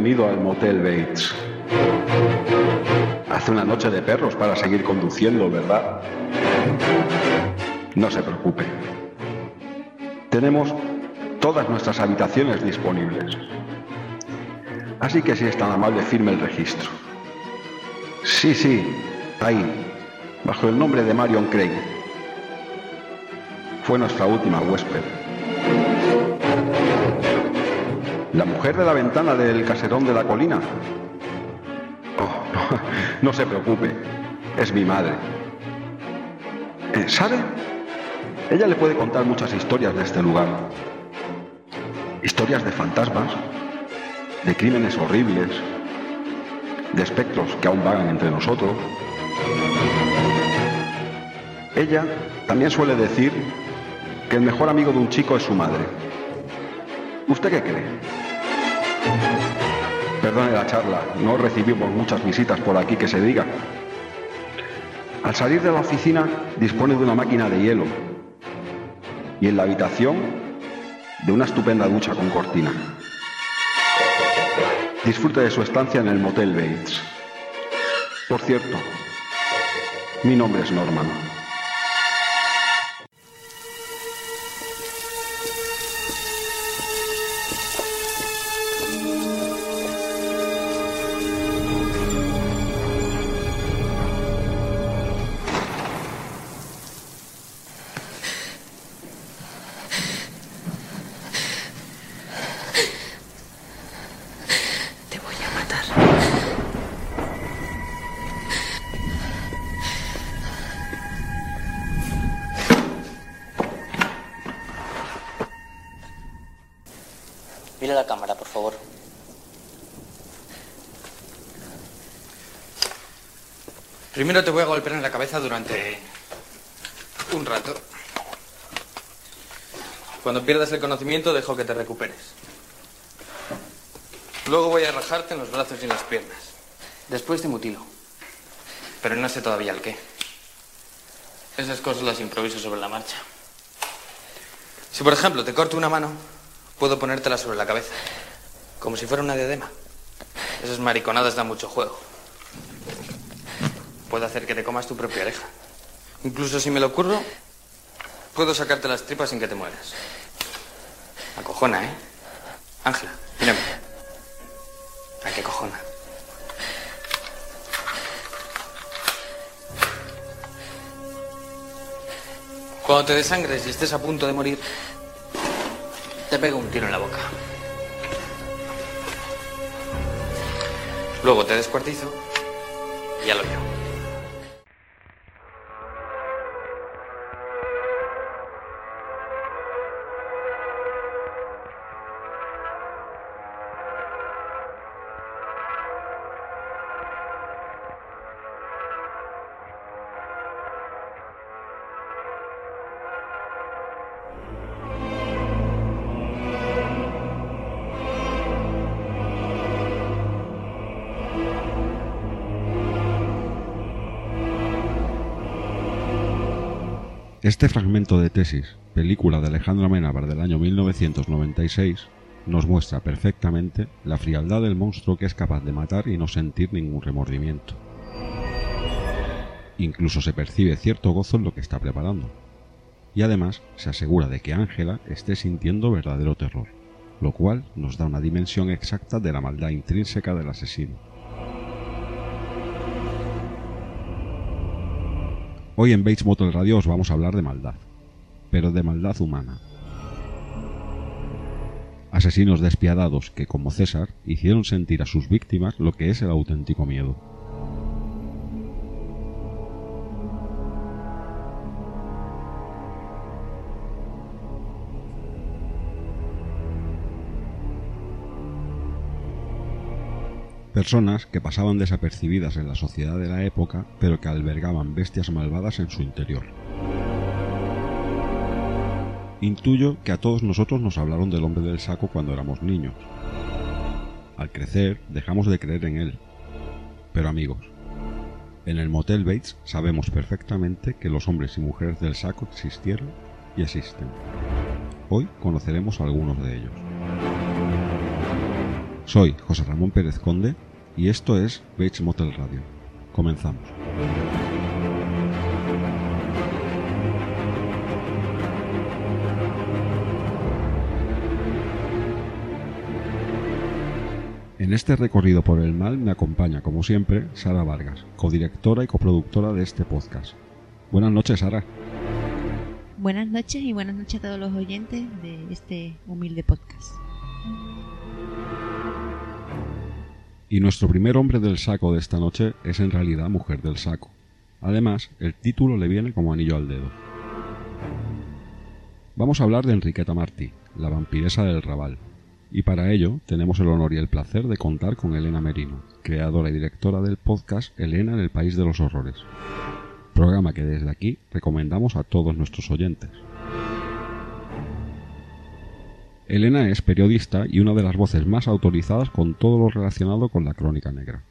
bienvenido al Motel Bates. Hace una noche de perros para seguir conduciendo, ¿verdad? No se preocupe. Tenemos todas nuestras habitaciones disponibles. Así que si es tan amable, firme el registro. Sí, sí, ahí, bajo el nombre de Marion Craig. Fue nuestra última huésped. La mujer de la ventana del caserón de la colina. Oh, no, se preocupe, es mi madre. Eh, ¿Sabe? Ella le puede contar muchas historias de este lugar. Historias de fantasmas, de crímenes horribles, de espectros que aún vagan entre nosotros. Ella también suele decir que el mejor amigo de un chico es su madre. ¿Usted qué cree? Perdone la charla, no recibimos muchas visitas por aquí que se diga. Al salir de la oficina dispone de una máquina de hielo y en la habitación de una estupenda ducha con cortina. Disfrute de su estancia en el Motel Bates. Por cierto, mi nombre es Norman. Primero te voy a golpear en la cabeza durante un rato. Cuando pierdas el conocimiento dejo que te recuperes. Luego voy a rajarte en los brazos y en las piernas. Después te mutilo. Pero no sé todavía el qué. Esas cosas las improviso sobre la marcha. Si por ejemplo te corto una mano, puedo ponértela sobre la cabeza. Como si fuera una diadema. Esas mariconadas dan mucho juego. Puedo hacer que te comas tu propia oreja. Incluso si me lo ocurro, puedo sacarte las tripas sin que te mueras. Acojona, ¿eh? Ángela, mírame. ¿A qué cojona? Cuando te desangres y estés a punto de morir, te pego un tiro en la boca. Luego te descuartizo y ya lo veo. Este fragmento de tesis, película de Alejandro Amenábar del año 1996, nos muestra perfectamente la frialdad del monstruo que es capaz de matar y no sentir ningún remordimiento. Incluso se percibe cierto gozo en lo que está preparando. Y además se asegura de que Ángela esté sintiendo verdadero terror, lo cual nos da una dimensión exacta de la maldad intrínseca del asesino. Hoy en Bates Motel Radio os vamos a hablar de maldad, pero de maldad humana. Asesinos despiadados que, como César, hicieron sentir a sus víctimas lo que es el auténtico miedo. Personas que pasaban desapercibidas en la sociedad de la época, pero que albergaban bestias malvadas en su interior. Intuyo que a todos nosotros nos hablaron del hombre del saco cuando éramos niños. Al crecer, dejamos de creer en él. Pero amigos, en el Motel Bates sabemos perfectamente que los hombres y mujeres del saco existieron y existen. Hoy conoceremos a algunos de ellos. Soy José Ramón Pérez Conde y esto es Bates Motel Radio. Comenzamos. En este recorrido por el mal me acompaña, como siempre, Sara Vargas, codirectora y coproductora de este podcast. Buenas noches, Sara. Buenas noches y buenas noches a todos los oyentes de este humilde podcast. Y nuestro primer hombre del saco de esta noche es en realidad mujer del saco. Además, el título le viene como anillo al dedo. Vamos a hablar de Enriqueta Martí, la vampiresa del Raval. Y para ello tenemos el honor y el placer de contar con Elena Merino, creadora y directora del podcast Elena en el País de los Horrores. Programa que desde aquí recomendamos a todos nuestros oyentes. Elena es periodista y una de las voces más autorizadas con todo lo relacionado con la crónica negra.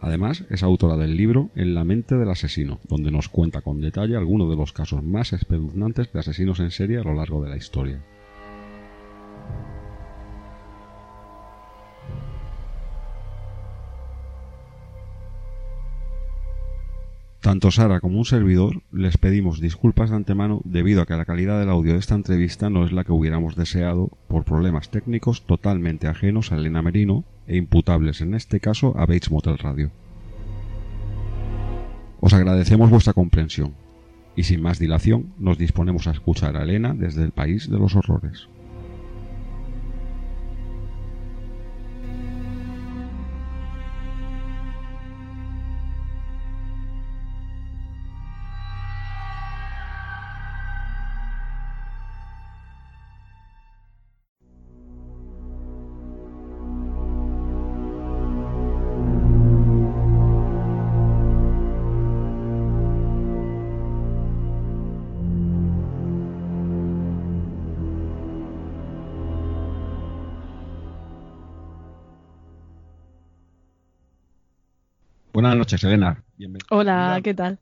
Además, es autora del libro En la mente del asesino, donde nos cuenta con detalle algunos de los casos más espeluznantes de asesinos en serie a lo largo de la historia. Tanto Sara como un servidor les pedimos disculpas de antemano debido a que la calidad del audio de esta entrevista no es la que hubiéramos deseado por problemas técnicos totalmente ajenos a Elena Merino e imputables en este caso a Bates Motel Radio. Os agradecemos vuestra comprensión y sin más dilación nos disponemos a escuchar a Elena desde el país de los horrores. Noches, Elena. Bienvenida. Hola, ¿qué tal?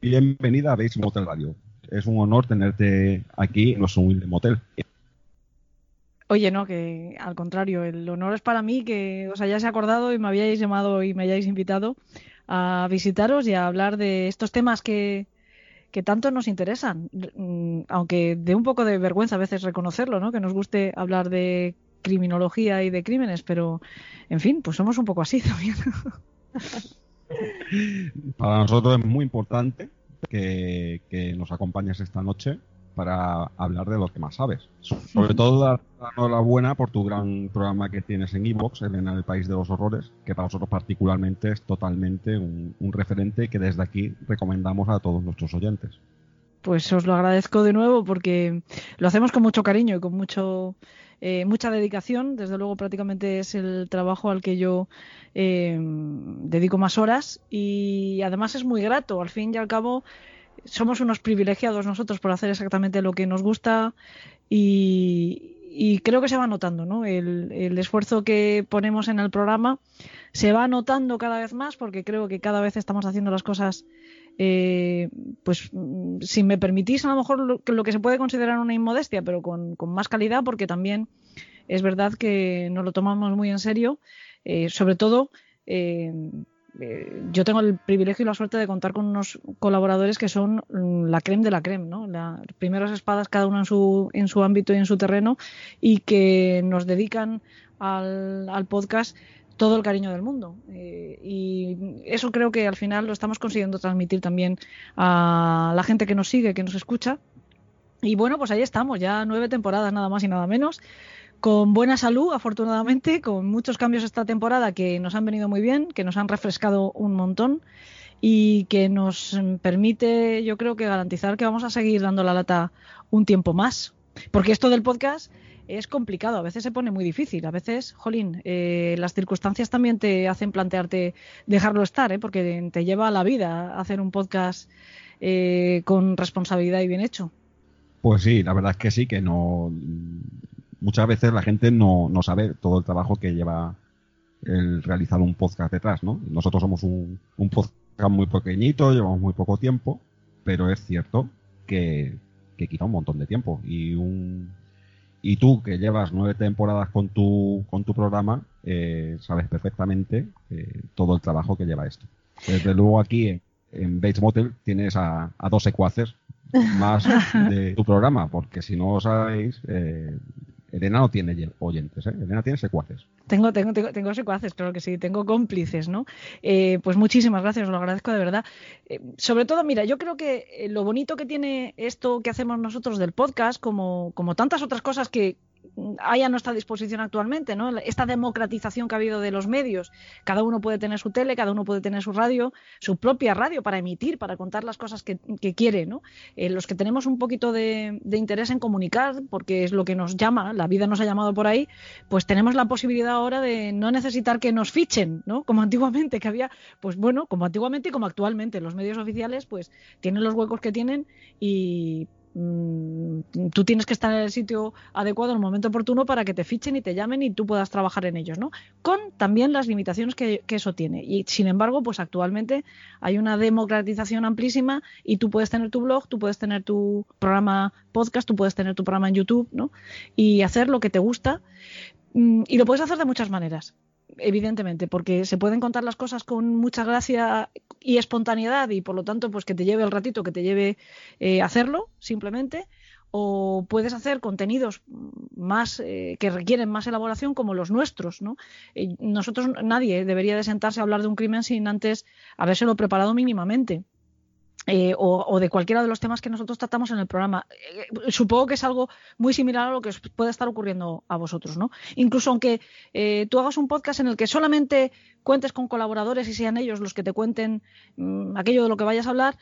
Bienvenida a Base Motel Radio. Es un honor tenerte aquí en nuestro humilde motel. Oye, no, que al contrario, el honor es para mí que os hayáis acordado y me habíais llamado y me hayáis invitado a visitaros y a hablar de estos temas que, que tanto nos interesan, mm, aunque de un poco de vergüenza a veces reconocerlo, ¿no? Que nos guste hablar de criminología y de crímenes, pero en fin, pues somos un poco así también. Para nosotros es muy importante que, nos acompañes esta noche para hablar de lo que más sabes. Sobre todo dar la enhorabuena por tu gran programa que tienes en Evox, en el País de los Horrores, que para nosotros particularmente es totalmente un referente que desde aquí recomendamos a todos nuestros oyentes. Pues os lo agradezco de nuevo porque lo hacemos con mucho cariño y con mucho eh, mucha dedicación. Desde luego, prácticamente es el trabajo al que yo eh, dedico más horas y además es muy grato. Al fin y al cabo, somos unos privilegiados nosotros por hacer exactamente lo que nos gusta y, creo que se va notando, ¿no? El, el, esfuerzo que ponemos en el programa se va notando cada vez más porque creo que cada vez estamos haciendo las cosas eh, pues mm, si me permitís a lo mejor lo, que se puede considerar una inmodestia, pero con, más calidad, porque también es verdad que nos lo tomamos muy en serio, eh, sobre todo eh, yo tengo el privilegio y la suerte de contar con unos colaboradores que son mm, la creme de la creme, ¿no? Las primeras espadas cada uno en su, en su ámbito y en su terreno y que nos dedican al podcast todo el cariño del mundo. Eh, y eso creo que al final lo estamos consiguiendo transmitir también a la gente que nos sigue, que nos escucha. Y bueno, pues ahí estamos, ya nueve temporadas nada más y nada menos, con buena salud, afortunadamente, con muchos cambios esta temporada que nos han venido muy bien, que nos han refrescado un montón y que nos permite, yo creo que garantizar que vamos a seguir dando la lata un tiempo más. Porque esto del podcast es complicado, a veces se pone muy difícil, a veces, jolín, eh, las circunstancias también te hacen plantearte dejarlo estar, ¿eh? porque te lleva a la vida hacer un podcast eh, con responsabilidad y bien hecho. Pues sí, la verdad es que sí, que no. Muchas veces la gente no, no sabe todo el trabajo que lleva el realizar un podcast detrás, ¿no? Nosotros somos un, un podcast muy pequeñito, llevamos muy poco tiempo, pero es cierto que, que quita un montón de tiempo y un Y tú, que llevas nueve temporadas con tu, con tu programa, eh, sabes perfectamente eh, todo el trabajo que lleva esto. Desde luego aquí en, en Bates Motel tienes a, a dos secuaces más de tu programa, porque si no sabéis, eh, Elena no tiene oyentes, ¿eh? Elena tiene secuaces. Tengo, tengo, tengo, tengo secuaces, claro que sí, tengo cómplices, ¿no? Eh, pues muchísimas gracias, os lo agradezco de verdad. Eh, sobre todo, mira, yo creo que eh, lo bonito que tiene esto que hacemos nosotros del podcast, como, como tantas otras cosas que, hay a nuestra disposición actualmente, ¿no? Esta democratización que ha habido de los medios. Cada uno puede tener su tele, cada uno puede tener su radio, su propia radio para emitir, para contar las cosas que, quiere, ¿no? Eh, los que tenemos un poquito de, de, interés en comunicar, porque es lo que nos llama, la vida nos ha llamado por ahí, pues tenemos la posibilidad ahora de no necesitar que nos fichen, ¿no? Como antiguamente, que había, pues bueno, como antiguamente y como actualmente, los medios oficiales, pues tienen los huecos que tienen y tú tienes que estar en el sitio adecuado en el momento oportuno para que te fichen y te llamen y tú puedas trabajar en ellos, ¿no? Con también las limitaciones que, que, eso tiene. Y sin embargo, pues actualmente hay una democratización amplísima y tú puedes tener tu blog, tú puedes tener tu programa podcast, tú puedes tener tu programa en YouTube, ¿no? Y hacer lo que te gusta. Mm, y lo puedes hacer de muchas maneras evidentemente, porque se pueden contar las cosas con mucha gracia y espontaneidad y por lo tanto, pues que te lleve el ratito, que te lleve eh, hacerlo simplemente, o puedes hacer contenidos más eh, que requieren más elaboración como los nuestros, ¿no? Eh, nosotros nadie debería de sentarse a hablar de un crimen sin antes habérselo preparado mínimamente. Eh, o, o, de cualquiera de los temas que nosotros tratamos en el programa. Eh, supongo que es algo muy similar a lo que os puede estar ocurriendo a vosotros, ¿no? Incluso aunque eh, tú hagas un podcast en el que solamente cuentes con colaboradores y sean ellos los que te cuenten mmm, aquello de lo que vayas a hablar,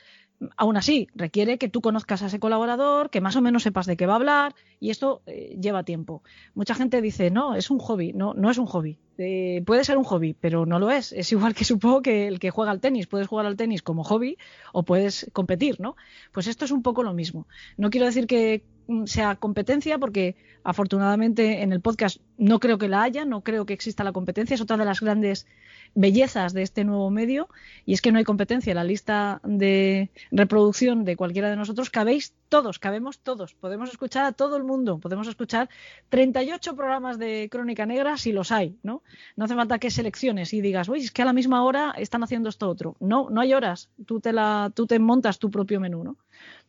aún así requiere que tú conozcas a ese colaborador, que más o menos sepas de qué va a hablar y esto eh, lleva tiempo. Mucha gente dice, no, es un hobby. No, no es un hobby. Eh, puede ser un hobby, pero no lo es. Es igual que supongo que el que juega al tenis. Puedes jugar al tenis como hobby o puedes competir, ¿no? Pues esto es un poco lo mismo. No quiero decir que sea competencia porque afortunadamente en el podcast no creo que la haya, no creo que exista la competencia. Es otra de las grandes bellezas de este nuevo medio y es que no hay competencia. En la lista de reproducción de cualquiera de nosotros cabéis todos, cabemos todos. Podemos escuchar a todo el mundo, podemos escuchar 38 programas de Crónica Negra si los hay, ¿no? No hace falta que selecciones y digas, uy, es que a la misma hora están haciendo esto otro. No, no hay horas, tú te, la, tú te montas tu propio menú, ¿no?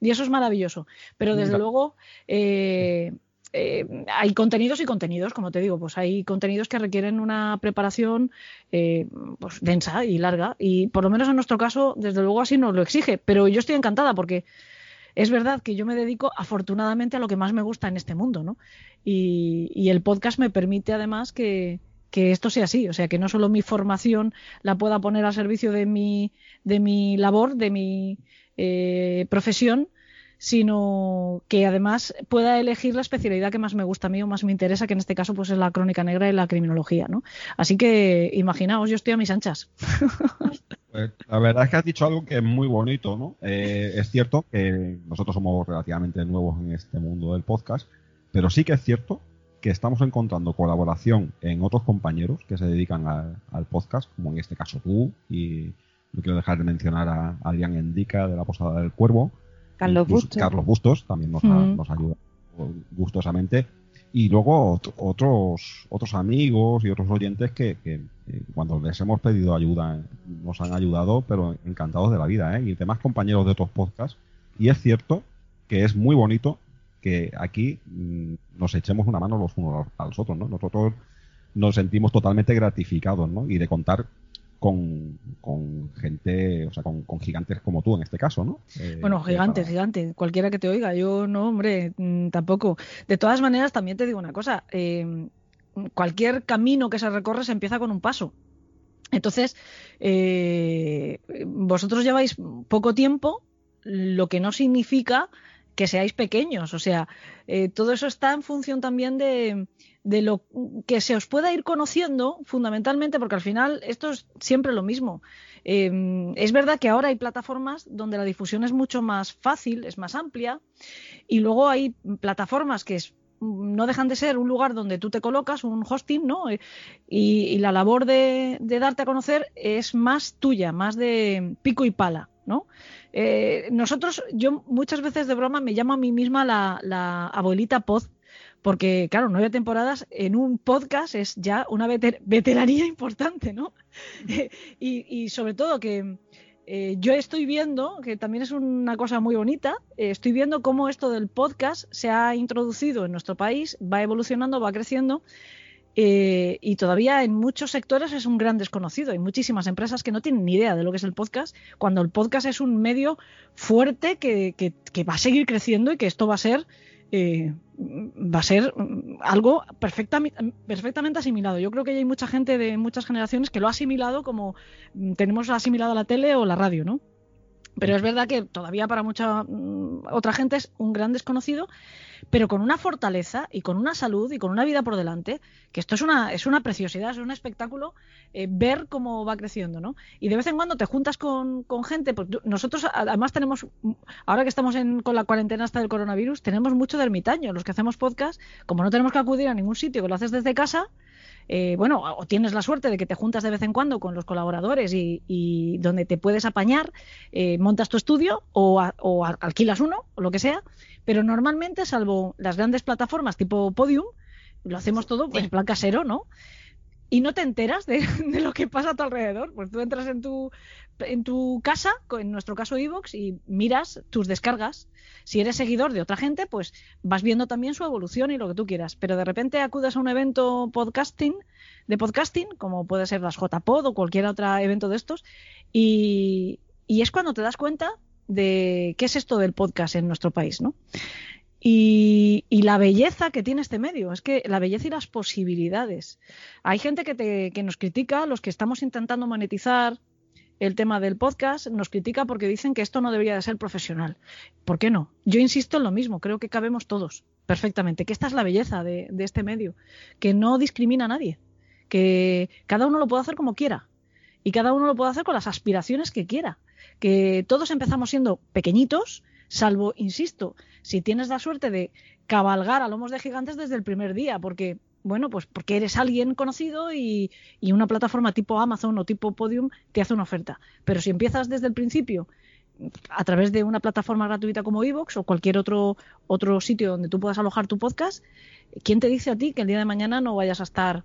Y eso es maravilloso. Pero desde luego... Eh, eh, hay contenidos y contenidos, como te digo, pues hay contenidos que requieren una preparación eh, pues densa y larga y por lo menos en nuestro caso, desde luego así nos lo exige, pero yo estoy encantada porque es verdad que yo me dedico afortunadamente a lo que más me gusta en este mundo, ¿no? Y, y el podcast me permite además que, que esto sea así, o sea, que no solo mi formación la pueda poner al servicio de mi, de mi labor, de mi eh, profesión, sino que además pueda elegir la especialidad que más me gusta a mí o más me interesa, que en este caso pues es la crónica negra y la criminología, ¿no? Así que imaginaos, yo estoy a mis anchas. Pues, la verdad es que has dicho algo que es muy bonito, ¿no? Eh, es cierto que nosotros somos relativamente nuevos en este mundo del podcast, pero sí que es cierto que estamos encontrando colaboración en otros compañeros que se dedican al podcast, como en este caso tú, y no quiero dejar de mencionar a Adrián Endica de la Posada del Cuervo, Carlos Bustos. Carlos Bustos también nos, mm. ha, nos ayuda gustosamente. Y luego otros otros amigos y otros oyentes que, que, cuando les hemos pedido ayuda nos han ayudado, pero encantados de la vida, ¿eh? Y demás compañeros de otros podcasts. Y es cierto que es muy bonito que aquí mmm, nos echemos una mano los unos a los otros, ¿no? Nosotros nos sentimos totalmente gratificados, ¿no? Y de contar con, con, gente, o sea, con, con, gigantes como tú en este caso, ¿no? Eh, bueno, gigante, para... gigante, cualquiera que te oiga, yo no, hombre, mm, tampoco. De todas maneras, también te digo una cosa, eh, cualquier camino que se recorre se empieza con un paso. Entonces, eh, vosotros lleváis poco tiempo, lo que no significa que seáis pequeños. O sea, eh, todo eso está en función también de, lo que se os pueda ir conociendo, fundamentalmente, porque al final esto es siempre lo mismo. Eh, es verdad que ahora hay plataformas donde la difusión es mucho más fácil, es más amplia, y luego hay plataformas que es, no dejan de ser un lugar donde tú te colocas, un hosting, ¿no? Y, y la labor de, darte a conocer es más tuya, más de pico y pala, ¿no? Eh, nosotros, yo muchas veces de broma me llamo a mí misma la, la abuelita pod, porque claro, nueve temporadas en un podcast es ya una veteranía importante, ¿no? y, sobre todo que eh, yo estoy viendo, que también es una cosa muy bonita, eh, estoy viendo cómo esto del podcast se ha introducido en nuestro país, va evolucionando, va creciendo. Eh, y todavía en muchos sectores es un gran desconocido. Hay muchísimas empresas que no tienen ni idea de lo que es el podcast, cuando el podcast es un medio fuerte que, que va a seguir creciendo y que esto va a ser eh, va a ser algo perfectamente asimilado. Yo creo que hay mucha gente de muchas generaciones que lo ha asimilado como mm, tenemos asimilado la tele o la radio, ¿no? Pero es verdad que todavía para mucha mm, otra gente es un gran desconocido, pero con una fortaleza y con una salud y con una vida por delante, que esto es una, es una preciosidad, es un espectáculo eh, ver cómo va creciendo, ¿no? Y de vez en cuando te juntas con, gente, pues nosotros además tenemos, ahora que estamos con la cuarentena hasta del coronavirus, tenemos mucho de ermitaño, los que hacemos podcast, como no tenemos que acudir a ningún sitio, que lo haces desde casa, eh, bueno, o tienes la suerte de que te juntas de vez en cuando con los colaboradores y, donde te puedes apañar, eh, montas tu estudio o, alquilas uno o lo que sea, pero normalmente, salvo las grandes plataformas tipo Podium, lo hacemos todo pues, en plan casero, ¿no? Y no te enteras de, lo que pasa a tu alrededor. Pues tú entras en tu, en tu casa, en nuestro caso Evox, y miras tus descargas. Si eres seguidor de otra gente, pues vas viendo también su evolución y lo que tú quieras. Pero de repente acudes a un evento podcasting, de podcasting, como puede ser las JPod o cualquier otro evento de estos, y, y es cuando te das cuenta de qué es esto del podcast en nuestro país, ¿no? Y, la belleza que tiene este medio, es que la belleza y las posibilidades. Hay gente que, nos critica, los que estamos intentando monetizar el tema del podcast, nos critica porque dicen que esto no debería de ser profesional. ¿Por qué no? Yo insisto en lo mismo, creo que cabemos todos perfectamente, que esta es la belleza de este medio, que no discrimina a nadie, que cada uno lo puede hacer como quiera y cada uno lo puede hacer con las aspiraciones que quiera, que todos empezamos siendo pequeñitos, salvo, insisto, si tienes la suerte de cabalgar a lomos de gigantes desde el primer día, porque, bueno, pues porque eres alguien conocido y, una plataforma tipo Amazon o tipo Podium te hace una oferta. Pero si empiezas desde el principio a través de una plataforma gratuita como Evox o cualquier otro, otro sitio donde tú puedas alojar tu podcast, ¿quién te dice a ti que el día de mañana no vayas a estar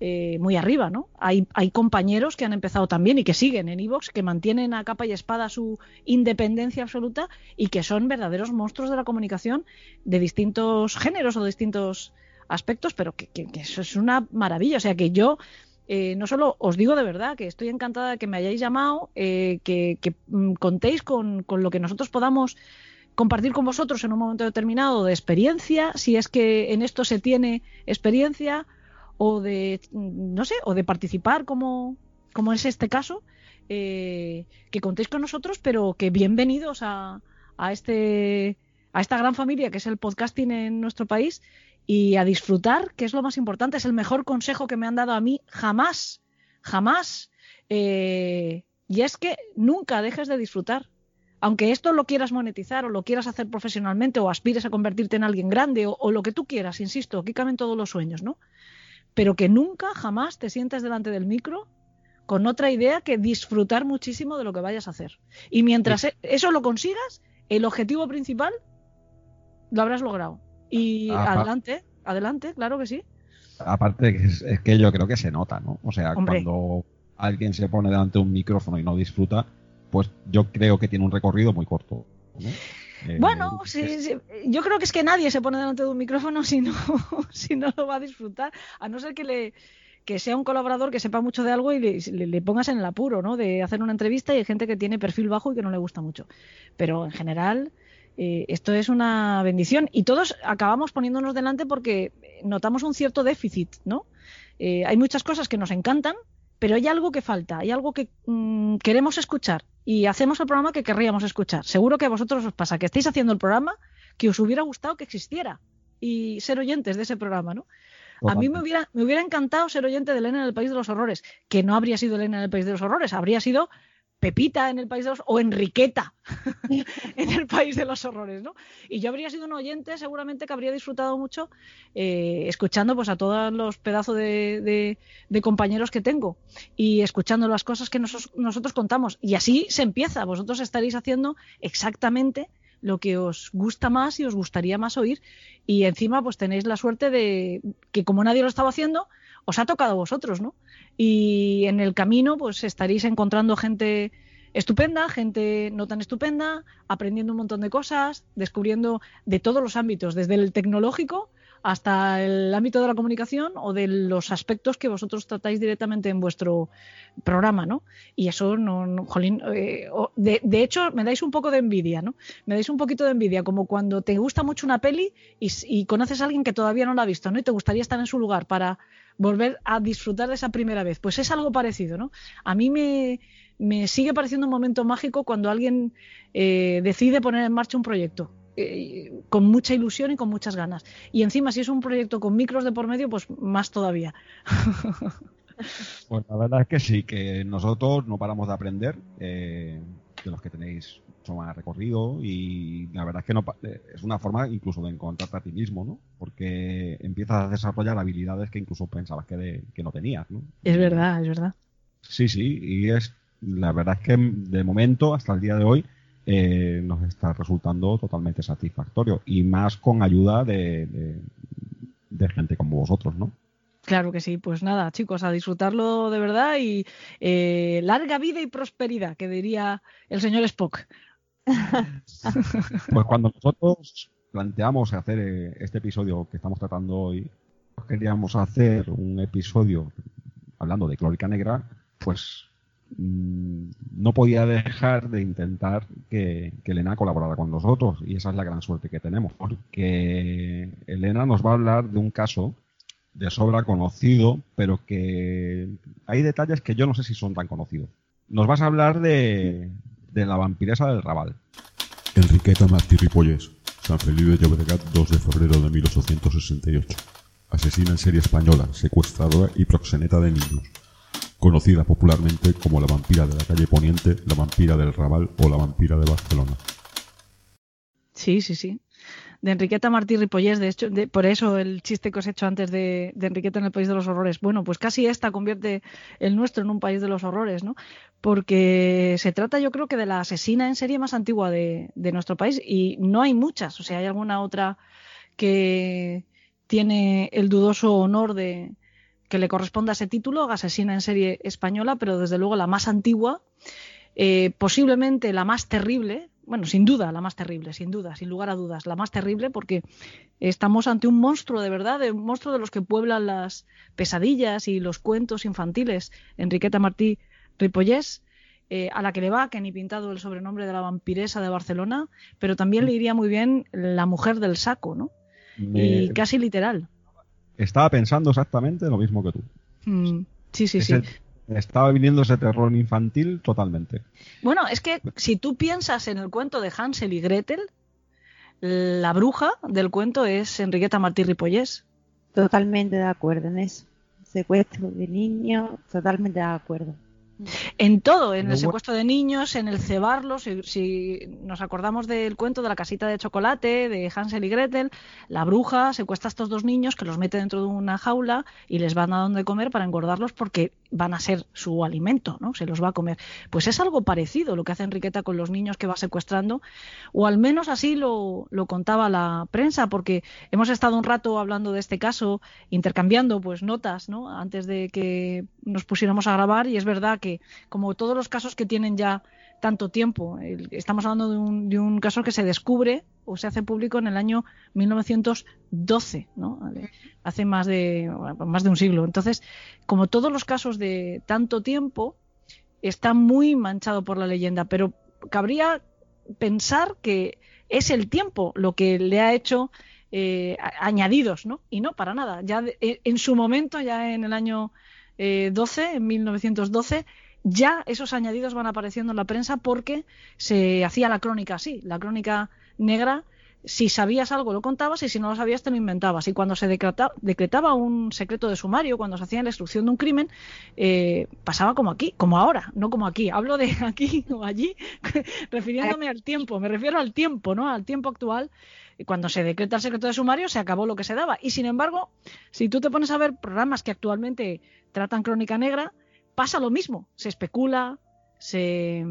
eh, muy arriba, ¿no? Hay, hay, compañeros que han empezado también y que siguen en Evox, que mantienen a capa y espada su independencia absoluta y que son verdaderos monstruos de la comunicación de distintos géneros o distintos aspectos, pero que, eso es una maravilla. O sea que yo eh, no solo os digo de verdad que estoy encantada de que me hayáis llamado, eh, que, mm, contéis con, con lo que nosotros podamos compartir con vosotros en un momento determinado de experiencia, si es que en esto se tiene experiencia o de, no sé, o de participar como, como es este caso, eh, que contéis con nosotros, pero que bienvenidos a, a, este, a esta gran familia que es el podcasting en nuestro país y a disfrutar, que es lo más importante, es el mejor consejo que me han dado a mí jamás, jamás. Eh, y es que nunca dejes de disfrutar. Aunque esto lo quieras monetizar o lo quieras hacer profesionalmente o aspires a convertirte en alguien grande o, lo que tú quieras, insisto, aquí caben todos los sueños, ¿no? Pero que nunca, jamás te sientas delante del micro con otra idea que disfrutar muchísimo de lo que vayas a hacer. Y mientras e-, eso lo consigas, el objetivo principal lo habrás logrado. Y adelante, adelante, claro que sí. Aparte, es, es, que yo creo que se nota, ¿no? O sea, cuando alguien se pone delante de un micrófono y no disfruta, pues yo creo que tiene un recorrido muy corto. ¿no? Eh, bueno, yo creo que es que nadie se pone delante de un micrófono si no, si no lo va a disfrutar, a no ser que le que sea un colaborador que sepa mucho de algo y le, pongas en el apuro, ¿no? De hacer una entrevista y hay gente que tiene perfil bajo y que no le gusta mucho. Pero en general, eh, esto es una bendición y todos acabamos poniéndonos delante porque notamos un cierto déficit, ¿no? Eh, hay muchas cosas que nos encantan, pero hay algo que falta, hay algo que mm, queremos escuchar y hacemos el programa que querríamos escuchar. Seguro que a vosotros os pasa que estáis haciendo el programa que os hubiera gustado que existiera y ser oyentes de ese programa, ¿no? A mí me hubiera, me hubiera encantado ser oyente de Elena en el País de los Horrores, que no habría sido Elena en el País de los Horrores, habría sido Pepita en el País de los o Enriqueta en el País de los Horrores, ¿no? Y yo habría sido un oyente, seguramente que habría disfrutado mucho eh, escuchando pues a todos los pedazos de, compañeros que tengo y escuchando las cosas que nosotros contamos. Y así se empieza. Vosotros estaréis haciendo exactamente lo que os gusta más y os gustaría más oír. Y encima, pues tenéis la suerte de que como nadie lo estaba haciendo, os ha tocado a vosotros, ¿no? Y en el camino, pues estaréis encontrando gente estupenda, gente no tan estupenda, aprendiendo un montón de cosas, descubriendo de todos los ámbitos, desde el tecnológico hasta el ámbito de la comunicación o de los aspectos que vosotros tratáis directamente en vuestro programa, ¿no? Y eso, no, jolín, eh, de, hecho, me dais un poco de envidia, ¿no? Me dais un poquito de envidia, como cuando te gusta mucho una peli y, conoces a alguien que todavía no la ha visto, ¿no? Y te gustaría estar en su lugar para volver a disfrutar de esa primera vez. Pues es algo parecido, ¿no? A mí me, me sigue pareciendo un momento mágico cuando alguien eh, decide poner en marcha un proyecto eh, con mucha ilusión y con muchas ganas. Y encima, si es un proyecto con micros de por medio, pues más todavía. Pues la verdad es que sí, que nosotros no paramos de aprender eh, de los que tenéis mucho más recorrido y la verdad es que no, eh, es una forma incluso de encontrarte a ti mismo, ¿no? Porque empiezas a desarrollar habilidades que incluso pensabas que, que no tenías, ¿no? Es verdad, es verdad. Sí, sí, y es la verdad es que de momento, hasta el día de hoy, eh, nos está resultando totalmente satisfactorio y más con ayuda de, gente como vosotros, ¿no? Claro que sí, pues nada, chicos, a disfrutarlo de verdad y eh, larga vida y prosperidad, que diría el señor Spock. Pues cuando nosotros planteamos hacer eh, este episodio que estamos tratando hoy, queríamos hacer un episodio hablando de Clórica Negra, pues Mm, no podía dejar de intentar que, Elena colaborara con nosotros y esa es la gran suerte que tenemos porque Elena nos va a hablar de un caso de sobra conocido pero que hay detalles que yo no sé si son tan conocidos. Nos vas a hablar de, la vampiresa del Raval Enriqueta Martí Ripollés San Felipe de Llobregat 2 de febrero de 1868 asesina en serie española secuestradora y proxeneta de niños conocida popularmente como la vampira de la calle Poniente, la vampira del Raval o la vampira de Barcelona. Sí, sí, sí. De Enriqueta Martí Ripollés, de hecho, por eso el chiste que os he hecho antes de, Enriqueta en el País de los Horrores. Bueno, pues casi esta convierte el nuestro en un país de los horrores, ¿no? Porque se trata, yo creo que de la asesina en serie más antigua de, de nuestro país y no hay muchas. O sea, hay alguna otra que tiene el dudoso honor de, que le corresponda ese título, asesina en serie española, pero desde luego la más antigua, eh, posiblemente la más terrible, bueno, sin duda la más terrible, sin duda, sin lugar a dudas, la más terrible porque estamos ante un monstruo de verdad, un monstruo de los que pueblan las pesadillas y los cuentos infantiles, Enriqueta Martí Ripollés, eh, a la que le va, que ni pintado el sobrenombre de la vampiresa de Barcelona, pero también le iría muy bien la mujer del saco, ¿no? Y casi literal. Estaba pensando exactamente lo mismo que tú. Mm, sí, sí, sí. Estaba viniendo ese terror infantil totalmente. Bueno, es que si tú piensas en el cuento de Hansel y Gretel, la bruja del cuento es Enriqueta Martí Ripollés. Totalmente de acuerdo en eso. Secuestro de niños, totalmente de acuerdo. En todo, en el secuestro de niños, en el cebarlos, si, nos acordamos del cuento de la casita de chocolate, de Hansel y Gretel, la bruja secuestra a estos dos niños que los mete dentro de una jaula y les van a donde comer para engordarlos porque van a ser su alimento, ¿no? Se los va a comer. Pues es algo parecido lo que hace Enriqueta con los niños que va secuestrando, o al menos así lo, lo contaba la prensa, porque hemos estado un rato hablando de este caso, intercambiando pues notas, ¿no? Antes de que nos pusiéramos a grabar y es verdad que como todos los casos que tienen ya tanto tiempo, estamos hablando de un, de un caso que se descubre o se hace público en el año 1912, ¿no? hace más de, más de un siglo. Entonces, como todos los casos de tanto tiempo, está muy manchado por la leyenda, pero cabría pensar que es el tiempo lo que le ha hecho eh, añadidos, ¿no? Y no, para nada. Ya en su momento, ya en el año 12, eh, en 1912, ya esos añadidos van apareciendo en la prensa porque se hacía la crónica así, la crónica negra. Si sabías algo lo contabas y si no lo sabías te lo inventabas. Y cuando se decretaba, un secreto de sumario, cuando se hacía la instrucción de un crimen, eh, pasaba como aquí, como ahora, no como aquí. Hablo de aquí o allí, refiriéndome al tiempo. Me refiero al tiempo, ¿no? Al tiempo actual cuando se decreta el secreto de sumario se acabó lo que se daba. Y sin embargo, si tú te pones a ver programas que actualmente tratan crónica negra, pasa lo mismo. Se especula, se,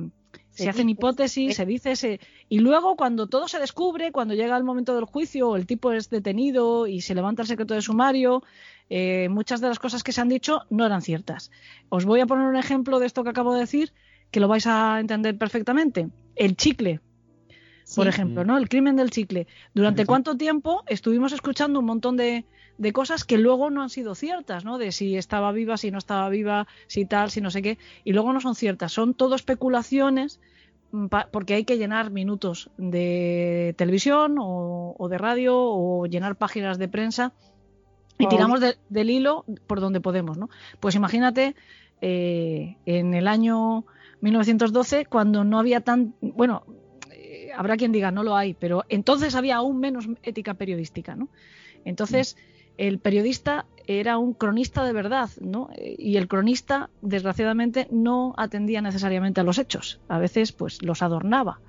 Se, hacen hipótesis, se dice, se... y luego cuando todo se descubre, cuando llega el momento del juicio, el tipo es detenido y se levanta el secreto de sumario, eh, muchas de las cosas que se han dicho no eran ciertas. Os voy a poner un ejemplo de esto que acabo de decir, que lo vais a entender perfectamente. El chicle, por ejemplo, ¿no? El crimen del chicle. ¿Durante cuánto tiempo estuvimos escuchando un montón de, de, cosas que luego no han sido ciertas, ¿no? De si estaba viva, si no estaba viva, si tal, si no sé qué, y luego no son ciertas. Son todo especulaciones mm, porque hay que llenar minutos de televisión o, de radio o llenar páginas de prensa y tiramos del hilo por donde podemos, ¿no? Pues imagínate eh, en el año 1912 cuando no había tan, bueno, habrá quien diga no lo hay, pero entonces había aún menos ética periodística, ¿no? Entonces el periodista era un cronista de verdad, ¿no? Y el cronista, desgraciadamente, no atendía necesariamente a los hechos. A veces, pues, los adornaba.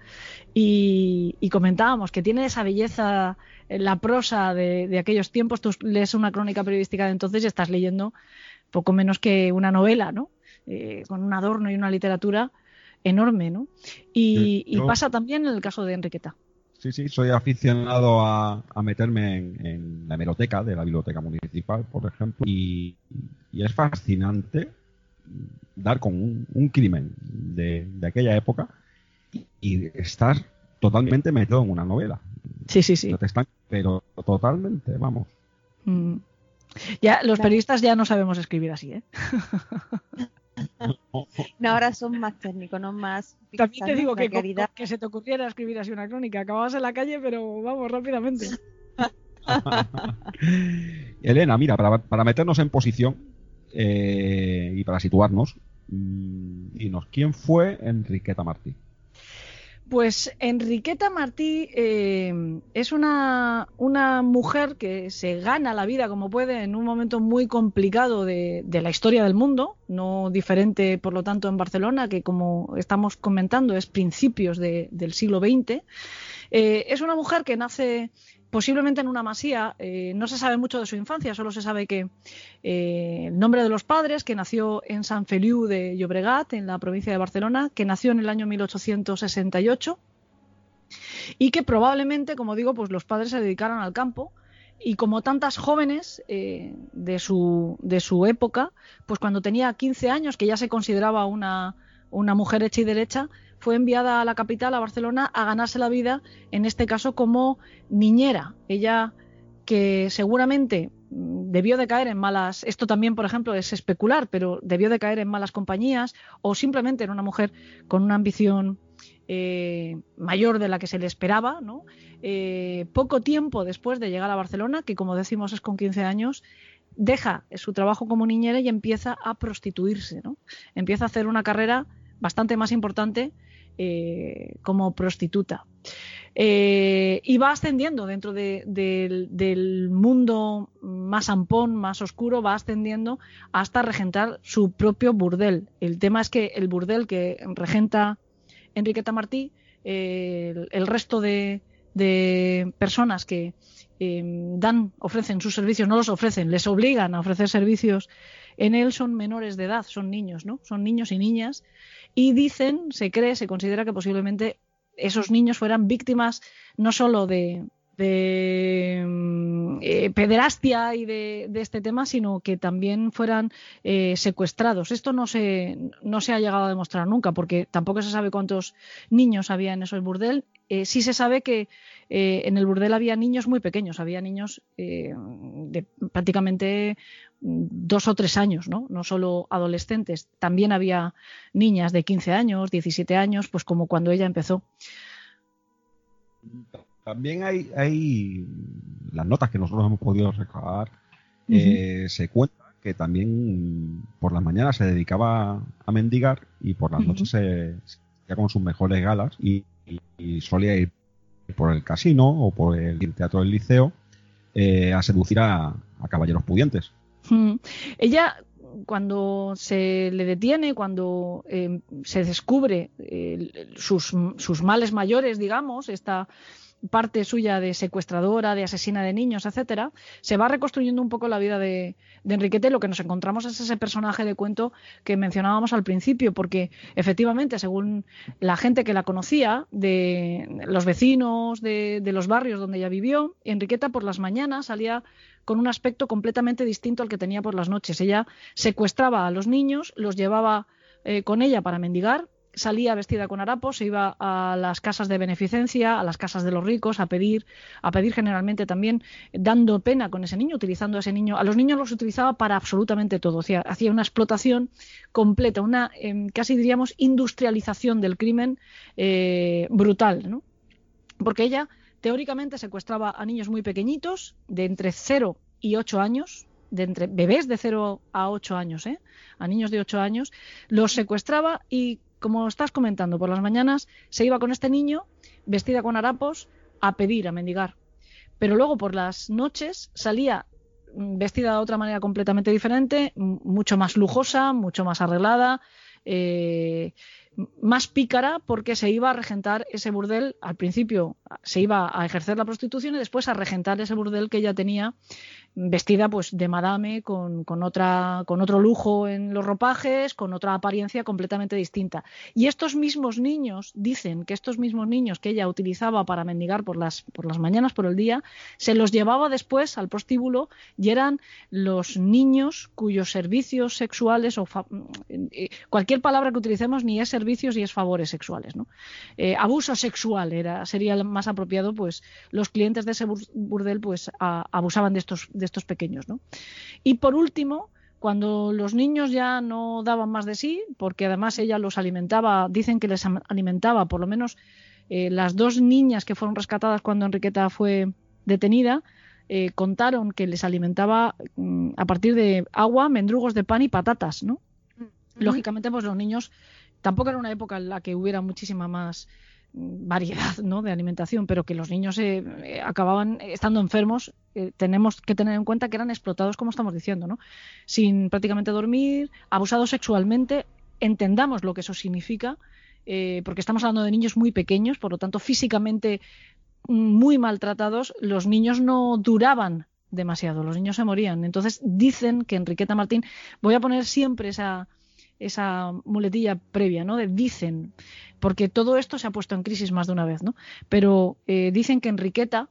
Y, comentábamos que tiene esa belleza la prosa de, aquellos tiempos. Tú lees una crónica periodística de entonces y estás leyendo poco menos que una novela, ¿no? Eh, con un adorno y una literatura enorme, ¿no? Y, pasa también en el caso de Enriqueta. Sí, sí, soy aficionado a, meterme en, la hemeroteca de la biblioteca municipal, por ejemplo, y, es fascinante dar con un, crimen de, aquella época y, estar totalmente metido en una novela. Sí, sí, sí. pero totalmente, vamos. Mm. Ya, los periodistas ya no sabemos escribir así, ¿eh? No, ahora son más técnicos, no más. También te digo que, que se te ocurriera escribir así una crónica. Acababas en la calle, pero vamos rápidamente. Elena, mira, para, meternos en posición eh, y para situarnos, mm, dinos, ¿quién fue Enriqueta Martí? Pues Enriqueta Martí eh, es una, una, mujer que se gana la vida como puede en un momento muy complicado de, la historia del mundo, no diferente por lo tanto en Barcelona, que como estamos comentando es principios del siglo XX. Eh, es una mujer que nace posiblemente en una masía. Eh, no se sabe mucho de su infancia, solo se sabe que eh, el nombre de los padres, que nació en San Feliu de Llobregat, en la provincia de Barcelona, que nació en el año 1868 y que probablemente, como digo, pues los padres se dedicaron al campo y como tantas jóvenes eh, de, su, de su época, pues cuando tenía 15 años, que ya se consideraba una, una mujer hecha y derecha, fue enviada a la capital, a Barcelona, a ganarse la vida, en este caso como niñera. Ella que seguramente mm, debió de caer en malas, esto también, por ejemplo, es especular, pero debió de caer en malas compañías o simplemente era una mujer con una ambición eh, mayor de la que se le esperaba, ¿no? Eh, poco tiempo después de llegar a Barcelona, que como decimos es con 15 años, deja su trabajo como niñera y empieza a prostituirse, ¿no? Empieza a hacer una carrera bastante más importante eh, como prostituta. Eh, y va ascendiendo dentro del mundo más ampón, más oscuro, va ascendiendo hasta regentar su propio burdel. El tema es que el burdel que regenta Enriqueta Martí, el, resto de, personas que dan, ofrecen sus servicios, no los ofrecen, les obligan a ofrecer servicios en él son menores de edad, son niños, ¿no? Son niños y niñas y dicen, se cree, se considera que posiblemente esos niños fueran víctimas no solo de, mm, eh, pederastia y de, este tema, sino que también fueran eh, secuestrados. Esto no se, no se ha llegado a demostrar nunca, porque tampoco se sabe cuántos niños había en eso el burdel. Eh, sí se sabe que en el burdel había niños muy pequeños, había niños de prácticamente dos o tres años, ¿no? No solo adolescentes, también había niñas de 15 años, 17 años, pues como cuando ella empezó. También hay, hay las notas que nosotros hemos podido recabar, eh, se cuenta que también por las mañanas se dedicaba a mendigar y por las noches se, se con sus mejores galas y, solía ir por el casino o por el teatro del liceo eh, a seducir a caballeros pudientes. Ella, cuando se le detiene, cuando eh, se descubre sus, sus, males mayores, digamos, esta parte suya de secuestradora, de asesina de niños, etcétera, se va reconstruyendo un poco la vida de, Enriqueta y lo que nos encontramos es ese personaje de cuento que mencionábamos al principio, porque efectivamente, según la gente que la conocía, de los vecinos de, de los barrios donde ella vivió, Enriqueta por las mañanas salía con un aspecto completamente distinto al que tenía por las noches. Ella secuestraba a los niños, los llevaba eh, con ella para mendigar, salía vestida con harapos, se iba a las casas de beneficencia, a las casas de los ricos, a pedir, a pedir generalmente también dando pena con ese niño, utilizando a ese niño. A los niños los utilizaba para absolutamente todo. O sea, hacía una explotación completa, una em, casi diríamos industrialización del crimen eh, brutal, ¿no? Porque ella teóricamente secuestraba a niños muy pequeñitos, de entre 0 y 8 años, de entre bebés de 0 a 8 años, ¿eh? a niños de 8 años, los secuestraba y, como estás comentando, por las mañanas se iba con este niño, vestida con harapos, a pedir, a mendigar. Pero luego por las noches salía mm, vestida de otra manera completamente diferente, mucho más lujosa, mucho más arreglada, eh, más pícara porque se iba a regentar ese burdel, al principio se iba a ejercer la prostitución y después a regentar ese burdel que ella tenía vestida pues de madame con, con, otra, con otro lujo en los ropajes, con otra apariencia completamente distinta. Y estos mismos niños dicen que estos mismos niños que ella utilizaba para mendigar por las, por las mañanas, por el día, se los llevaba después al prostíbulo y eran los niños cuyos servicios sexuales o eh, cualquier palabra que utilicemos ni es servicios ni es favores sexuales. ¿no? Eh, abuso sexual era, sería más apropiado, pues los clientes de ese burdel pues a, abusaban de estos estos pequeños. ¿no? Y por último, cuando los niños ya no daban más de sí, porque además ella los alimentaba, dicen que les alimentaba, por lo menos eh, las dos niñas que fueron rescatadas cuando Enriqueta fue detenida, eh, contaron que les alimentaba mm, a partir de agua, mendrugos de pan y patatas, ¿no? Lógicamente, pues los niños tampoco era una época en la que hubiera muchísima más variedad ¿no? de alimentación, pero que los niños eh, eh, acababan estando enfermos, eh, tenemos que tener en cuenta que eran explotados, como estamos diciendo, ¿no? sin prácticamente dormir, abusados sexualmente, entendamos lo que eso significa, porque estamos hablando de niños muy pequeños, por lo tanto físicamente muy maltratados, los niños no duraban demasiado, los niños se morían. Entonces dicen que Enriqueta Martín, voy a poner siempre esa, esa muletilla previa, ¿no? De dicen, porque todo esto se ha puesto en crisis más de una vez, ¿no? Pero eh, dicen que Enriqueta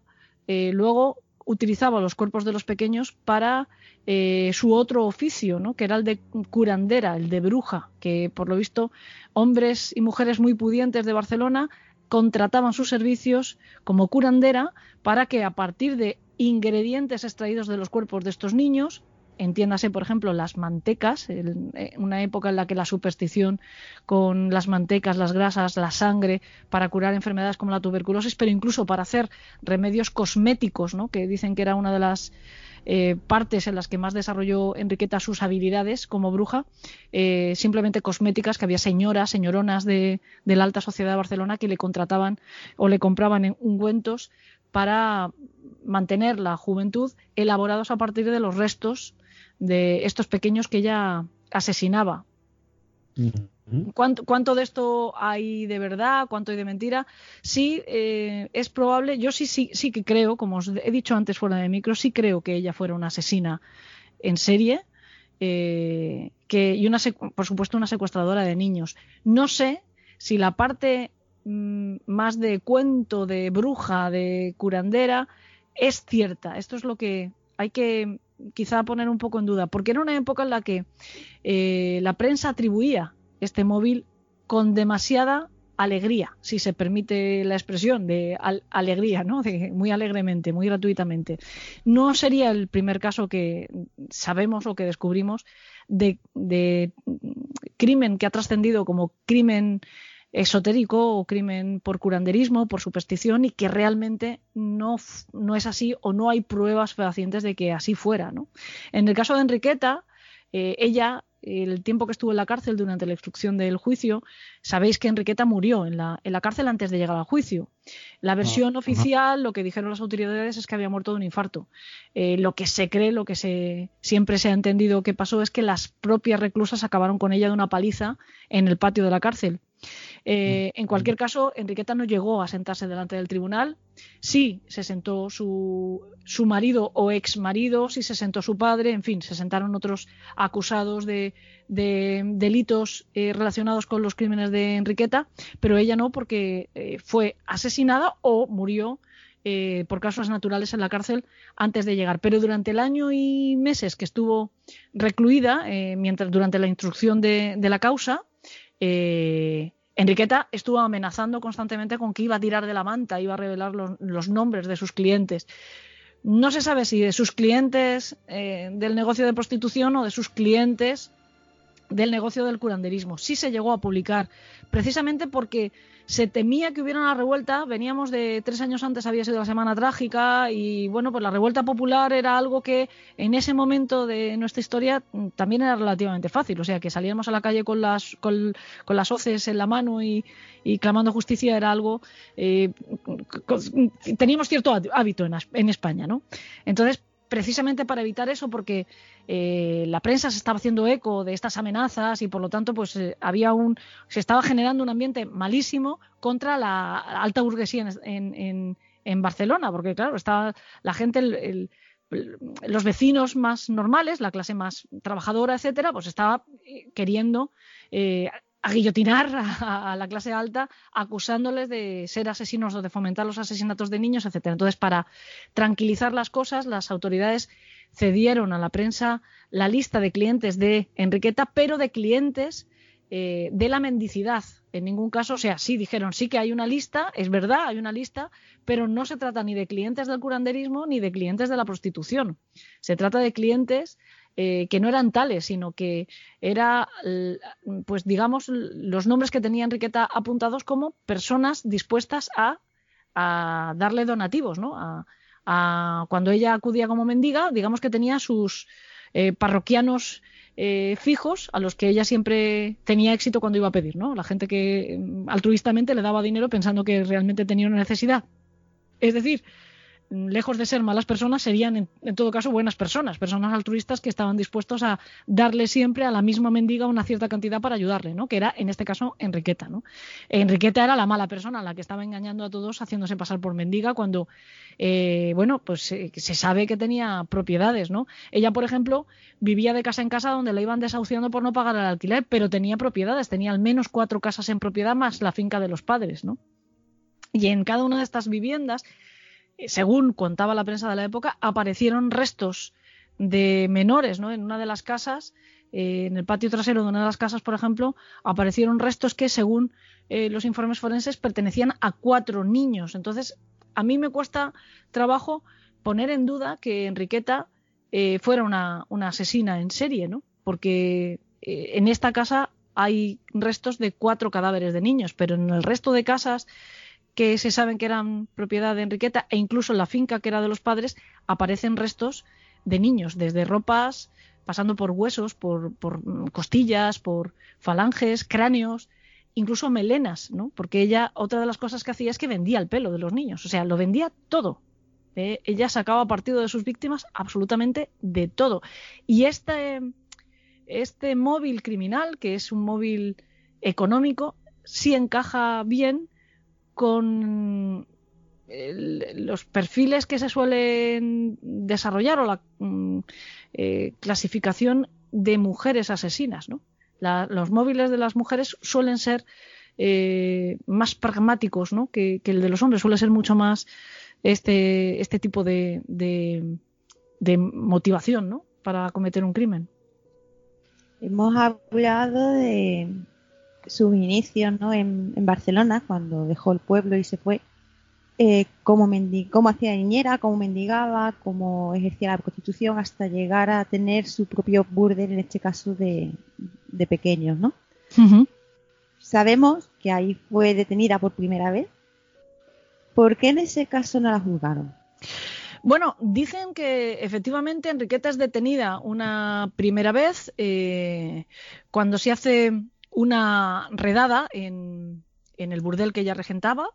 eh, luego utilizaba los cuerpos de los pequeños para eh, su otro oficio, ¿no? que era el de curandera, el de bruja, que por lo visto hombres y mujeres muy pudientes de Barcelona contrataban sus servicios como curandera para que a partir de ingredientes extraídos de los cuerpos de estos niños entiéndase, por ejemplo, las mantecas, eh, una época en la que la superstición con las mantecas, las grasas, la sangre, para curar enfermedades como la tuberculosis, pero incluso para hacer remedios cosméticos, ¿no? que dicen que era una de las eh, partes en las que más desarrolló Enriqueta sus habilidades como bruja, eh, simplemente cosméticas, que había señoras, señoronas de, de, la alta sociedad de Barcelona que le contrataban o le compraban en ungüentos para mantener la juventud elaborados a partir de los restos de estos pequeños que ella asesinaba. ¿Cuánto, de esto hay de verdad? ¿Cuánto hay de mentira? Sí, eh, es probable. Yo sí, sí, sí que creo, como os he dicho antes fuera de micro, sí creo que ella fuera una asesina en serie eh, que, y una, por supuesto una secuestradora de niños. No sé si la parte mm, más de cuento, de bruja, de curandera, es cierta. Esto es lo que hay que quizá poner un poco en duda, porque era una época en la que eh, la prensa atribuía este móvil con demasiada alegría, si se permite la expresión de alegría, ¿no? muy alegremente, muy gratuitamente. No sería el primer caso que sabemos o que descubrimos de, de crimen que ha trascendido como crimen esotérico o crimen por curanderismo, por superstición y que realmente no, no es así o no hay pruebas fehacientes de que así fuera. ¿no? En el caso de Enriqueta, eh, ella, el tiempo que estuvo en la cárcel durante la instrucción del juicio, sabéis que Enriqueta murió en la, en la cárcel antes de llegar al juicio. La ah, versión oficial, lo que dijeron las autoridades es que había muerto de un infarto. Eh, lo que se cree, lo que se, siempre se ha entendido que pasó es que las propias reclusas acabaron con ella de una paliza en el patio de la cárcel Eh, en cualquier caso, Enriqueta no llegó a sentarse delante del tribunal. Sí se sentó su, su marido o ex marido, sí se sentó su padre, en fin, se sentaron otros acusados de, delitos eh, relacionados con los crímenes de Enriqueta, pero ella no porque eh, fue asesinada o murió eh, por causas naturales en la cárcel antes de llegar. Pero durante el año y meses que estuvo recluida, eh, mientras durante la instrucción de, la causa, eh, Enriqueta estuvo amenazando constantemente con que iba a tirar de la manta, iba a revelar los, nombres de sus clientes. No se sabe si de sus clientes del negocio de prostitución o de sus clientes del negocio del curanderismo. Sí se llegó a publicar, precisamente porque se temía que hubiera una revuelta. Veníamos de tres años antes, había sido la Semana Trágica, y bueno, pues la revuelta popular era algo que en ese momento de nuestra historia también era relativamente fácil. O sea, que salíamos a la calle con las, con, las hoces en la mano y, clamando justicia era algo. Eh, teníamos cierto hábito en, en España, ¿no? Entonces, precisamente para evitar eso, porque eh, la prensa se estaba haciendo eco de estas amenazas y por lo tanto, pues eh, había un, se estaba generando un ambiente malísimo contra la alta burguesía en, en, Barcelona, porque claro, estaba la gente, los vecinos más normales, la clase más trabajadora, etcétera, pues estaba eh, queriendo a guillotinar a, la clase alta, acusándoles de ser asesinos o de fomentar los asesinatos de niños, etcétera. Entonces, para tranquilizar las cosas, las autoridades cedieron a la prensa la lista de clientes de Enriqueta, pero de clientes eh, de la mendicidad. En ningún caso, o sea, sí dijeron, sí que hay una lista, es verdad, hay una lista, pero no se trata ni de clientes del curanderismo ni de clientes de la prostitución. Se trata de clientes eh, que no eran tales, sino que era, pues digamos, los nombres que tenía Enriqueta apuntados como personas dispuestas a, darle donativos, ¿no? A, cuando ella acudía como mendiga, digamos que tenía sus eh, parroquianos eh, fijos a los que ella siempre tenía éxito cuando iba a pedir, ¿no? La gente que mm, altruistamente le daba dinero pensando que realmente tenía una necesidad. Es decir, lejos de ser malas personas, serían en, todo caso buenas personas, personas altruistas que estaban dispuestos a darle siempre a la misma mendiga una cierta cantidad para ayudarle, ¿no? Que era, en este caso, Enriqueta, ¿no? Enriqueta era la mala persona, la que estaba engañando a todos haciéndose pasar por mendiga cuando, eh, bueno, pues eh, se sabe que tenía propiedades, ¿no? Ella, por ejemplo, vivía de casa en casa donde la iban desahuciando por no pagar el alquiler, pero tenía propiedades, tenía al menos cuatro casas en propiedad más la finca de los padres, ¿no? Y en cada una de estas viviendas según contaba la prensa de la época, aparecieron restos de menores, ¿no? En una de las casas, eh, en el patio trasero de una de las casas, por ejemplo, aparecieron restos que, según eh, los informes forenses, pertenecían a cuatro niños. Entonces, a mí me cuesta trabajo poner en duda que Enriqueta fuera una, una, asesina en serie, ¿no? Porque en esta casa hay restos de cuatro cadáveres de niños, pero en el resto de casas que se saben que eran propiedad de Enriqueta e incluso en la finca que era de los padres aparecen restos de niños, desde ropas, pasando por huesos, por, costillas, por falanges, cráneos, incluso melenas, ¿no? Porque ella, otra de las cosas que hacía es que vendía el pelo de los niños, o sea, lo vendía todo. ¿eh? Ella sacaba partido de sus víctimas absolutamente de todo. Y este, este móvil criminal, que es un móvil económico, sí encaja bien con los perfiles que se suelen desarrollar o la mm, eh, clasificación de mujeres asesinas. ¿no? los móviles de las mujeres suelen ser eh, más pragmáticos ¿no? que, el de los hombres, suele ser mucho más este, este tipo de, de, motivación ¿no? para cometer un crimen. Hemos hablado de, sus inicios ¿no? en, Barcelona, cuando dejó el pueblo y se fue, eh, cómo, cómo hacía niñera, cómo mendigaba, cómo ejercía la prostitución, hasta llegar a tener su propio burdel, en este caso de, de pequeños. ¿no? Sabemos que ahí fue detenida por primera vez. ¿Por qué en ese caso no la juzgaron? Bueno, dicen que efectivamente Enriqueta es detenida una primera vez eh, cuando se hace una redada en, el burdel que ella regentaba.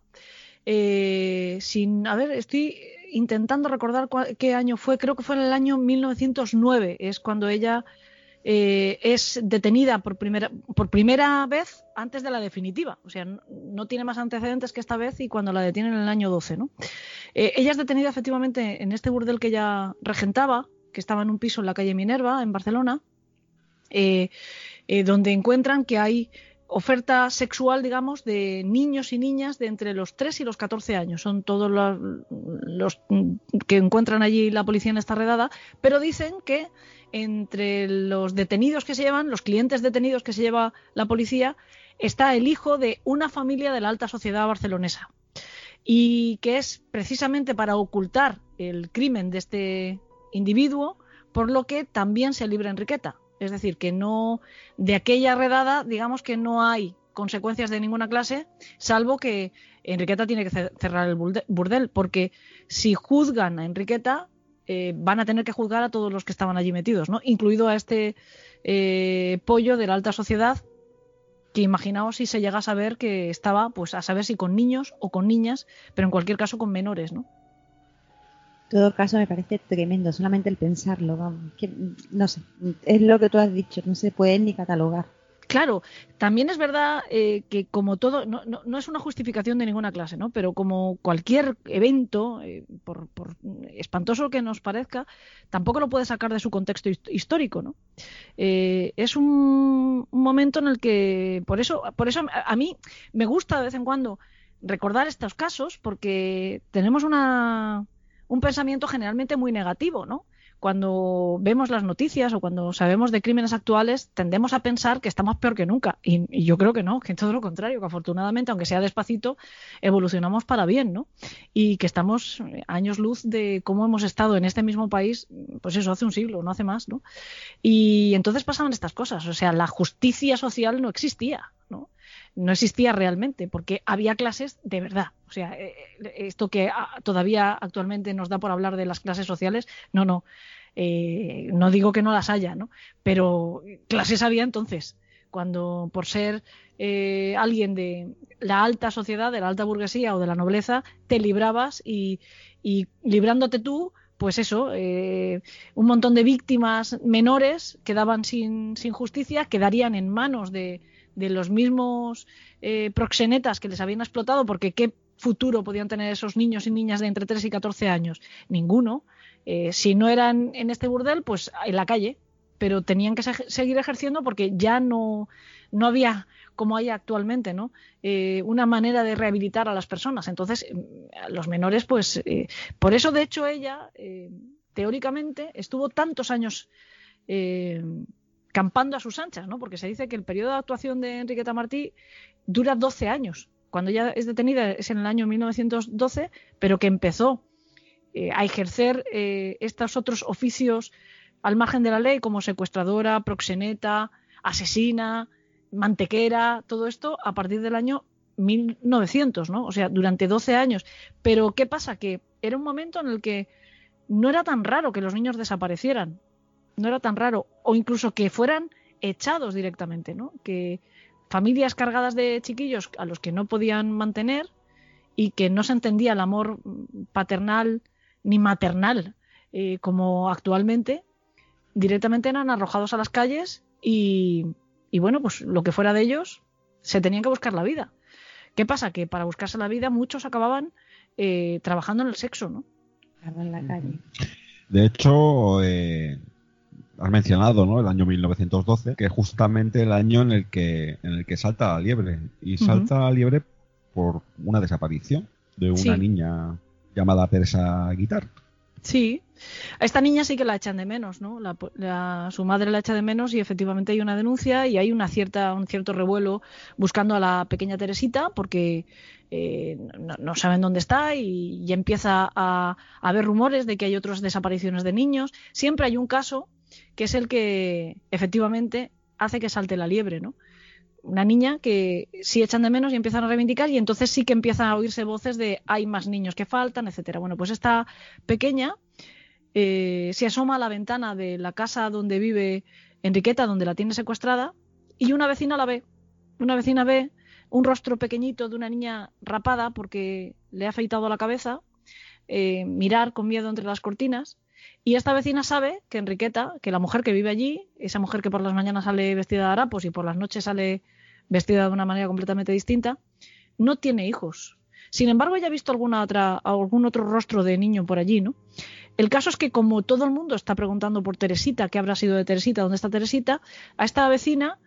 Eh, sin, a ver, estoy intentando recordar qué año fue, creo que fue en el año 1909, es cuando ella eh, es detenida por primera, por primera vez antes de la definitiva. O sea, no, tiene más antecedentes que esta vez y cuando la detienen en el año 12. ¿no? Eh, ella es detenida efectivamente en este burdel que ella regentaba, que estaba en un piso en la calle Minerva, en Barcelona, donde encuentran que hay oferta sexual, digamos, de niños y niñas de entre los 3 y los 14 años. Son todos los, que encuentran allí la policía en esta redada, pero dicen que entre los detenidos que se llevan, los clientes detenidos que se lleva la policía, está el hijo de una familia de la alta sociedad barcelonesa. Y que es precisamente para ocultar el crimen de este individuo, por lo que también se libra Enriqueta. Es decir, que no, de aquella redada, digamos que no hay consecuencias de ninguna clase, salvo que Enriqueta tiene que cerrar el burdel, porque si juzgan a Enriqueta, eh, van a tener que juzgar a todos los que estaban allí metidos, ¿no? Incluido a este eh, pollo de la alta sociedad, que imaginaos si se llega a saber que estaba, pues a saber si con niños o con niñas, pero en cualquier caso con menores, ¿no? Todo caso me parece tremendo, solamente el pensarlo, que, no sé, es lo que tú has dicho, no se puede ni catalogar. Claro, también es verdad eh, que como todo, no, no, es una justificación de ninguna clase, ¿no? Pero como cualquier evento, eh, por, espantoso que nos parezca, tampoco lo puede sacar de su contexto histórico, ¿no? Eh, es un, momento en el que, por eso, por eso a mí me gusta de vez en cuando recordar estos casos, porque tenemos una un pensamiento generalmente muy negativo, ¿no? Cuando vemos las noticias o cuando sabemos de crímenes actuales, tendemos a pensar que estamos peor que nunca. Y, yo creo que no, que todo lo contrario, que afortunadamente, aunque sea despacito, evolucionamos para bien, ¿no? Y que estamos años luz de cómo hemos estado en este mismo país, pues eso, hace un siglo, no hace más, ¿no? Y entonces pasaban estas cosas. O sea, la justicia social no existía, ¿no? No existía realmente, porque había clases de verdad. O sea, eh, eh, esto que todavía actualmente nos da por hablar de las clases sociales, no, no. Eh, no digo que no las haya, ¿no? Pero clases había entonces, cuando por ser alguien de la alta sociedad, de la alta burguesía o de la nobleza, te librabas y, y librándote tú, pues eso, un montón de víctimas menores quedaban sin, sin justicia, quedarían en manos de, de los mismos eh, proxenetas que les habían explotado, porque qué futuro podían tener esos niños y niñas de entre 3 y 14 años? Ninguno. Eh, si no eran en este burdel, pues en la calle, pero tenían que seguir ejerciendo porque ya no, no había, como hay actualmente, ¿no? Eh, una manera de rehabilitar a las personas. Entonces, los menores, pues, por eso, de hecho, ella, teóricamente, estuvo tantos años campando a sus anchas, ¿no? Porque se dice que el periodo de actuación de Enriqueta Martí dura 12 años. Cuando ella es detenida es en el año 1912, pero que empezó eh, a ejercer eh, estos otros oficios al margen de la ley, como secuestradora, proxeneta, asesina, mantequera, todo esto a partir del año 1900, ¿no? O sea, durante 12 años. Pero ¿qué pasa? Que era un momento en el que no era tan raro que los niños desaparecieran no era tan raro, o incluso que fueran echados directamente, ¿no? Que familias cargadas de chiquillos a los que no podían mantener y que no se entendía el amor paternal ni maternal eh, como actualmente, directamente eran arrojados a las calles y, bueno, pues lo que fuera de ellos, se tenían que buscar la vida. ¿Qué pasa? Que para buscarse la vida muchos acababan eh, trabajando en el sexo, ¿no? En la calle. De hecho, eh, has mencionado, ¿no? El año 1912, que es justamente el año en el que, en el que salta la liebre. Y salta la liebre por una desaparición de una niña llamada Persa Guitar. Sí, a esta niña sí que la echan de menos, ¿no? su madre la echa de menos y efectivamente hay una denuncia y hay una cierta, un cierto revuelo buscando a la pequeña Teresita porque eh, no, saben dónde está y, y empieza a, a, haber rumores de que hay otras desapariciones de niños. Siempre hay un caso que es el que efectivamente hace que salte la liebre, ¿no? Una niña que sí echan de menos y empiezan a reivindicar y entonces sí que empiezan a oírse voces de hay más niños que faltan, etcétera. Bueno, pues esta pequeña eh, se asoma a la ventana de la casa donde vive Enriqueta, donde la tiene secuestrada, y una vecina la ve. Una vecina ve un rostro pequeñito de una niña rapada porque le ha afeitado la cabeza, eh, mirar con miedo entre las cortinas Y esta vecina sabe que Enriqueta, que la mujer que vive allí, esa mujer que por las mañanas sale vestida de harapos y por las noches sale vestida de una manera completamente distinta, no tiene hijos. Sin embargo, ella ha visto alguna otra, algún otro rostro de niño por allí, ¿no? El caso es que como todo el mundo está preguntando por Teresita, qué habrá sido de Teresita, dónde está Teresita, a esta vecina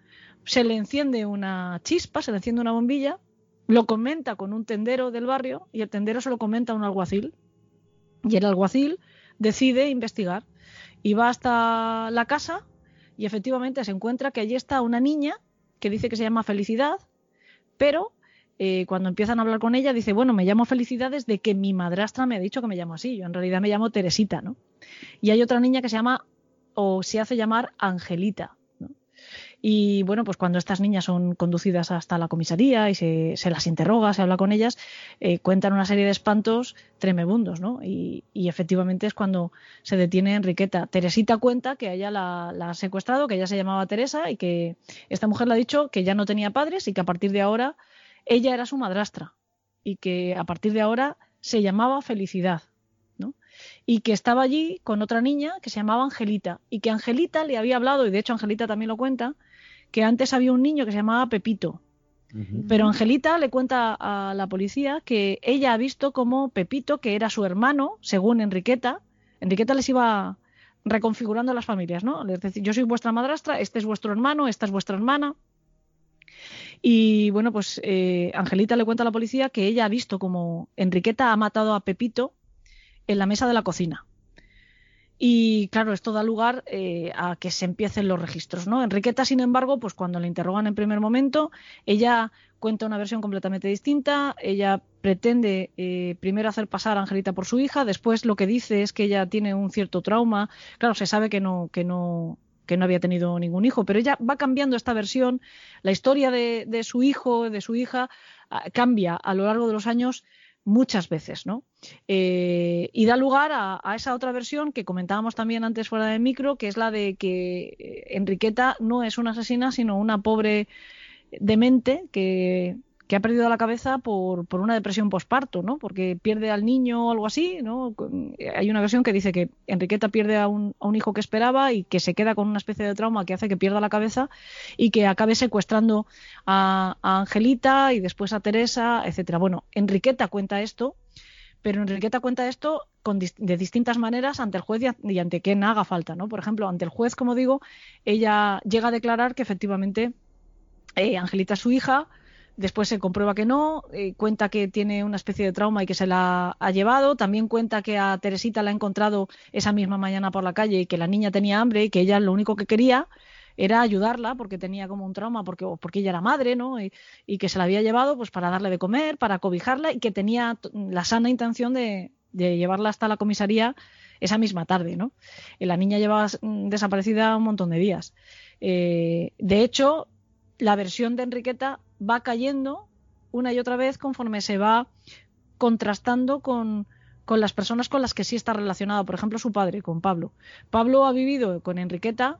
se le enciende una chispa, se le enciende una bombilla, lo comenta con un tendero del barrio y el tendero se lo comenta a un alguacil. Y el alguacil decide investigar y va hasta la casa y efectivamente se encuentra que allí está una niña que dice que se llama Felicidad, pero eh, cuando empiezan a hablar con ella, dice, bueno, me llamo Felicidad desde que mi madrastra me ha dicho que me llamo así. Yo en realidad me llamo Teresita, ¿no? Y hay otra niña que se llama, o se hace llamar Angelita. Y bueno, pues cuando estas niñas son conducidas hasta la comisaría y se, las interroga, se habla con ellas, eh, cuentan una serie de espantos tremebundos, ¿no? Y, efectivamente es cuando se detiene Enriqueta. Teresita cuenta que ella la, la, ha secuestrado, que ella se llamaba Teresa y que esta mujer le ha dicho que ya no tenía padres y que a partir de ahora ella era su madrastra y que a partir de ahora se llamaba Felicidad, ¿no? Y que estaba allí con otra niña que se llamaba Angelita y que Angelita le había hablado, y de hecho Angelita también lo cuenta, que antes había un niño que se llamaba Pepito. Pero Angelita le cuenta a la policía que ella ha visto como Pepito, que era su hermano, según Enriqueta, Enriqueta les iba reconfigurando las familias, ¿no? Es decir, yo soy vuestra madrastra, este es vuestro hermano, esta es vuestra hermana. Y bueno, pues eh, Angelita le cuenta a la policía que ella ha visto como Enriqueta ha matado a Pepito en la mesa de la cocina. Y claro, esto da lugar eh, a que se empiecen los registros, ¿no? Enriqueta, sin embargo, pues cuando le interrogan en primer momento, ella cuenta una versión completamente distinta. Ella pretende eh, primero hacer pasar a Angelita por su hija, después lo que dice es que ella tiene un cierto trauma. Claro, se sabe que no, que no, que no había tenido ningún hijo, pero ella va cambiando esta versión, la historia de, su hijo, de su hija, ah, cambia a lo largo de los años muchas veces, ¿no? Eh, y da lugar a, esa otra versión que comentábamos también antes fuera del micro, que es la de que eh, Enriqueta no es una asesina, sino una pobre demente que que ha perdido la cabeza por, por una depresión posparto, ¿no? Porque pierde al niño o algo así, ¿no? Hay una versión que dice que Enriqueta pierde a un, a un, hijo que esperaba y que se queda con una especie de trauma que hace que pierda la cabeza y que acabe secuestrando a, Angelita y después a Teresa, etcétera. Bueno, Enriqueta cuenta esto, pero Enriqueta cuenta esto con, de distintas maneras ante el juez y, ante quien haga falta, ¿no? Por ejemplo, ante el juez, como digo, ella llega a declarar que efectivamente eh, Angelita es su hija, Después se comprueba que no, eh, cuenta que tiene una especie de trauma y que se la ha llevado. También cuenta que a Teresita la ha encontrado esa misma mañana por la calle y que la niña tenía hambre y que ella lo único que quería era ayudarla porque tenía como un trauma, porque, porque ella era madre, ¿no? Y, que se la había llevado pues para darle de comer, para cobijarla y que tenía la sana intención de, llevarla hasta la comisaría esa misma tarde, ¿no? La niña llevaba mm, desaparecida un montón de días. Eh, de hecho, la versión de Enriqueta va cayendo una y otra vez conforme se va contrastando con, las personas con las que sí está relacionado. Por ejemplo, su padre, con Pablo. Pablo ha vivido con Enriqueta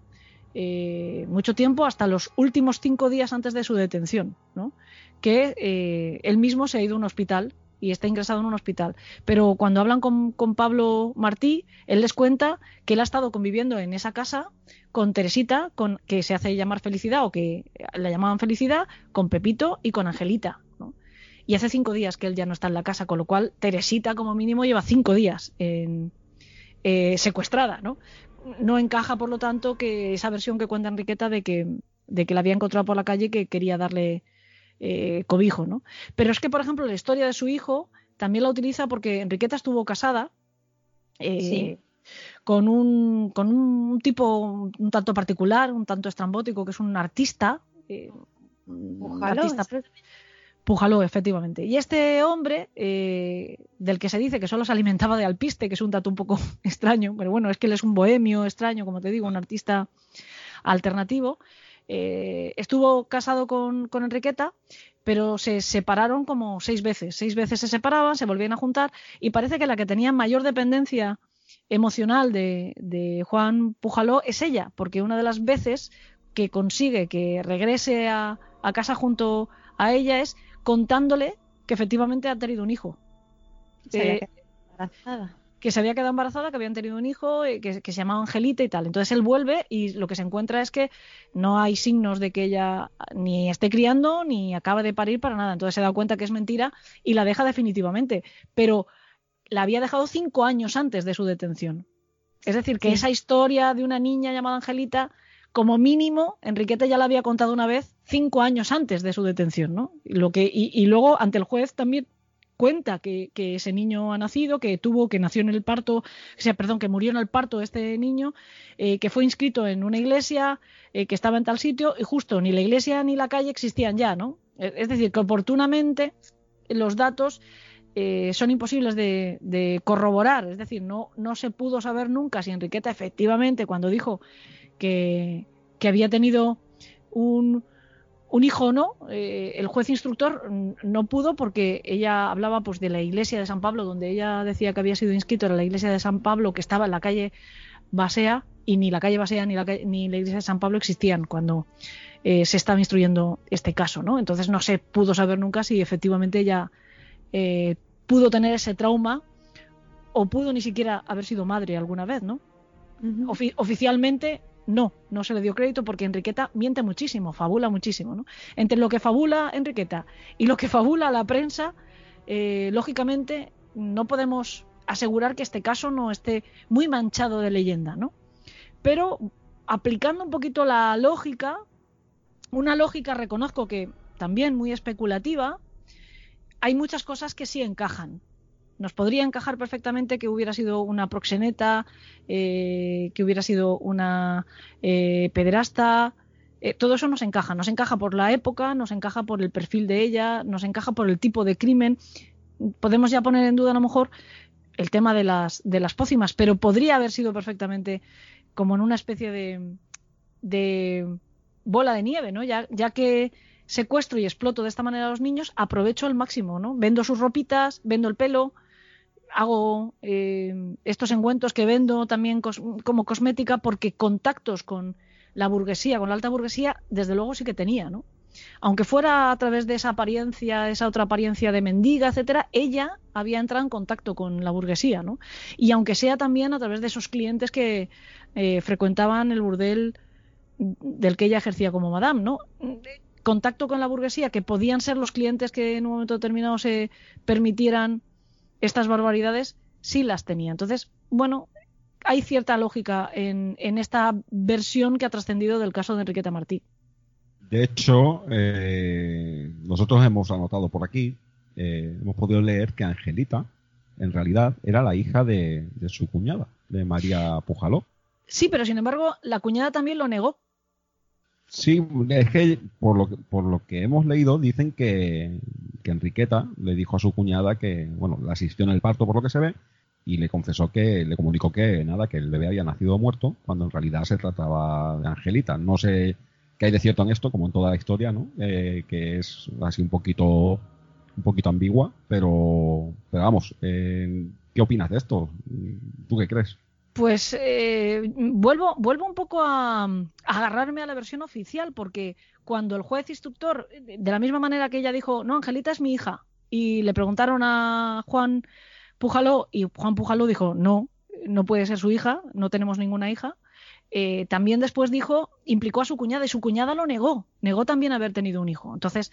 eh, mucho tiempo, hasta los últimos cinco días antes de su detención, ¿no? que eh, él mismo se ha ido a un hospital y está ingresado en un hospital. Pero cuando hablan con, Pablo Martí, él les cuenta que él ha estado conviviendo en esa casa con Teresita, con, que se hace llamar Felicidad o que la llamaban Felicidad, con Pepito y con Angelita. Y hace cinco días que él ya no está en la casa, con lo cual Teresita como mínimo lleva cinco días en, eh, secuestrada. ¿no? no encaja, por lo tanto, que esa versión que cuenta Enriqueta de que, de que la había encontrado por la calle y que quería darle eh, cobijo, ¿no? Pero es que, por ejemplo, la historia de su hijo también la utiliza porque Enriqueta estuvo casada eh, con, un, con un tipo un tanto particular, un tanto estrambótico, que es un artista. Eh, Pujalo, efectivamente. Y este hombre, del que se dice que solo se alimentaba de alpiste, que es un dato un poco extraño, pero bueno, es que él es un bohemio extraño, como te digo, un artista alternativo, eh, estuvo casado con, Enriqueta, pero se separaron como seis veces. Seis veces se separaban, se volvían a juntar y parece que la que tenía mayor dependencia emocional de, Juan Pujaló es ella, porque una de las veces que consigue que regrese a, casa junto a ella es contándole que efectivamente ha tenido un hijo. Eh, embarazada. Que se había quedado embarazada, que habían tenido un hijo, eh, que, se llamaba Angelita y tal. Entonces él vuelve y lo que se encuentra es que no hay signos de que ella ni esté criando ni acaba de parir para nada. Entonces se da cuenta que es mentira y la deja definitivamente. Pero la había dejado cinco años antes de su detención. Es decir, que esa historia de una niña llamada Angelita, como mínimo, Enriqueta ya la había contado una vez cinco años antes de su detención, ¿no? Lo que, y luego ante el juez también cuenta que, ese niño ha nacido, que tuvo, que nació en el parto, o sea, perdón, que murió en el parto este niño, eh, que fue inscrito en una iglesia, eh, que estaba en tal sitio, y justo ni la iglesia ni la calle existían ya, ¿no? Es decir, que oportunamente los datos eh, son imposibles de, corroborar, es decir, no, no se pudo saber nunca si Enriqueta efectivamente, cuando dijo que, que había tenido un, un hijo no, eh, el juez instructor no pudo porque ella hablaba pues de la iglesia de San Pablo, donde ella decía que había sido inscrito en la iglesia de San Pablo, que estaba en la calle Basea, y ni la calle Basea ni la, ni la iglesia de San Pablo existían cuando eh, se estaba instruyendo este caso, ¿no? Entonces no se pudo saber nunca si efectivamente ella eh, pudo tener ese trauma o pudo ni siquiera haber sido madre alguna vez, ¿no? oficialmente no, no se le dio crédito porque Enriqueta miente muchísimo, fabula muchísimo. ¿no? Entre lo que fabula Enriqueta y lo que fabula la prensa, eh, lógicamente no podemos asegurar que este caso no esté muy manchado de leyenda, ¿no? Pero aplicando un poquito la lógica, una lógica reconozco que también muy especulativa, hay muchas cosas que sí encajan nos podría encajar perfectamente que hubiera sido una proxeneta, eh, que hubiera sido una eh, pederasta. Eh, todo eso nos encaja. Nos encaja por la época, nos encaja por el perfil de ella, nos encaja por el tipo de crimen. Podemos ya poner en duda a lo mejor el tema de las, de las pócimas, pero podría haber sido perfectamente como en una especie de, de bola de nieve, ¿no? Ya, ya que secuestro y exploto de esta manera a los niños, aprovecho al máximo, ¿no? Vendo sus ropitas, vendo el pelo, hago eh, estos encuentros que vendo también como cosmética porque contactos con la burguesía, con la alta burguesía, desde luego sí que tenía, ¿no? Aunque fuera a través de esa apariencia, esa otra apariencia de mendiga, etcétera, ella había entrado en contacto con la burguesía, ¿no? Y aunque sea también a través de esos clientes que eh, frecuentaban el burdel del que ella ejercía como madame, ¿no? Contacto con la burguesía, que podían ser los clientes que en un momento determinado se permitieran estas barbaridades sí las tenía. Entonces, bueno, hay cierta lógica en, esta versión que ha trascendido del caso de Enriqueta Martí. De hecho, eh, nosotros hemos anotado por aquí, eh, hemos podido leer que Angelita, en realidad, era la hija de, de su cuñada, de María Pujaló. Sí, pero sin embargo, la cuñada también lo negó. Sí, es que por lo que, por lo que hemos leído dicen que, Enriqueta le dijo a su cuñada que, bueno, la asistió en el parto por lo que se ve y le confesó que, le comunicó que nada, que el bebé había nacido muerto cuando en realidad se trataba de Angelita. No sé qué hay de cierto en esto, como en toda la historia, ¿no? Eh, que es así un poquito, un poquito ambigua, pero, pero vamos, eh, ¿qué opinas de esto? ¿Tú qué crees? Pues eh, vuelvo, vuelvo un poco a, agarrarme a la versión oficial, porque cuando el juez instructor, de la misma manera que ella dijo, no, Angelita es mi hija, y le preguntaron a Juan Pujaló, y Juan Pujaló dijo, no, no puede ser su hija, no tenemos ninguna hija, eh, también después dijo, implicó a su cuñada, y su cuñada lo negó, negó también haber tenido un hijo. Entonces,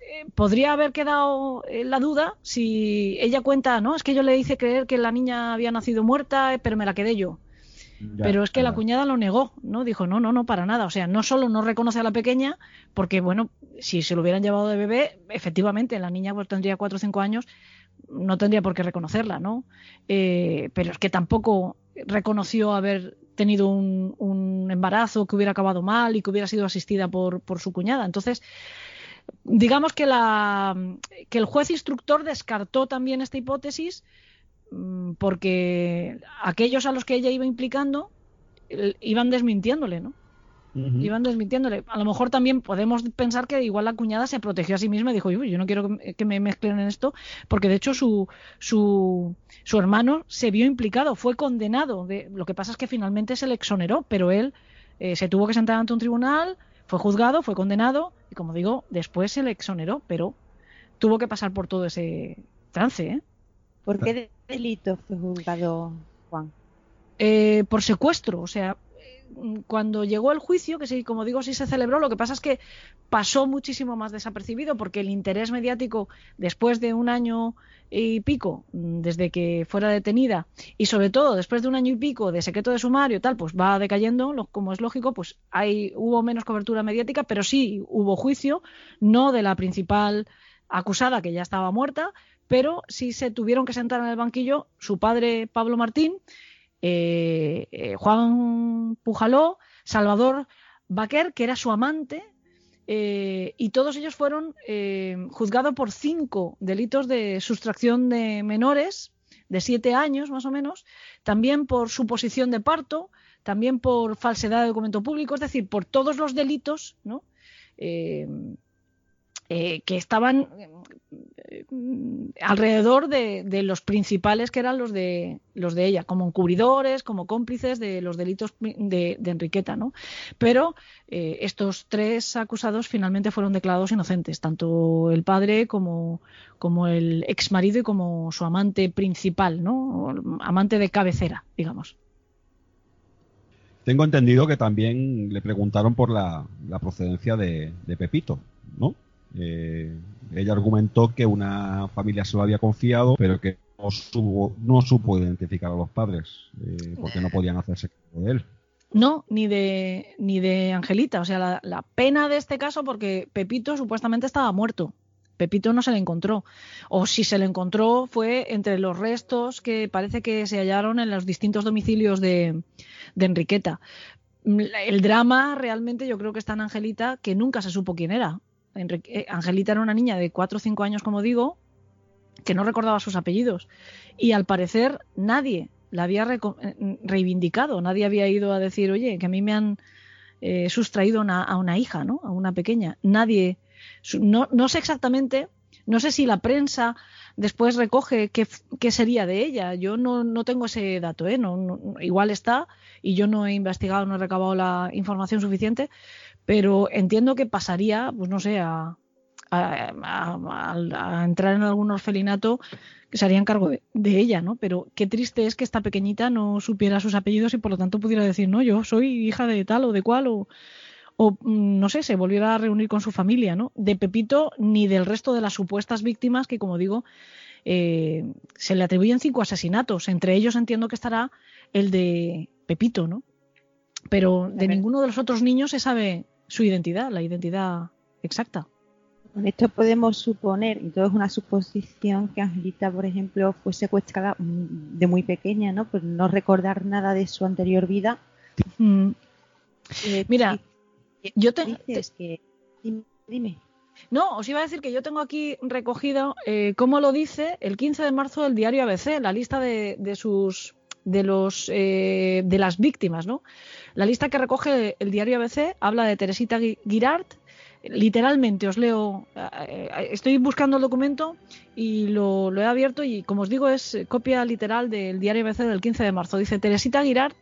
eh, podría haber quedado la duda si ella cuenta, no, es que yo le hice creer que la niña había nacido muerta, eh, pero me la quedé yo. pero es que la cuñada lo negó, ¿no? Dijo, no, no, no, para nada. O sea, no solo no reconoce a la pequeña, porque, bueno, si se lo hubieran llevado de bebé, efectivamente, la niña pues, tendría cuatro o cinco años, no tendría por qué reconocerla, ¿no? Eh, pero es que tampoco reconoció haber tenido un, un, embarazo que hubiera acabado mal y que hubiera sido asistida por, por su cuñada. Entonces, digamos que, la, que el juez instructor descartó también esta hipótesis mm, porque aquellos a los que ella iba implicando iban desmintiéndole, ¿no? Iban desmintiéndole. A lo mejor también podemos pensar que igual la cuñada se protegió a sí misma y dijo, yo no quiero que me mezclen en esto, porque de hecho su, su, su hermano se vio implicado, fue condenado. De, lo que pasa es que finalmente se le exoneró, pero él eh, se tuvo que sentar ante un tribunal, fue juzgado, fue condenado y como digo, después se le exoneró, pero tuvo que pasar por todo ese trance. ¿eh? ¿Por qué delito fue juzgado Juan? Eh, por secuestro, o sea, cuando llegó el juicio, que sí, como digo, sí se celebró, lo que pasa es que pasó muchísimo más desapercibido porque el interés mediático después de un año y pico desde que fuera detenida y sobre todo después de un año y pico de secreto de sumario tal, pues va decayendo, como es lógico, pues hay hubo menos cobertura mediática, pero sí hubo juicio, no de la principal acusada que ya estaba muerta, pero sí se tuvieron que sentar en el banquillo su padre Pablo Martín eh, eh, Juan Pujaló, Salvador Baquer, que era su amante, eh, y todos ellos fueron juzgados por cinco delitos de sustracción de menores de siete años más o menos, también por suposición de parto, también por falsedad de documento público, es decir, por todos los delitos ¿no? Eh, que estaban eh, alrededor de, los principales que eran los de los de ella, como encubridores, como cómplices de los delitos de, Enriqueta, ¿no? Pero eh, estos tres acusados finalmente fueron declarados inocentes, tanto el padre como, como el ex marido y como su amante principal, ¿no? Amante de cabecera, digamos. Tengo entendido que también le preguntaron por la, procedencia de Pepito, ¿no? Eh, ella argumentó que una familia se lo había confiado, pero que no, no supo identificar a los padres, eh, porque no podían hacerse cargo de él. No, ni de, ni de Angelita. O sea, la, pena de este caso, porque Pepito supuestamente estaba muerto. Pepito no se le encontró. O si se le encontró fue entre los restos que parece que se hallaron en los distintos domicilios de, de Enriqueta. El drama realmente yo creo que está en Angelita, que nunca se supo quién era. Eh, Angelita era una niña de 4 o 5 años, como digo, que no recordaba sus apellidos. Y al parecer nadie la había eh, reivindicado, nadie había ido a decir, oye, que a mí me han eh, sustraído a una hija, ¿no? A una pequeña. Nadie, no, no, sé exactamente, no sé si la prensa después recoge qué, sería de ella. Yo no, no tengo ese dato, ¿eh? No, igual está y yo no he investigado, no he recabado la información suficiente, pero entiendo que pasaría, pues no sé, a, entrar en algún orfelinato que se harían cargo de, ella, ¿no? Pero qué triste es que esta pequeñita no supiera sus apellidos y por lo tanto pudiera decir, no, yo soy hija de tal o de cual o, o mm, no sé, se volviera a reunir con su familia, ¿no? De Pepito ni del resto de las supuestas víctimas que, como digo, eh, se le atribuyen cinco asesinatos. Entre ellos entiendo que estará el de Pepito, ¿no? Pero de ninguno de los otros niños se sabe su identidad, la identidad exacta. Con esto podemos suponer, y todo es una suposición, que Angelita, por ejemplo, fue secuestrada de muy pequeña, ¿no? Por no recordar nada de su anterior vida. Mm. Eh, Mira, yo te, que... Dime, No, os iba a decir que yo tengo aquí recogido, eh, como lo dice, el 15 de marzo del diario ABC, la lista de, de sus de los eh, de las víctimas, ¿no? La lista que recoge el diario ABC habla de Teresita Girard. Literalmente os leo, eh, estoy buscando el documento y lo, he abierto y como os digo es copia literal del diario ABC del 15 de marzo. Dice Teresita Girard,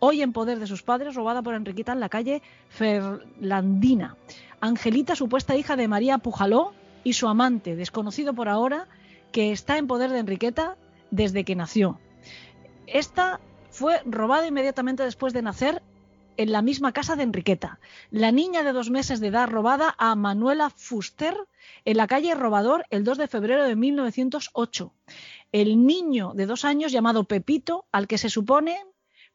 hoy en poder de sus padres, robada por Enriqueta en la calle Ferlandina. Angelita, supuesta hija de María Pujaló y su amante, desconocido por ahora, que está en poder de Enriqueta desde que nació. Esta fue robada inmediatamente después de nacer en la misma casa de Enriqueta. La niña de dos meses de edad robada a Manuela Fuster en la calle Robador el 2 de febrero de 1908. El niño de dos años llamado Pepito, al que se supone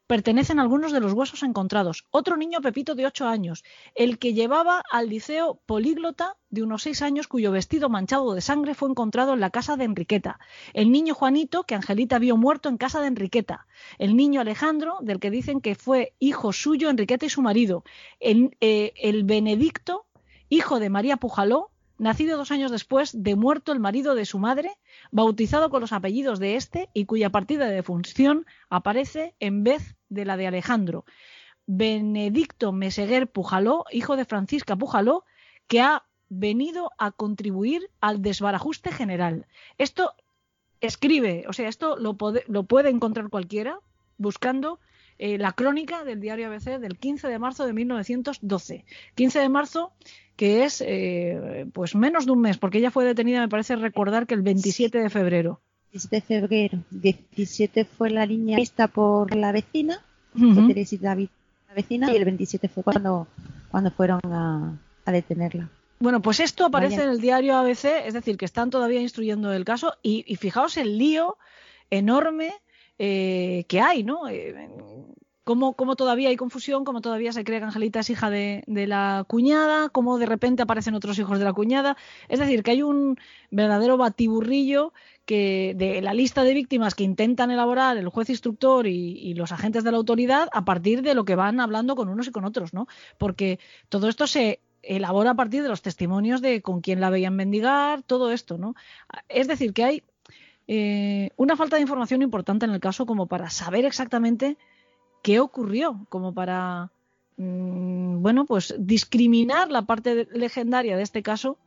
pertenecen algunos de los huesos encontrados. Otro niño Pepito de ocho años, el que llevaba al liceo políglota de unos seis años cuyo vestido manchado de sangre fue encontrado en la casa de Enriqueta. El niño Juanito, que Angelita vio muerto en casa de Enriqueta. El niño Alejandro, del que dicen que fue hijo suyo Enriqueta y su marido. El, eh, el Benedicto, hijo de María Pujaló, nacido dos años después de muerto el marido de su madre, bautizado con los apellidos de este y cuya partida de defunción aparece en vez de la de Alejandro. Benedicto Meseguer Pujaló, hijo de Francisca Pujaló, que ha venido a contribuir al desbarajuste general. Esto escribe, o sea, esto lo, lo puede encontrar cualquiera buscando eh, la crónica del diario ABC del 15 de marzo de 1912. 15 de marzo que es eh, pues menos de un mes, porque ella fue detenida, me parece recordar que el 27 de febrero. 17 de febrero. 17 fue la línea vista por la vecina, la vecina, y el 27 fue cuando, cuando fueron a, a detenerla. Bueno, pues esto aparece Vaya. en el diario ABC, es decir, que están todavía instruyendo el caso y, y fijaos el lío enorme eh, que hay, ¿no? Eh, cómo, todavía hay confusión, cómo todavía se cree que Angelita es hija de, la cuñada, cómo de repente aparecen otros hijos de la cuñada. Es decir, que hay un verdadero batiburrillo que de la lista de víctimas que intentan elaborar el juez instructor y, y los agentes de la autoridad a partir de lo que van hablando con unos y con otros, ¿no? Porque todo esto se elabora a partir de los testimonios de con quién la veían mendigar, todo esto, ¿no? Es decir, que hay eh, una falta de información importante en el caso como para saber exactamente qué ocurrió, como para, mm, bueno, pues discriminar la parte legendaria de este caso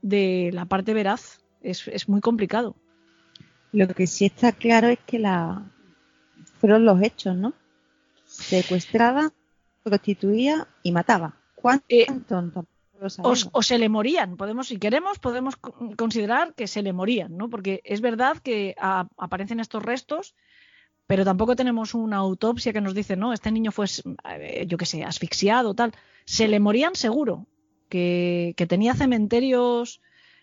de la parte veraz. Es, es muy complicado. Lo que sí está claro es que la fueron los hechos, ¿no? Secuestrada, prostituía y mataba. ¿Cuánto? Eh, O, se le morían, podemos, si queremos, podemos co- considerar que se le morían, ¿no? Porque es verdad que a- aparecen estos restos, pero tampoco tenemos una autopsia que nos dice, no, este niño fue, eh, yo qué sé, asfixiado, tal. Se le morían seguro, que, que tenía cementerios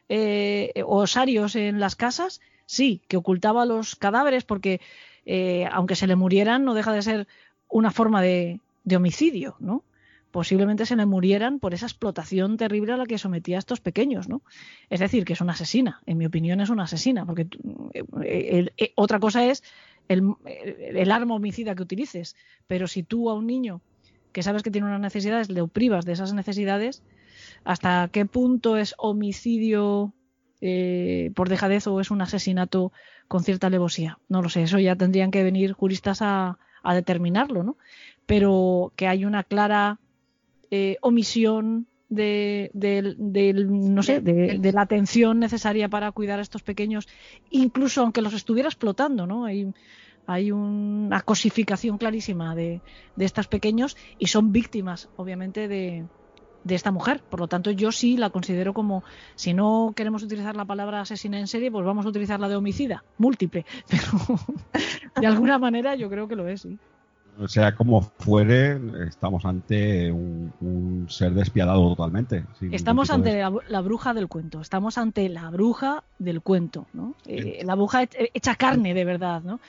eh, osarios en las casas, sí, que ocultaba los cadáveres, porque eh, aunque se le murieran, no deja de ser una forma de, de homicidio, ¿no? posiblemente se le murieran por esa explotación terrible a la que sometía a estos pequeños, ¿no? Es decir, que es una asesina, en mi opinión es una asesina, porque eh, otra cosa es el, el arma homicida que utilices, pero si tú a un niño que sabes que tiene unas necesidades le privas de esas necesidades, ¿hasta qué punto es homicidio eh, por dejadez o es un asesinato con cierta alevosía? No lo sé, eso ya tendrían que venir juristas a, a determinarlo, ¿no? Pero que hay una clara eh, omisión de, del- del- no sé, de, de la atención necesaria para cuidar a estos pequeños, incluso aunque los estuviera explotando, ¿no? Hay, hay una cosificación clarísima de, de estos pequeños y son víctimas, obviamente, de, de esta mujer. Por lo tanto, yo sí la considero como, si no queremos utilizar la palabra asesina en serie, pues vamos a utilizar la de homicida, múltiple. Pero de alguna manera yo creo que lo es, sí. O sea, como fuere, estamos ante un, un ser despiadado totalmente. Estamos de- ante la, la bruja del cuento, estamos ante la bruja del cuento, ¿no? Eh, la bruja he- hecha carne de verdad, ¿no?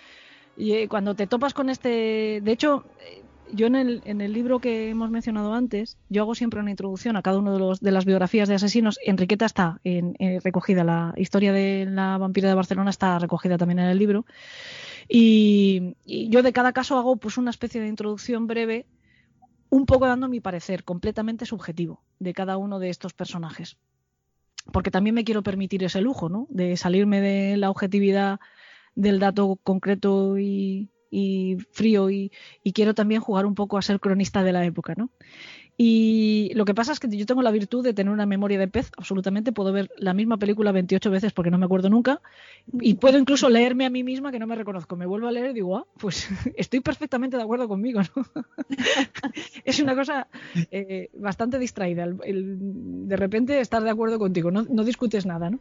Y eh, cuando te topas con este, de hecho, eh, yo en el, en el libro que hemos mencionado antes, yo hago siempre una introducción a cada uno de, los, de las biografías de asesinos. Enriqueta está en- recogida, la historia de la vampira de Barcelona está recogida también en el libro. Y, yo de cada caso hago pues una especie de introducción breve, un poco dando mi parecer completamente subjetivo de cada uno de estos personajes. Porque también me quiero permitir ese lujo, ¿no? De salirme de la objetividad del dato concreto y, y frío y, y quiero también jugar un poco a ser cronista de la época, ¿no? Y lo que pasa es que yo tengo la virtud de tener una memoria de pez, absolutamente. Puedo ver la misma película 28 veces porque no me acuerdo nunca. Y puedo incluso leerme a mí misma que no me reconozco. Me vuelvo a leer y digo, ah, pues estoy perfectamente de acuerdo conmigo, ¿no? es una cosa eh, bastante distraída. El, de repente estar de acuerdo contigo, no, no discutes nada, ¿no?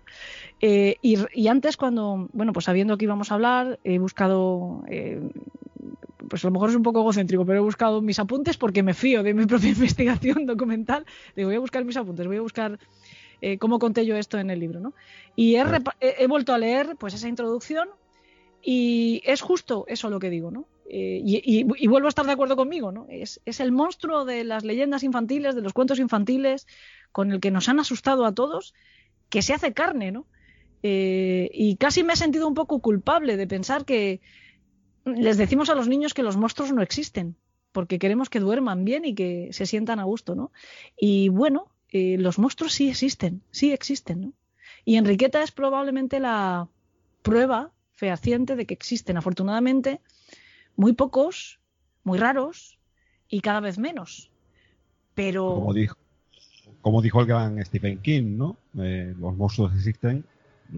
Eh, y, y antes, cuando, bueno, pues sabiendo que íbamos a hablar, he buscado. eh, pues a lo mejor es un poco egocéntrico, pero he buscado mis apuntes porque me fío de mi propia investigación documental. Digo, voy a buscar mis apuntes, voy a buscar eh, cómo conté yo esto en el libro, ¿no? Y he, vuelto a leer pues esa introducción y es justo eso lo que digo, ¿no? Eh, y, y- y vuelvo a estar de acuerdo conmigo, ¿no? Es, es el monstruo de las leyendas infantiles, de los cuentos infantiles, con el que nos han asustado a todos, que se hace carne, ¿no? Eh, y casi me he sentido un poco culpable de pensar que les decimos a los niños que los monstruos no existen, porque queremos que duerman bien y que se sientan a gusto, ¿no? Y bueno, eh, los monstruos sí existen, sí existen, ¿no? Y Enriqueta es probablemente la prueba fehaciente de que existen. Afortunadamente, muy pocos, muy raros y cada vez menos. Pero Como dijo, el gran Stephen King, ¿no? Eh, los monstruos existen,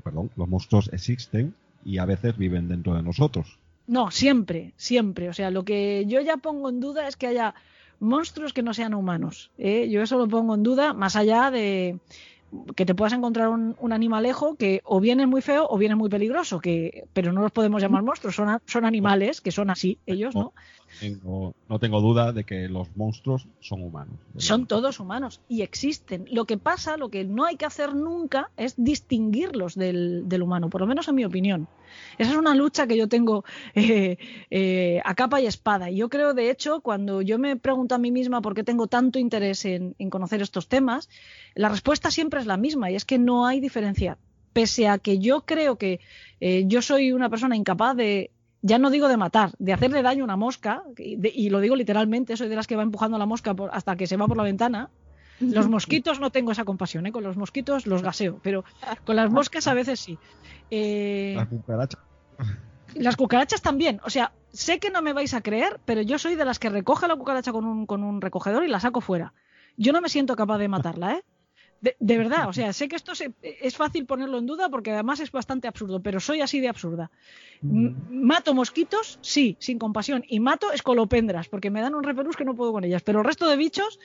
perdón, los monstruos existen y a veces viven dentro de nosotros. No, siempre, siempre. O sea, lo que yo ya pongo en duda es que haya monstruos que no sean humanos. ¿eh? Yo eso lo pongo en duda, más allá de, que te puedas encontrar un, un, animalejo que o bien es muy feo o bien es muy peligroso, que, pero no los podemos llamar monstruos, son, son animales que son así, ellos, ¿no? Tengo, no tengo duda de que los monstruos son humanos. Son todos humanos y existen. Lo que pasa, lo que no hay que hacer nunca es distinguirlos del, del humano, por lo menos en mi opinión. Esa es una lucha que yo tengo eh, eh, a capa y espada. Y yo creo, de hecho, cuando yo me pregunto a mí misma por qué tengo tanto interés en, en conocer estos temas, la respuesta siempre es la misma y es que no hay diferencia. Pese a que yo creo que eh, yo soy una persona incapaz de ya no digo de matar, de hacerle daño a una mosca, y, de, y, lo digo literalmente, soy de las que va empujando a la mosca por, hasta que se va por la ventana. Los mosquitos no tengo esa compasión, ¿eh? con los mosquitos los gaseo, pero con las moscas a veces sí. Eh, las cucarachas. Las cucarachas también, o sea, sé que no me vais a creer, pero yo soy de las que recoge la cucaracha con un, con un recogedor y la saco fuera. Yo no me siento capaz de matarla, ¿eh? De, de, verdad, o sea, sé que esto se, es fácil ponerlo en duda porque además es bastante absurdo, pero soy así de absurda. M mato mosquitos, sí, sin compasión, y mato escolopendras porque me dan un repelús que no puedo con ellas, pero el resto de bichos,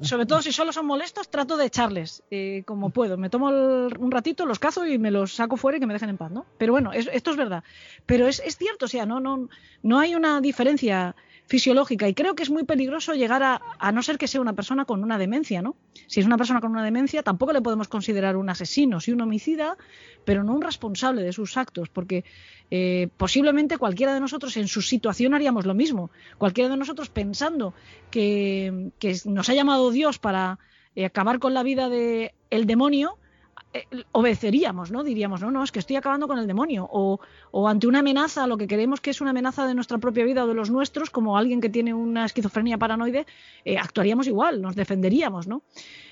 sobre todo si solo son molestos, trato de echarles eh, como puedo. Me tomo el, un ratito, los cazo y me los saco fuera y que me dejen en paz, ¿no? Pero bueno, es, esto es verdad. Pero es, es cierto, o sea, no, no, no hay una diferencia fisiológica y creo que es muy peligroso llegar a, a no ser que sea una persona con una demencia, ¿no? Si es una persona con una demencia, tampoco le podemos considerar un asesino, sí un homicida, pero no un responsable de sus actos, porque eh, posiblemente cualquiera de nosotros en su situación haríamos lo mismo. Cualquiera de nosotros pensando que, nos ha llamado Dios para eh, acabar con la vida del el demonio, obedeceríamos, ¿no? Diríamos, no, no, es que estoy acabando con el demonio. O, o, ante una amenaza, lo que creemos que es una amenaza de nuestra propia vida o de los nuestros, como alguien que tiene una esquizofrenia paranoide, eh, actuaríamos igual, nos defenderíamos, ¿no?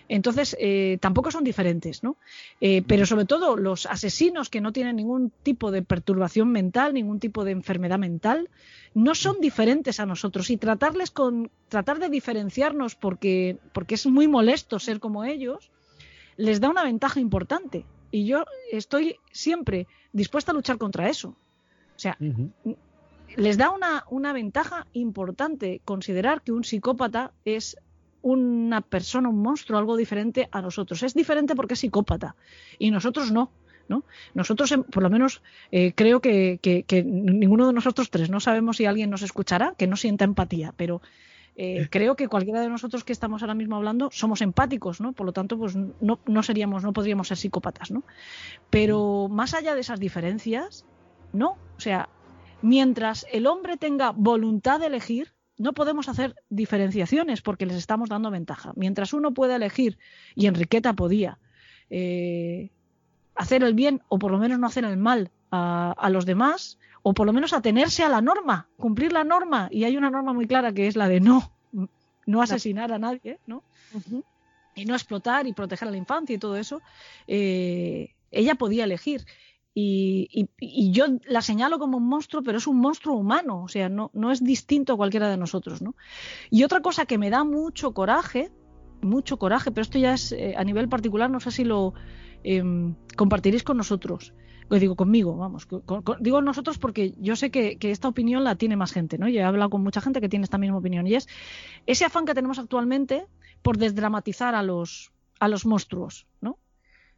Entonces, eh, tampoco son diferentes, ¿no? Eh, pero sobre todo, los asesinos que no tienen ningún tipo de perturbación mental, ningún tipo de enfermedad mental, no son diferentes a nosotros. Y tratarles con, tratar de diferenciarnos porque, porque es muy molesto ser como ellos, les da una ventaja importante. Y yo estoy siempre dispuesta a luchar contra eso. O sea, uh -huh. les da una, una, ventaja importante considerar que un psicópata es una persona, un monstruo, algo diferente a nosotros. Es diferente porque es psicópata y nosotros no. ¿no? Nosotros, por lo menos, eh, creo que, que, que, ninguno de nosotros tres, no sabemos si alguien nos escuchará, que no sienta empatía, pero eh, creo que cualquiera de nosotros que estamos ahora mismo hablando somos empáticos, ¿no? Por lo tanto, pues no, no seríamos, no podríamos ser psicópatas, ¿no? Pero más allá de esas diferencias, no. O sea, mientras el hombre tenga voluntad de elegir, no podemos hacer diferenciaciones porque les estamos dando ventaja. Mientras uno puede elegir, y Enriqueta podía, eh, hacer el bien o por lo menos no hacer el mal a, a, los demás, o por lo menos atenerse a la norma, cumplir la norma. Y hay una norma muy clara que es la de no, no asesinar a nadie, ¿no? Uh -huh. Y no explotar y proteger a la infancia y todo eso. Eh, ella podía elegir. Y, y, y, yo la señalo como un monstruo, pero es un monstruo humano, o sea, no, no es distinto a cualquiera de nosotros, ¿no? Y otra cosa que me da mucho coraje, mucho coraje, pero esto ya es eh, a nivel particular, no sé si lo eh, compartiréis con nosotros, lo digo conmigo, vamos, con, con, digo nosotros porque yo sé que, que, esta opinión la tiene más gente, ¿no? Yo he hablado con mucha gente que tiene esta misma opinión y es ese afán que tenemos actualmente por desdramatizar a los, a los monstruos, ¿no?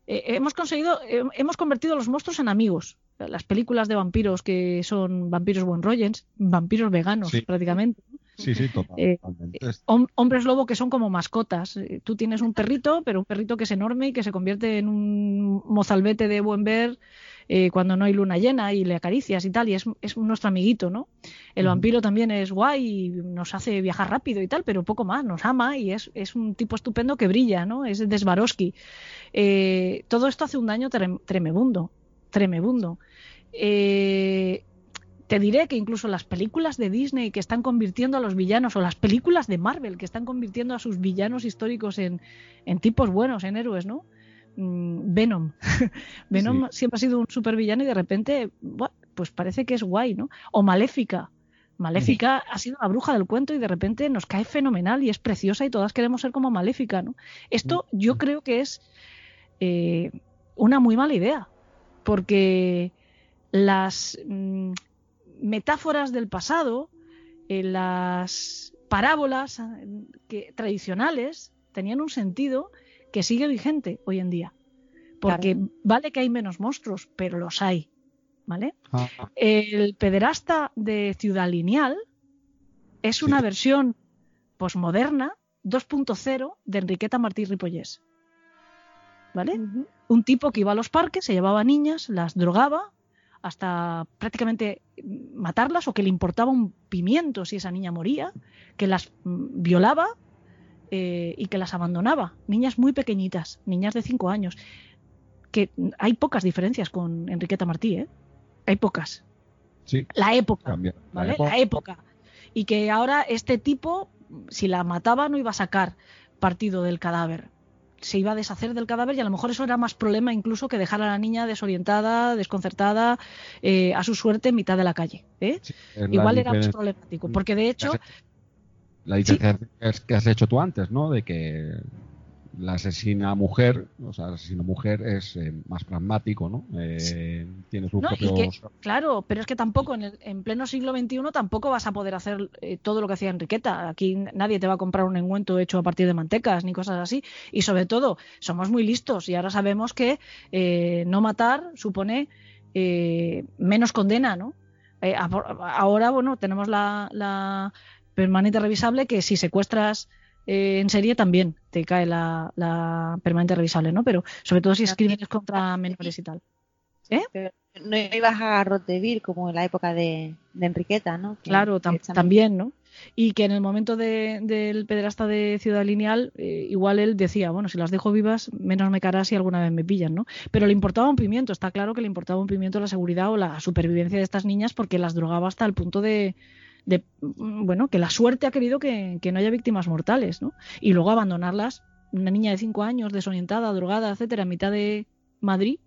eh, hemos conseguido, eh, hemos convertido a los monstruos en amigos. Las películas de vampiros que son vampiros buen rollens, vampiros veganos sí. prácticamente. Sí, sí, totalmente. Eh, hom hombres lobo que son como mascotas. Eh, tú tienes un perrito, pero un perrito que es enorme y que se convierte en un mozalbete de buen ver eh, cuando no hay luna llena y le acaricias y tal, y es, es nuestro amiguito, ¿no? El uh -huh. vampiro también es guay y nos hace viajar rápido y tal, pero poco más, nos ama y es, es un tipo estupendo que brilla, ¿no? Es de Swarovski. Eh, todo esto hace un daño trem tremebundo, tremebundo. Eh, te diré que incluso las películas de Disney que están convirtiendo a los villanos o las películas de Marvel que están convirtiendo a sus villanos históricos en, en tipos buenos, en héroes, ¿no? Mm, Venom. Venom sí. siempre ha sido un supervillano y de repente, pues parece que es guay, ¿no? O Maléfica. Maléfica sí. ha sido la bruja del cuento y de repente nos cae fenomenal y es preciosa y todas queremos ser como Maléfica, ¿no? Esto yo creo que es eh, una muy mala idea, porque las mm, metáforas del pasado, eh, las parábolas que, tradicionales, tenían un sentido que sigue vigente hoy en día. Porque vale que hay menos monstruos, pero los hay. ¿Vale? Ah, El pederasta de Ciudad Lineal es una Sí. versión posmoderna 2.0 de Enriqueta Martí Ripollés. ¿Vale? Un tipo que iba a los parques, se llevaba niñas, las drogaba hasta prácticamente matarlas o que le importaba un pimiento si esa niña moría, que las mm, violaba eh, y que las abandonaba. Niñas muy pequeñitas, niñas de 5 años. Que hay pocas diferencias con Enriqueta Martí, ¿eh? Hay pocas. sí, La época. cambia. La ¿vale? época- La época. Y que ahora este tipo, si la mataba, no iba a sacar partido del cadáver. Se iba a deshacer del cadáver y a lo mejor eso era más problema incluso que dejar a la niña desorientada, desconcertada, eh, a su suerte en mitad de la calle. ¿eh? sí, Igual era más problemático. Porque de hecho, La diferencia que has hecho tú antes, ¿no? De que la asesina mujer, o sea, el asesino mujer es eh, más pragmático, ¿no? Eh, Tiene sus No, y que- propios... Claro, pero es que tampoco en, el- en pleno siglo XXI tampoco vas a poder hacer eh, todo lo que hacía Enriqueta. Aquí nadie te va a comprar un engüento hecho a partir de mantecas ni cosas así. Y sobre todo, somos muy listos y ahora sabemos que eh, no matar supone eh, menos condena, ¿no? Ahora, bueno, tenemos la, la permanente revisable que si secuestras eh, en serie también te cae la, la permanente revisable, ¿no? Pero sobre todo si es También. crímenes contra menores y tal. Pero no ibas a Roteville como en la época de, de Enriqueta, ¿no? Que Claro, tam- también, ¿no? Y que en el momento de- del pederasta de Ciudad Lineal, eh, igual él decía, bueno, si las dejo vivas, menos me cará si alguna vez me pillan, ¿no? Pero le importaba un pimiento, está claro que le importaba un pimiento la seguridad o la supervivencia de estas niñas porque las drogaba hasta el punto de, de, bueno, que la suerte ha querido que, que no haya víctimas mortales, ¿no? Y luego abandonarlas, una niña de cinco años, desorientada, drogada, etcétera, en mitad de Madrid,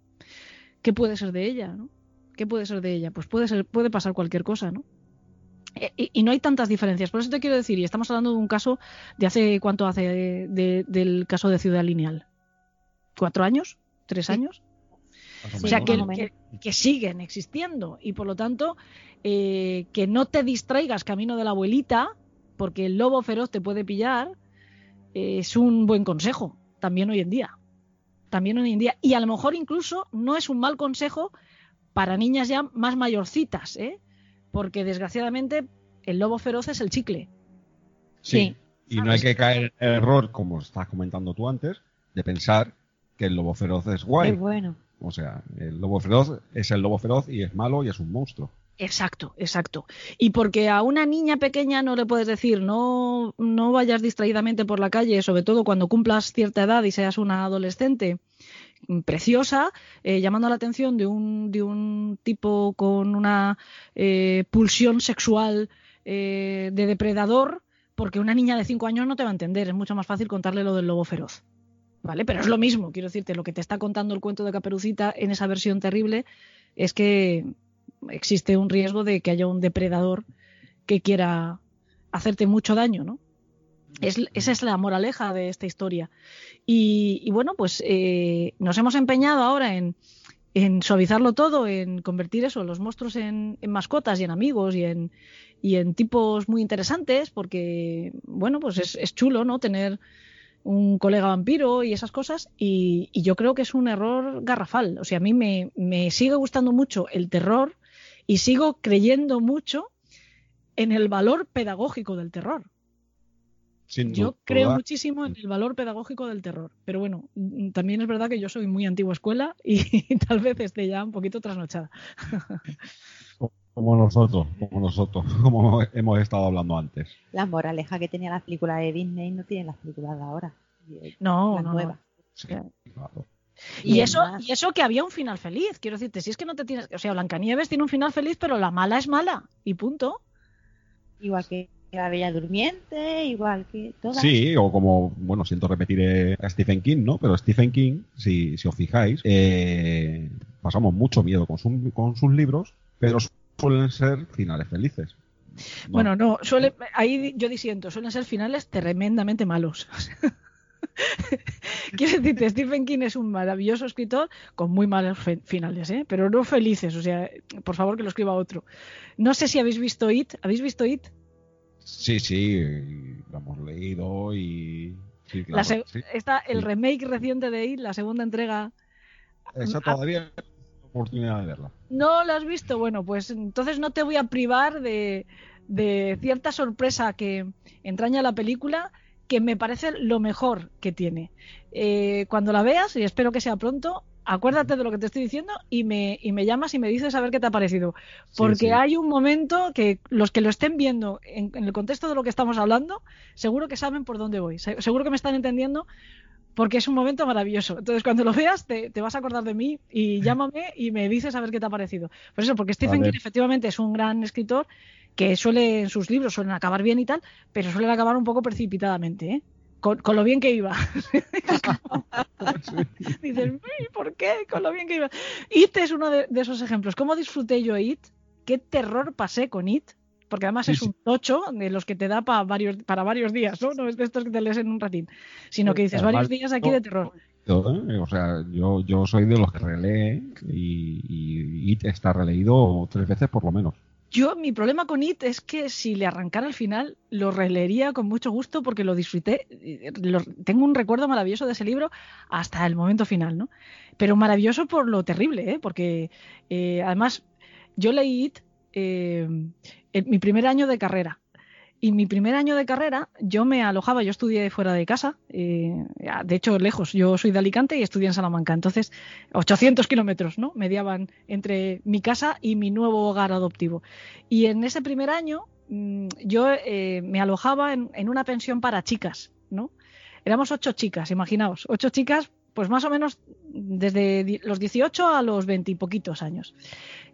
¿qué puede ser de ella, no? ¿Qué puede ser de ella? Pues puede ser, puede pasar cualquier cosa, ¿no? Eh, Y, y no hay tantas diferencias. Por eso te quiero decir, y estamos hablando de un caso de hace, ¿cuánto hace de- de- del caso de Ciudad Lineal? ¿Cuatro años? ¿Tres Sí. años? O sea, que, siguen existiendo y por lo tanto eh, que no te distraigas camino de la abuelita porque el lobo feroz te puede pillar eh, es un buen consejo también hoy en día. También hoy en día. Y a lo mejor incluso no es un mal consejo para niñas ya más mayorcitas, ¿eh? porque desgraciadamente el lobo feroz es el chicle. Sí. Y no hay que caer en el error, como estás comentando tú antes, de pensar que el lobo feroz es guay. Qué bueno. O sea, el lobo feroz es el lobo feroz y es malo y es un monstruo. Exacto, exacto. Y porque a una niña pequeña no le puedes decir, no, no vayas distraídamente por la calle, sobre todo cuando cumplas cierta edad y seas una adolescente preciosa, eh, llamando la atención de un, de un tipo con una eh, pulsión sexual eh, de depredador, porque una niña de 5 años no te va a entender, es mucho más fácil contarle lo del lobo feroz. ¿Vale? Pero es lo mismo, quiero decirte, lo que te está contando el cuento de Caperucita en esa versión terrible es que existe un riesgo de que haya un depredador que quiera hacerte mucho daño, ¿no? Es, esa es la moraleja de esta historia. Y, y bueno, pues eh, nos hemos empeñado ahora en, en suavizarlo todo, en convertir eso, los monstruos en, en mascotas y en amigos y en, y en tipos muy interesantes, porque, bueno, pues es, es chulo, ¿no? Tener un colega vampiro y esas cosas, y, y yo creo que es un error garrafal. O sea, a mí me, me sigue gustando mucho el terror y sigo creyendo mucho en el valor pedagógico del terror. Sin Yo duda. creo muchísimo en el valor pedagógico del terror, pero bueno, mm, también es verdad que yo soy muy antigua escuela y, tal vez esté ya un poquito trasnochada. Como nosotros, como nosotros, como hemos estado hablando antes. La moraleja que tenía las películas de Disney no tienen las películas de ahora. No, las no, nuevas. Sí, Claro. Y, Y eso, y eso que había un final feliz, quiero decirte, si es que no te tienes, o sea, Blancanieves tiene un final feliz, pero la mala es mala y punto. Igual que la Bella Durmiente, igual que todas. Sí, o como, bueno, siento repetir eh, a Stephen King, ¿no? Pero Stephen King, si, si os fijáis, eh, pasamos mucho miedo con, su- con sus libros, pero suelen ser finales felices. No. Bueno, no, suele, ahí yo disiento, suelen ser finales tremendamente malos. Quiero decirte, Stephen King es un maravilloso escritor con muy malos finales, ¿eh? pero no felices. O sea, por favor que lo escriba otro. No sé si habéis visto It. ¿Habéis visto It? Sí, sí, lo hemos leído y... Sí, La claro. se- sí. Está el remake reciente de It, la segunda entrega. Esa todavía oportunidad de verla. ¿No la has visto? Bueno, pues entonces no te voy a privar de, de cierta sorpresa que entraña la película, que me parece lo mejor que tiene. Eh, cuando la veas, y espero que sea pronto, acuérdate de lo que te estoy diciendo y me, y me llamas y me dices a ver qué te ha parecido. Porque sí. hay un momento que los que lo estén viendo en, en el contexto de lo que estamos hablando, seguro que saben por dónde voy. Se- Seguro que me están entendiendo porque es un momento maravilloso. Entonces, cuando lo veas, te, te vas a acordar de mí y llámame y me dices a ver qué te ha parecido. Por eso, porque Stephen. King efectivamente es un gran escritor que suele, en sus libros suelen acabar bien y tal, pero suelen acabar un poco precipitadamente, ¿eh? Con, con lo bien que iba. Dices, "Uy, ¿por qué? Con lo bien que iba. It es uno de, de esos ejemplos. ¿Cómo disfruté yo It? ¿Qué terror pasé con It? Porque además Sí, es un tocho de los que te da pa varios, para varios días, ¿no? No es de estos que te lees en un ratín, sino que dices varios días aquí no- de terror. ¿eh? O sea, yo, yo soy de los que relee y, y, y está releído tres veces por lo menos. Yo, mi problema con It es que si le arrancara al final, lo releería con mucho gusto porque lo disfruté. eh, lo- tengo un recuerdo maravilloso de ese libro hasta el momento final, ¿no? Pero maravilloso por lo terrible, ¿eh? Porque eh, además yo leí It en mi primer año de carrera. Y mi primer año de carrera, yo me alojaba, yo estudié fuera de casa, eh, de hecho lejos, yo soy de Alicante y estudié en Salamanca, entonces 800 kilómetros, ¿no? Mediaban entre mi casa y mi nuevo hogar adoptivo. Y en ese primer año mm, yo eh, me alojaba en, en una pensión para chicas, ¿no? Éramos ocho chicas, imaginaos, ocho chicas, pues más o menos desde los 18 a los 20 y poquitos años.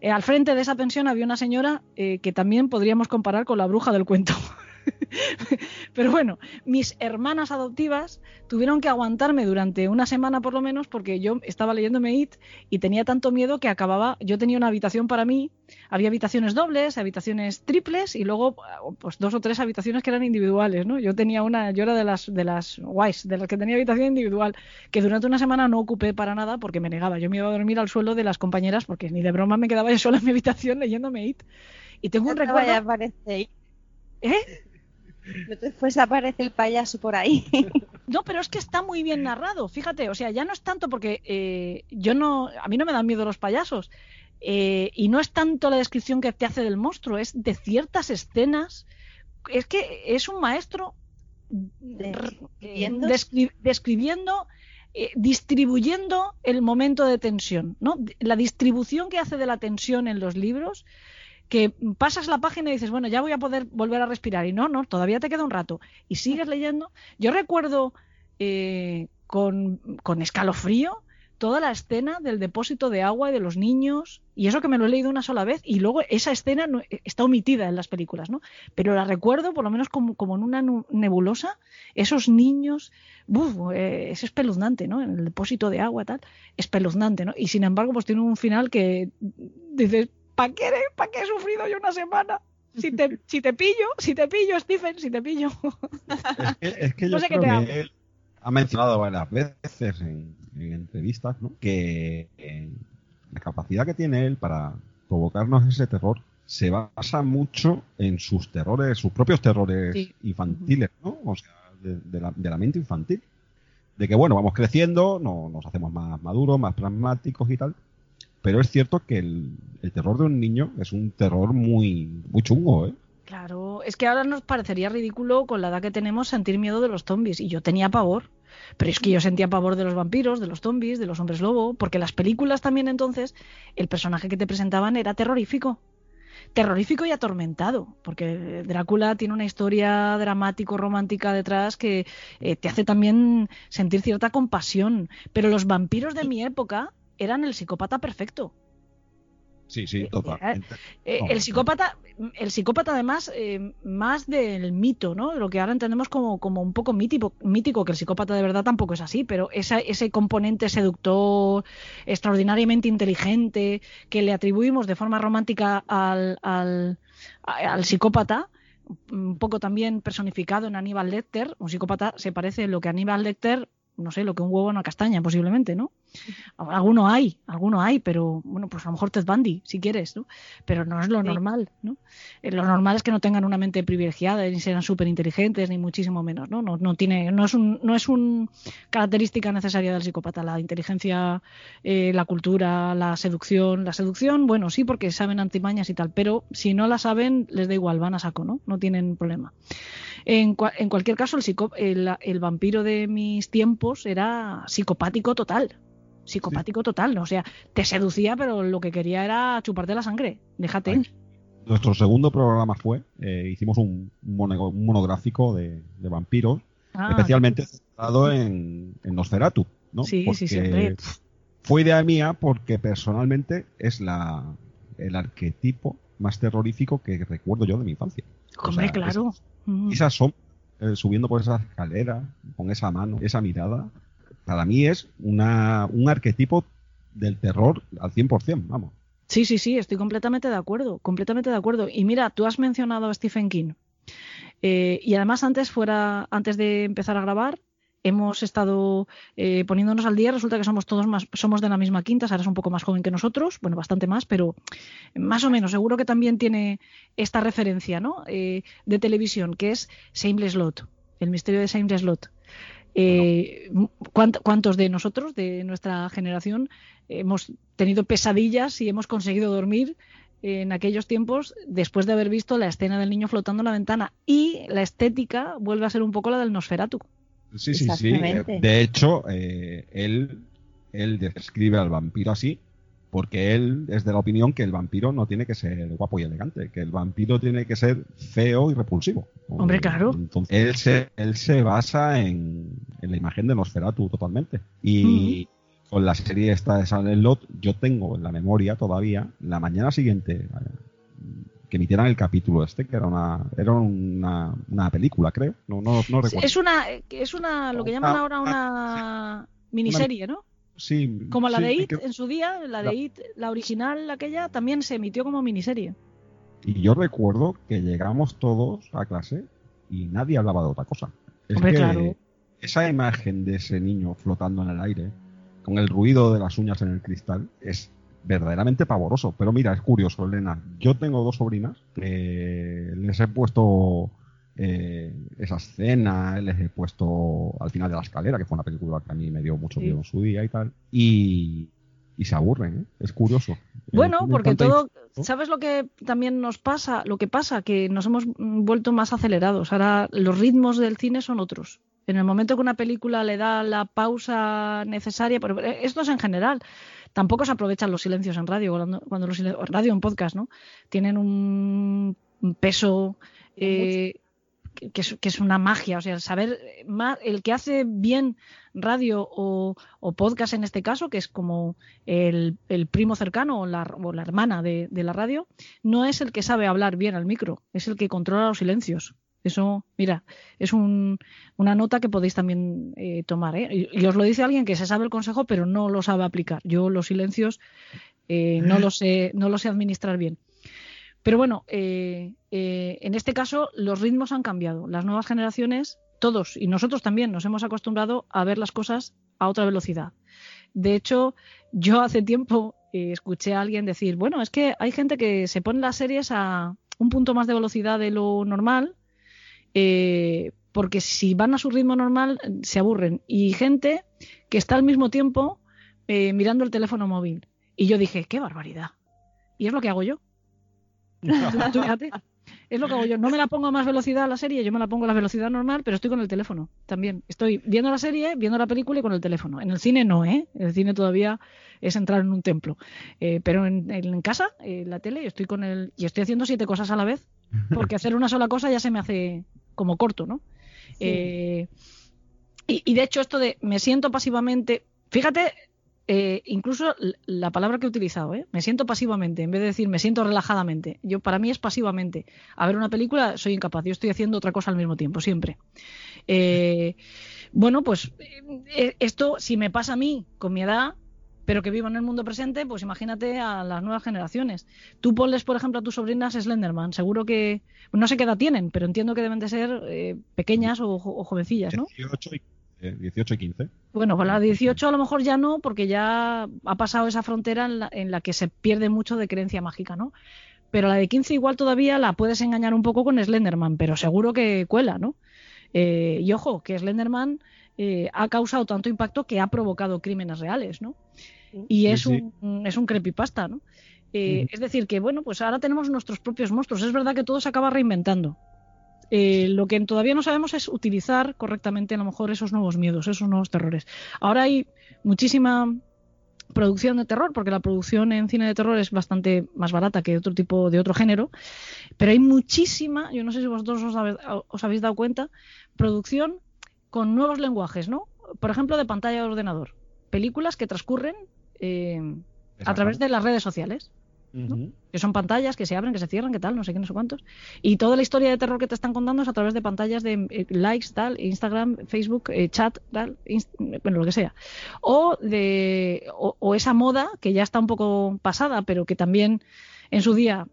Eh, al frente de esa pensión había una señora eh, que también podríamos comparar con la bruja del cuento. Pero bueno, mis hermanas adoptivas tuvieron que aguantarme durante una semana por lo menos porque yo estaba leyéndome It y tenía tanto miedo que acababa, yo tenía una habitación para mí, había habitaciones dobles, habitaciones triples y luego pues dos o tres habitaciones que eran individuales, ¿no? Yo tenía una, yo era de las de las guays, de las que tenía habitación individual, que durante una semana no ocupé para nada porque me negaba, yo me iba a dormir al suelo de las compañeras porque ni de broma me quedaba yo sola en mi habitación leyéndome It. Y tengo un recuerdo. ¿eh? No te fuese a aparecer el payaso por ahí. No, pero es que está muy bien narrado, fíjate, o sea, ya no es tanto porque eh, yo no, a mí no me dan miedo los payasos, eh, y no es tanto la descripción que te hace del monstruo, es de ciertas escenas, es que es un maestro eh, Describiendo. descri- describiendo, eh, distribuyendo el momento de tensión, ¿no? La distribución que hace de la tensión en los libros que pasas la página y dices, bueno, ya voy a poder volver a respirar. Y no, no, todavía te queda un rato. Y sigues leyendo. Yo recuerdo eh, con, con escalofrío toda la escena del depósito de agua y de los niños. Y eso que me lo he leído una sola vez. Y luego esa escena no- está omitida en las películas, ¿no? Pero la recuerdo, por lo menos como, como en una nebulosa, esos niños. Eh, es espeluznante, ¿no? En el depósito de agua, tal. Espeluznante, ¿no? Y sin embargo, pues tiene un final que dices, ¿para qué, ¿pa qué he sufrido yo una semana? Si te, si te pillo, si te pillo, Stephen, si te pillo. Es que, es que No yo sé qué creo te hago. que él ha mencionado varias veces en, en entrevistas ¿no? que eh, la capacidad que tiene él para provocarnos ese terror se basa mucho en sus terrores, sus propios terrores Sí. infantiles, ¿no? O sea, de, de la, de la mente infantil. De que, bueno, vamos creciendo, no, nos hacemos más maduros, más pragmáticos y tal. Pero es cierto que el, el terror de un niño es un terror muy, muy chungo, ¿eh? Claro, es que ahora nos parecería ridículo con la edad que tenemos sentir miedo de los zombies. Y yo tenía pavor. Pero es que yo sentía pavor de los vampiros, de los zombies, de los hombres lobo, porque las películas también entonces, el personaje que te presentaban era terrorífico. Terrorífico y atormentado, porque Drácula tiene una historia dramático-romántica detrás que eh, te hace también sentir cierta compasión. Pero los vampiros de mi época eran el psicópata perfecto. Sí, sí, Eh, totalmente. Eh, el psicópata, el psicópata además, eh, más del mito, ¿no? Lo que ahora entendemos como, como un poco mítico, mítico, que el psicópata de verdad tampoco es así, pero esa- ese componente seductor, extraordinariamente inteligente, que le atribuimos de forma romántica al, al, a- al psicópata, un poco también personificado en Aníbal Lecter, un psicópata se parece en lo que Aníbal Lecter no sé, lo que un huevo en una castaña, posiblemente, ¿no? Alguno hay, alguno hay, pero bueno, pues a lo mejor Ted Bundy, si quieres, ¿no? Pero no es lo normal, ¿no? Eh, lo normal es que no tengan una mente privilegiada, ni sean súper inteligentes, ni muchísimo menos, ¿no? No, no tiene, no es un, no es un característica necesaria del psicópata, la inteligencia, eh, la cultura, la seducción, la seducción, bueno, sí, porque saben antimañas y tal, pero si no la saben, les da igual, van a saco, ¿no? No tienen problema. En, en cualquier caso, el, el vampiro de mis tiempos era psicopático total psicopático total, ¿no? O sea, te seducía, pero lo que quería era chuparte la sangre. Déjate. Nuestro segundo programa fue, eh, hicimos un, monográfico de, vampiros, ah, especialmente centrado en, en, Nosferatu, ¿no? Sí, sí, sí. Fue idea mía porque personalmente es la, el arquetipo más terrorífico que recuerdo yo de mi infancia. Hombre, claro. Esas son eh, subiendo por esa escalera, con esa mano, esa mirada, para mí es una, un arquetipo del terror al 100%, vamos. Sí, sí, sí, estoy completamente de acuerdo, completamente de acuerdo. Y mira, tú has mencionado a Stephen King. Eh, y además antes fuera, antes de empezar a grabar, hemos estado eh, poniéndonos al día. Resulta que somos todos más, somos de la misma quinta. Sara es un poco más joven que nosotros, bueno, bastante más, pero más o menos. Seguro que también tiene esta referencia, ¿no? Eh, de televisión, que es Shameless Lot, el misterio de Shameless Lot. Eh, ¿Cuántos de nosotros, de nuestra generación, hemos tenido pesadillas y hemos conseguido dormir en aquellos tiempos después de haber visto la escena del niño flotando en la ventana? Y la estética vuelve a ser un poco la del Nosferatu. Sí, sí, sí. De hecho, eh, él, él describe al vampiro así porque él es de la opinión que el vampiro no tiene que ser guapo y elegante, que el vampiro tiene que ser feo y repulsivo. Hombre, claro. Entonces, él se, él se basa en, la imagen de Nosferatu totalmente. Y con la serie esta de Silent Lot, yo tengo en la memoria todavía, la mañana siguiente, eh, que emitieran el capítulo este, que era una, era una, una película, creo. No, no, no recuerdo. Es una, es una, lo que llaman ahora una miniserie, ¿no? Como la de It en su día, la de It, la original, aquella, también se emitió como miniserie. Y yo recuerdo que llegamos todos a clase y nadie hablaba de otra cosa. Es que esa imagen de ese niño flotando en el aire, con el ruido de las uñas en el cristal, es verdaderamente pavoroso. Pero mira, es curioso, Elena. Yo tengo dos sobrinas que les he puesto eh, esa escena, les he puesto al final de la escalera, que fue una película que a mí me dio mucho miedo en su día y tal, y, se aburren, ¿eh? es curioso. Eh, bueno, porque todo, ¿sabes lo que también nos pasa? Lo que pasa, que nos hemos vuelto más acelerados. Ahora los ritmos del cine son otros. En el momento que una película le da la pausa necesaria, pero esto es en general, tampoco se aprovechan los silencios en radio, cuando, cuando los radio en podcast, ¿no? Tienen un peso eh, que es, una magia, o sea, saber más, el que hace bien radio o, podcast en este caso, que es como el, primo cercano o la, o la hermana de, la radio, no es el que sabe hablar bien al micro, es el que controla los silencios. Eso, mira, es una nota que podéis también eh, tomar. ¿eh? Y, os lo dice alguien que se sabe el consejo, pero no lo sabe aplicar. Yo los silencios eh, no, los sé, no los sé administrar bien. Pero bueno, eh, en este caso los ritmos han cambiado. Las nuevas generaciones, todos y nosotros también nos hemos acostumbrado a ver las cosas a otra velocidad. De hecho, yo hace tiempo escuché a alguien decir, bueno, es que hay gente que se pone las series a un punto más de velocidad de lo normal, porque si van a su ritmo normal se aburren. Y gente que está al mismo tiempo mirando el teléfono móvil. Y yo dije, qué barbaridad. Y es lo que hago yo. Es lo que hago yo. No me la pongo a más velocidad a la serie, yo me la pongo a la velocidad normal, pero estoy con el teléfono también. Estoy viendo la serie, viendo la película y con el teléfono. En el cine no, ¿eh? En el cine todavía es entrar en un templo. Eh, pero en, casa, en la tele, estoy con el. Y estoy haciendo siete cosas a la vez, porque hacer una sola cosa ya se me hace como corto, ¿no? Eh, y, y de hecho, esto de me siento pasivamente. Fíjate, eh, incluso la palabra que he utilizado, ¿eh? me siento pasivamente, en vez de decir me siento relajadamente. Yo para mí es pasivamente. A ver una película soy incapaz, yo estoy haciendo otra cosa al mismo tiempo, siempre. Eh, bueno, pues esto si me pasa a mí con mi edad, pero que vivo en el mundo presente, pues imagínate a las nuevas generaciones. Tú ponles, por ejemplo, a tus sobrinas Slenderman, seguro que no sé qué edad tienen, pero entiendo que deben de ser pequeñas o, jovencillas, ¿no? 18 y 18 y 15. Bueno, con la 18 a lo mejor ya no, porque ya ha pasado esa frontera en la, en la que se pierde mucho de creencia mágica, ¿no? Pero la de 15 igual todavía la puedes engañar un poco con Slenderman, pero seguro que cuela, ¿no? Eh, y ojo, que Slenderman eh, ha causado tanto impacto que ha provocado crímenes reales, ¿no? Y es, sí. Un, es un creepypasta, ¿no? Eh. Es decir, que bueno, pues ahora tenemos nuestros propios monstruos. Es verdad que todo se acaba reinventando. Eh, lo que todavía no sabemos es utilizar correctamente a lo mejor esos nuevos miedos, esos nuevos terrores. Ahora hay muchísima producción de terror, porque la producción en cine de terror es bastante más barata que otro tipo de otro género, pero hay muchísima, yo no sé si vosotros os habéis, os habéis dado cuenta, producción con nuevos lenguajes, ¿no? Por ejemplo, de pantalla de ordenador. Películas que transcurren eh, a través de las redes sociales que son pantallas que se abren, que se cierran, que tal, no sé qué, no sé cuántos. Y toda la historia de terror que te están contando es a través de pantallas de eh, likes, tal, Instagram, Facebook, eh, chat, tal, bueno, lo que sea. O, de, o, o esa moda que ya está un poco pasada, pero que también en su día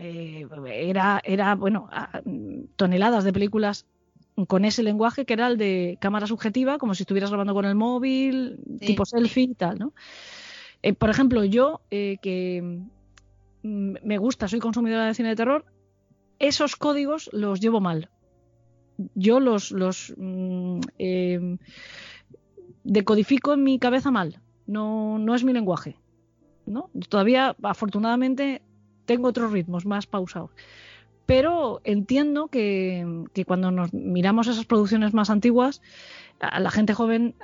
eh, era, era, bueno, a- toneladas de películas con ese lenguaje que era el de cámara subjetiva, como si estuvieras grabando con el móvil, Sí. tipo selfie y tal, ¿no? Eh, por ejemplo, yo, eh, que mm, me gusta, soy consumidora de cine de terror, esos códigos los llevo mal. Yo los, los mm, eh, decodifico en mi cabeza mal. No, no es mi lenguaje. ¿no? Todavía, afortunadamente, tengo otros ritmos más pausados. Pero entiendo que, que cuando nos miramos esas producciones más antiguas, a la gente joven,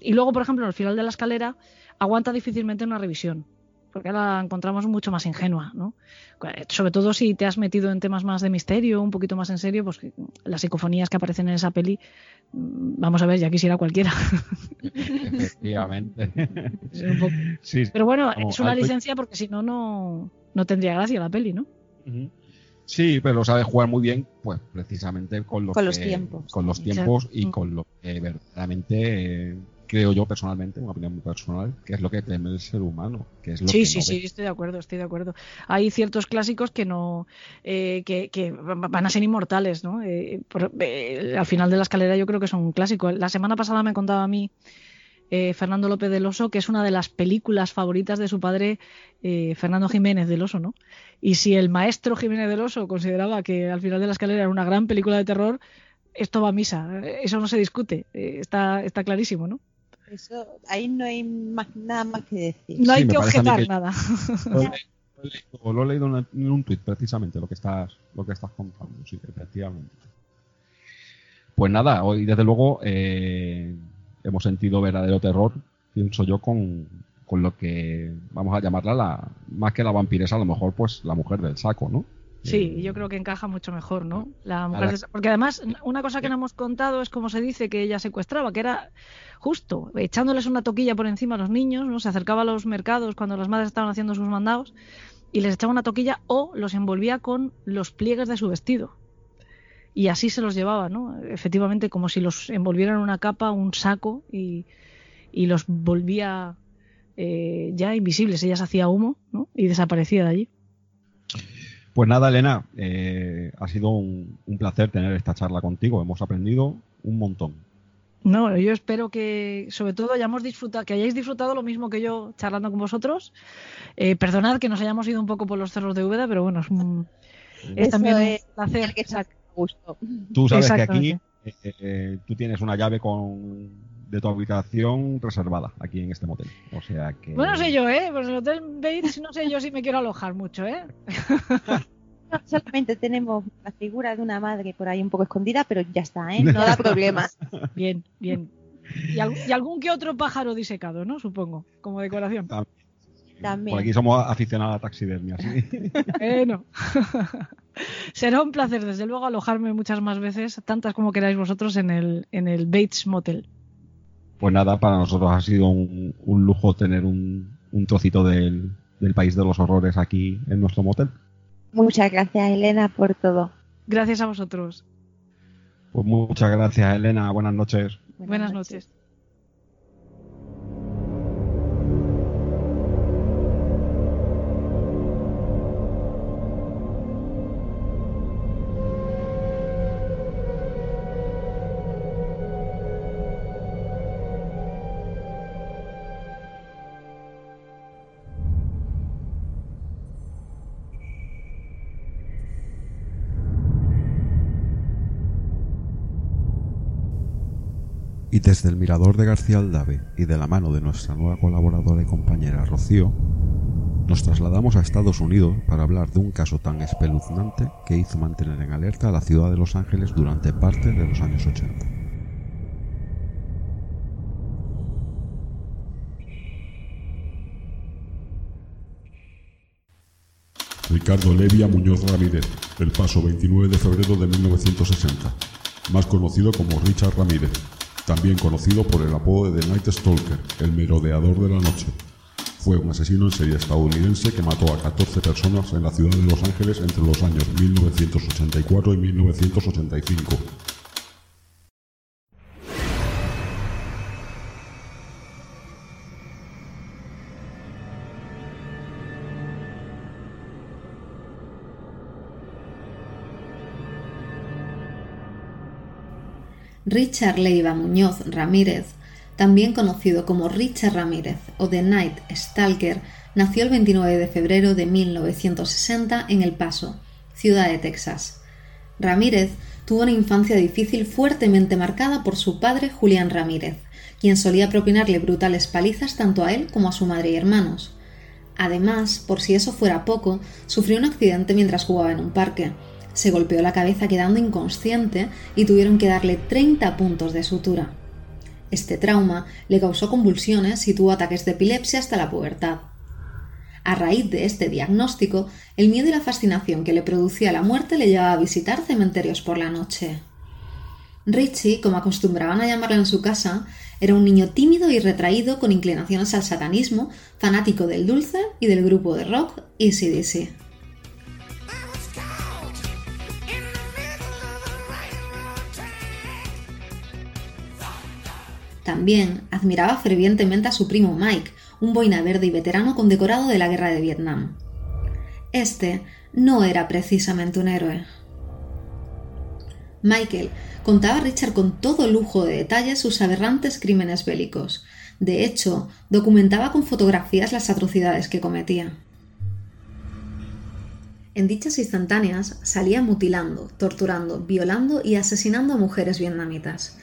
y luego, por ejemplo, en el final de la escalera, aguanta difícilmente una revisión, porque ahora la encontramos mucho más ingenua, ¿no? Sobre todo si te has metido en temas más de misterio, un poquito más en serio, pues las psicofonías que aparecen en esa peli, mm, vamos a ver, ya quisiera cualquiera. Efectivamente. Es un poco- Sí, sí. Pero bueno, es una licencia porque si no, no tendría gracia la peli, ¿no? Ujú. Sí, pero sabe jugar muy bien, pues precisamente con, lo Con los tiempos. Con los tiempos y Exacto. con lo que verdaderamente eh, creo yo personalmente, una opinión muy personal, que es lo que teme el ser humano, que es lo Sí, que sí, no sí, ve. estoy de acuerdo, estoy de acuerdo. Hay ciertos clásicos que no, eh, que, que van a ser inmortales, ¿no? Eh, por- eh, al final de la escalera yo creo que son un clásico. La semana pasada me contaba a mí eh, Fernando López del Oso que es una de las películas favoritas de su padre eh, Fernando Jiménez del Oso, ¿no? Y si el maestro Jiménez del Oso consideraba que al final de la escalera era una gran película de terror, esto va a misa, eso no se discute, eh, está, está clarísimo, ¿no? Eso, ahí no hay más, nada más que decir. No hay que objetar que- nada. Lo he, lo he leído, lo he leído en, en un tuit precisamente lo que estás lo que estás contando, sí, efectivamente. Pues nada, hoy desde luego eh, hemos sentido verdadero terror, pienso yo, con, con lo que vamos a llamarla la más que la vampiresa, a lo mejor pues la mujer del saco, ¿no? Sí, Eh, yo creo que encaja mucho mejor, ¿no? La mujer la- Porque además, una cosa que no hemos contado es como se dice que ella secuestraba, que era justo echándoles una toquilla por encima a los niños, ¿no? Se acercaba a los mercados cuando las madres estaban haciendo sus mandados y les echaba una toquilla o los envolvía con los pliegues de su vestido. Y así se los llevaba, ¿no? Efectivamente, como si los envolvieran en una capa, un saco y, y los volvía eh, ya invisibles. Ella se hacía humo, ¿no? Y desaparecía de allí. Pues nada, Elena, eh, ha sido un, un placer tener esta charla contigo. Hemos aprendido un montón. No, yo espero que, sobre todo, hayamos disfrutado, que hayáis disfrutado lo mismo que yo charlando con vosotros. Eh, perdonad que nos hayamos ido un poco por los cerros de Úbeda, pero bueno, es, un- es también es un placer. El que gusto. Tú sabes que aquí eh, eh, tú tienes una llave con de tu habitación reservada aquí en este motel. O sea que. Bueno, no sé yo, ¿eh? Pues el Hotel Bates, no sé yo si me quiero alojar mucho, ¿eh? Solamente tenemos la figura de una madre por ahí un poco escondida, pero ya está, ¿eh? No da problema. Bien, bien. Y, al- y algún que otro pájaro disecado, ¿no? Supongo, como decoración. También. Por aquí somos aficionados a la taxidermia, sí. Bueno, será un placer, desde luego, alojarme muchas más veces, tantas como queráis vosotros, en el, en el Bates Motel. Pues nada, para nosotros ha sido un, un lujo tener un, un trocito del, del país de los horrores aquí en nuestro motel. Muchas gracias, Elena, por todo. Gracias a vosotros. Pues muchas gracias, Elena. Buenas noches. Buenas noches. Y desde el mirador de García Aldave y de la mano de nuestra nueva colaboradora y compañera Rocío, nos trasladamos a Estados Unidos para hablar de un caso tan espeluznante que hizo mantener en alerta a la ciudad de Los Ángeles durante parte de los años 80. Ricardo Levia Muñoz Ramírez, El Paso, 29 de febrero de 1960, más conocido como Richard Ramírez, también conocido por el apodo de Night Stalker, el merodeador de la noche. Fue un asesino en serie estadounidense que mató a 14 personas en la ciudad de Los Ángeles entre los años 1984 y 1985. Richard Leiva Muñoz Ramírez, también conocido como Richard Ramírez o The Night Stalker, nació el 29 de febrero de 1960 en El Paso, ciudad de Texas. Ramírez tuvo una infancia difícil fuertemente marcada por su padre Julián Ramírez, quien solía propinarle brutales palizas tanto a él como a su madre y hermanos. Además, por si eso fuera poco, sufrió un accidente mientras jugaba en un parque, se golpeó la cabeza quedando inconsciente y tuvieron que darle 30 puntos de sutura. Este trauma le causó convulsiones y tuvo ataques de epilepsia hasta la pubertad. A raíz de este diagnóstico, el miedo y la fascinación que le producía la muerte le llevaba a visitar cementerios por la noche. Richie, como acostumbraban a llamarlo en su casa, era un niño tímido y retraído con inclinaciones al satanismo, fanático del dulce y del grupo de rock ACDC. También admiraba fervientemente a su primo Mike, un boina verde y veterano condecorado de la guerra de Vietnam. Este no era precisamente un héroe. Michael contaba a Richard con todo lujo de detalles sus aberrantes crímenes bélicos. De hecho, documentaba con fotografías las atrocidades que cometía. En dichas instantáneas salía mutilando, torturando, violando y asesinando a mujeres vietnamitas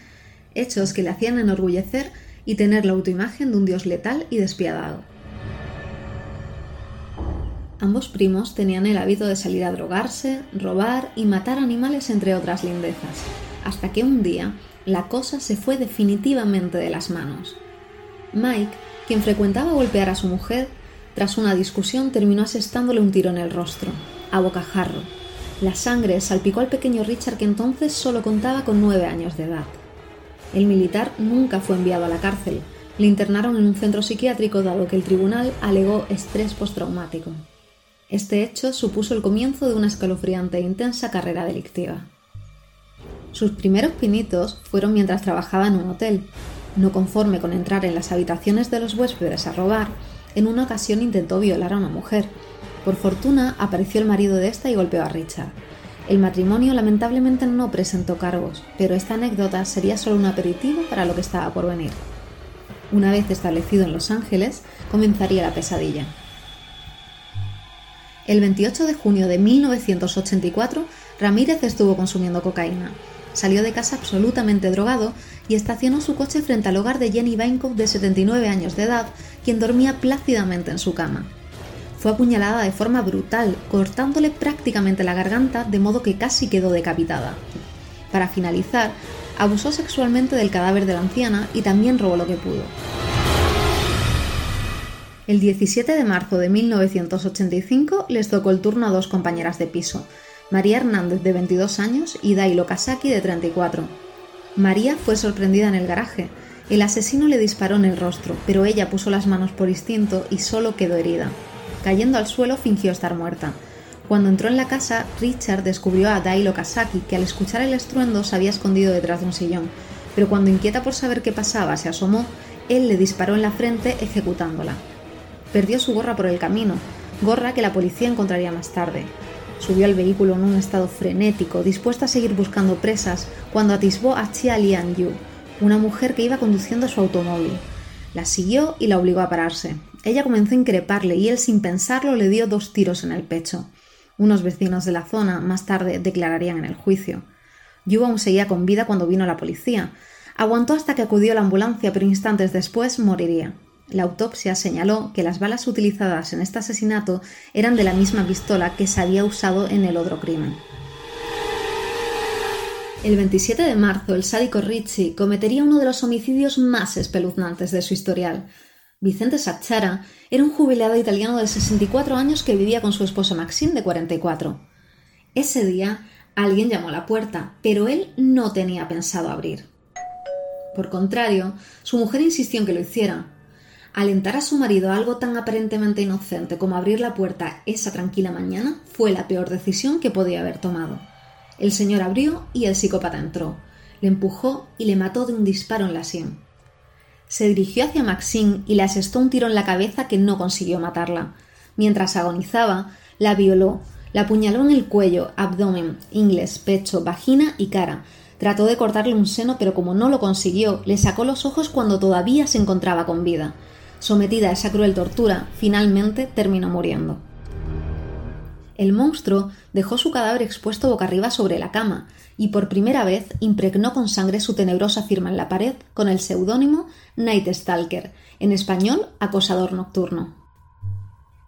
hechos que le hacían enorgullecer y tener la autoimagen de un dios letal y despiadado. Ambos primos tenían el hábito de salir a drogarse, robar y matar animales entre otras lindezas, hasta que un día la cosa se fue definitivamente de las manos. Mike, quien frecuentaba golpear a su mujer, tras una discusión terminó asestándole un tiro en el rostro, a bocajarro. La sangre salpicó al pequeño Richard que entonces solo contaba con nueve años de edad. El militar nunca fue enviado a la cárcel. Le internaron en un centro psiquiátrico dado que el tribunal alegó estrés postraumático. Este hecho supuso el comienzo de una escalofriante e intensa carrera delictiva. Sus primeros pinitos fueron mientras trabajaba en un hotel. No conforme con entrar en las habitaciones de los huéspedes a robar, en una ocasión intentó violar a una mujer. Por fortuna apareció el marido de esta y golpeó a Richard. El matrimonio lamentablemente no presentó cargos, pero esta anécdota sería solo un aperitivo para lo que estaba por venir. Una vez establecido en Los Ángeles, comenzaría la pesadilla. El 28 de junio de 1984, Ramírez estuvo consumiendo cocaína. Salió de casa absolutamente drogado y estacionó su coche frente al hogar de Jenny Bainkoff de 79 años de edad, quien dormía plácidamente en su cama fue apuñalada de forma brutal, cortándole prácticamente la garganta de modo que casi quedó decapitada. Para finalizar, abusó sexualmente del cadáver de la anciana y también robó lo que pudo. El 17 de marzo de 1985 les tocó el turno a dos compañeras de piso, María Hernández de 22 años y Dailo Kasaki de 34. María fue sorprendida en el garaje. El asesino le disparó en el rostro, pero ella puso las manos por instinto y solo quedó herida. Cayendo al suelo fingió estar muerta. Cuando entró en la casa, Richard descubrió a Dailo Kasaki, que al escuchar el estruendo se había escondido detrás de un sillón, pero cuando inquieta por saber qué pasaba se asomó, él le disparó en la frente ejecutándola. Perdió su gorra por el camino, gorra que la policía encontraría más tarde. Subió al vehículo en un estado frenético, dispuesta a seguir buscando presas, cuando atisbó a Chia Lian Yu, una mujer que iba conduciendo su automóvil. La siguió y la obligó a pararse. Ella comenzó a increparle y él sin pensarlo le dio dos tiros en el pecho. Unos vecinos de la zona más tarde declararían en el juicio. Yu aún seguía con vida cuando vino la policía. Aguantó hasta que acudió la ambulancia, pero instantes después moriría. La autopsia señaló que las balas utilizadas en este asesinato eran de la misma pistola que se había usado en el otro crimen. El 27 de marzo, el sádico Ricci cometería uno de los homicidios más espeluznantes de su historial. Vicente Sacchara era un jubilado italiano de 64 años que vivía con su esposa Maxine de 44. Ese día, alguien llamó a la puerta, pero él no tenía pensado abrir. Por contrario, su mujer insistió en que lo hiciera. Alentar a su marido a algo tan aparentemente inocente como abrir la puerta esa tranquila mañana fue la peor decisión que podía haber tomado. El señor abrió y el psicópata entró. Le empujó y le mató de un disparo en la sien. Se dirigió hacia Maxine y le asestó un tiro en la cabeza que no consiguió matarla. Mientras agonizaba, la violó, la apuñaló en el cuello, abdomen, ingles, pecho, vagina y cara, Trató de cortarle un seno, pero como no lo consiguió, le sacó los ojos cuando todavía se encontraba con vida. Sometida a esa cruel tortura, finalmente terminó muriendo. El monstruo dejó su cadáver expuesto boca arriba sobre la cama y por primera vez impregnó con sangre su tenebrosa firma en la pared con el seudónimo Night Stalker, en español acosador nocturno.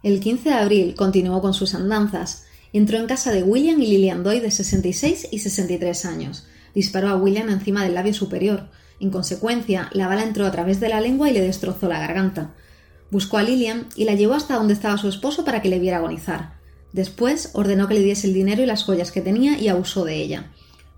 El 15 de abril continuó con sus andanzas. Entró en casa de William y Lillian Doy de 66 y 63 años, disparó a William encima del labio superior. En consecuencia, la bala entró a través de la lengua y le destrozó la garganta. Buscó a Lillian y la llevó hasta donde estaba su esposo para que le viera agonizar. Después ordenó que le diese el dinero y las joyas que tenía y abusó de ella.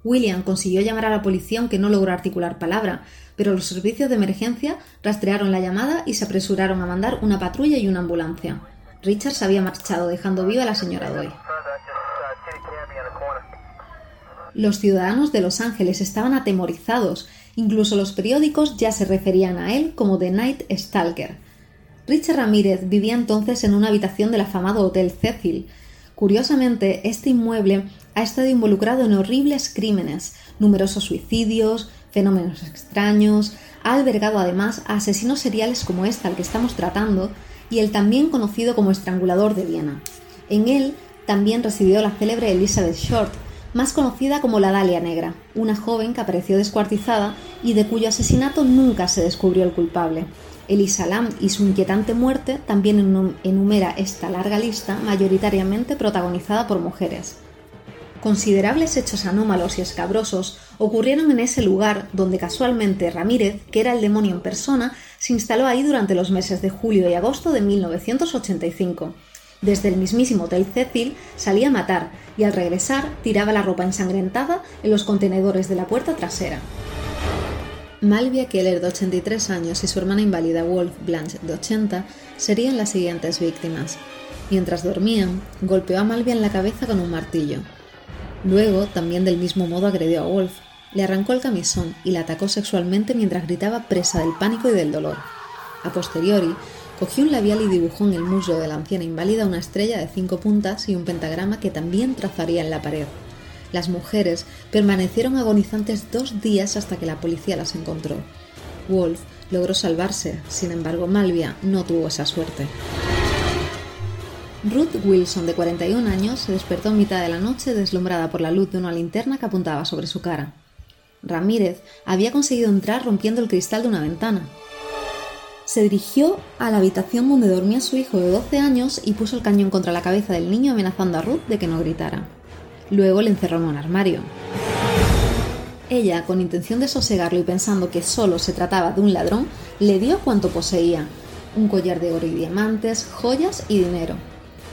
William consiguió llamar a la policía aunque no logró articular palabra, pero los servicios de emergencia rastrearon la llamada y se apresuraron a mandar una patrulla y una ambulancia. Richard se había marchado dejando viva a la señora Doy. Los ciudadanos de Los Ángeles estaban atemorizados, incluso los periódicos ya se referían a él como The Night Stalker. Richard Ramírez vivía entonces en una habitación del afamado Hotel Cecil. Curiosamente, este inmueble ha estado involucrado en horribles crímenes, numerosos suicidios, fenómenos extraños, ha albergado además a asesinos seriales como este al que estamos tratando y el también conocido como estrangulador de Viena. En él también residió la célebre Elizabeth Short, más conocida como la Dalia Negra, una joven que apareció descuartizada y de cuyo asesinato nunca se descubrió el culpable. Elisa Lam y su inquietante muerte también enumera esta larga lista, mayoritariamente protagonizada por mujeres. Considerables hechos anómalos y escabrosos ocurrieron en ese lugar donde casualmente Ramírez, que era el demonio en persona, se instaló ahí durante los meses de julio y agosto de 1985 desde el mismísimo Hotel Cecil salía a matar y al regresar tiraba la ropa ensangrentada en los contenedores de la puerta trasera. Malvia Keller, de 83 años, y su hermana inválida Wolf Blanche, de 80, serían las siguientes víctimas. Mientras dormían, golpeó a Malvia en la cabeza con un martillo. Luego, también del mismo modo, agredió a Wolf, le arrancó el camisón y la atacó sexualmente mientras gritaba presa del pánico y del dolor. A posteriori, Cogió un labial y dibujó en el muslo de la anciana inválida una estrella de cinco puntas y un pentagrama que también trazaría en la pared. Las mujeres permanecieron agonizantes dos días hasta que la policía las encontró. Wolf logró salvarse, sin embargo Malvia no tuvo esa suerte. Ruth Wilson, de 41 años, se despertó en mitad de la noche deslumbrada por la luz de una linterna que apuntaba sobre su cara. Ramírez había conseguido entrar rompiendo el cristal de una ventana, se dirigió a la habitación donde dormía su hijo de 12 años y puso el cañón contra la cabeza del niño amenazando a Ruth de que no gritara. Luego le encerró en un armario. Ella, con intención de sosegarlo y pensando que solo se trataba de un ladrón, le dio cuanto poseía, un collar de oro y diamantes, joyas y dinero.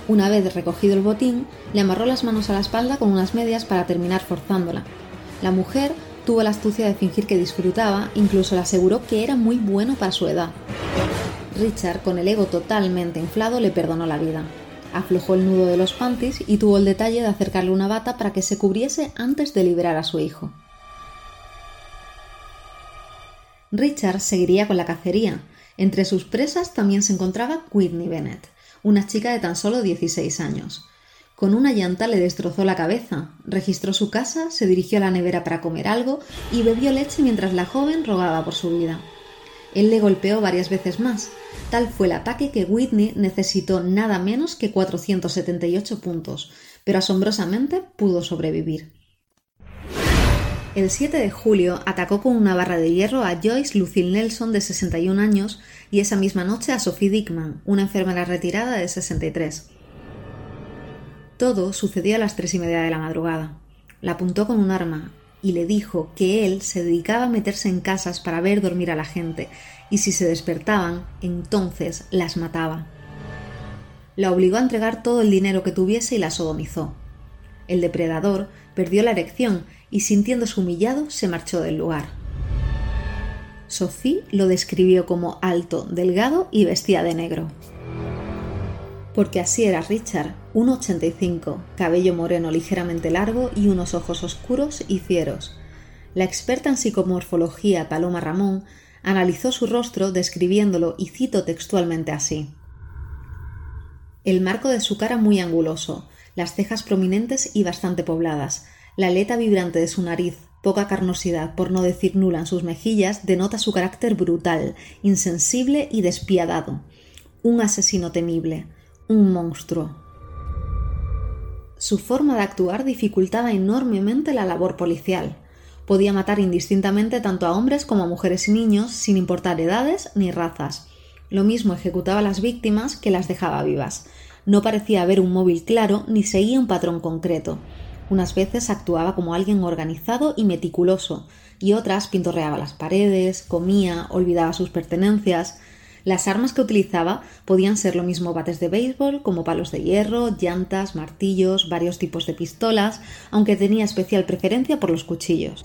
Una vez recogido el botín, le amarró las manos a la espalda con unas medias para terminar forzándola. La mujer Tuvo la astucia de fingir que disfrutaba, incluso le aseguró que era muy bueno para su edad. Richard, con el ego totalmente inflado, le perdonó la vida. Aflojó el nudo de los panties y tuvo el detalle de acercarle una bata para que se cubriese antes de liberar a su hijo. Richard seguiría con la cacería. Entre sus presas también se encontraba Whitney Bennett, una chica de tan solo 16 años. Con una llanta le destrozó la cabeza, registró su casa, se dirigió a la nevera para comer algo y bebió leche mientras la joven rogaba por su vida. Él le golpeó varias veces más. Tal fue el ataque que Whitney necesitó nada menos que 478 puntos, pero asombrosamente pudo sobrevivir. El 7 de julio atacó con una barra de hierro a Joyce Lucille Nelson de 61 años y esa misma noche a Sophie Dickman, una enfermera retirada de 63. Todo sucedió a las tres y media de la madrugada. La apuntó con un arma y le dijo que él se dedicaba a meterse en casas para ver dormir a la gente y si se despertaban, entonces las mataba. La obligó a entregar todo el dinero que tuviese y la sodomizó. El depredador perdió la erección y sintiéndose humillado se marchó del lugar. Sophie lo describió como alto, delgado y vestía de negro. Porque así era Richard, 1,85, cabello moreno ligeramente largo y unos ojos oscuros y fieros. La experta en psicomorfología Paloma Ramón analizó su rostro describiéndolo y cito textualmente así. El marco de su cara muy anguloso, las cejas prominentes y bastante pobladas, la aleta vibrante de su nariz, poca carnosidad, por no decir nula en sus mejillas, denota su carácter brutal, insensible y despiadado. Un asesino temible, un monstruo. Su forma de actuar dificultaba enormemente la labor policial. Podía matar indistintamente tanto a hombres como a mujeres y niños, sin importar edades ni razas. Lo mismo ejecutaba a las víctimas que las dejaba vivas. No parecía haber un móvil claro ni seguía un patrón concreto. Unas veces actuaba como alguien organizado y meticuloso, y otras pintorreaba las paredes, comía, olvidaba sus pertenencias. Las armas que utilizaba podían ser lo mismo bates de béisbol como palos de hierro, llantas, martillos, varios tipos de pistolas, aunque tenía especial preferencia por los cuchillos.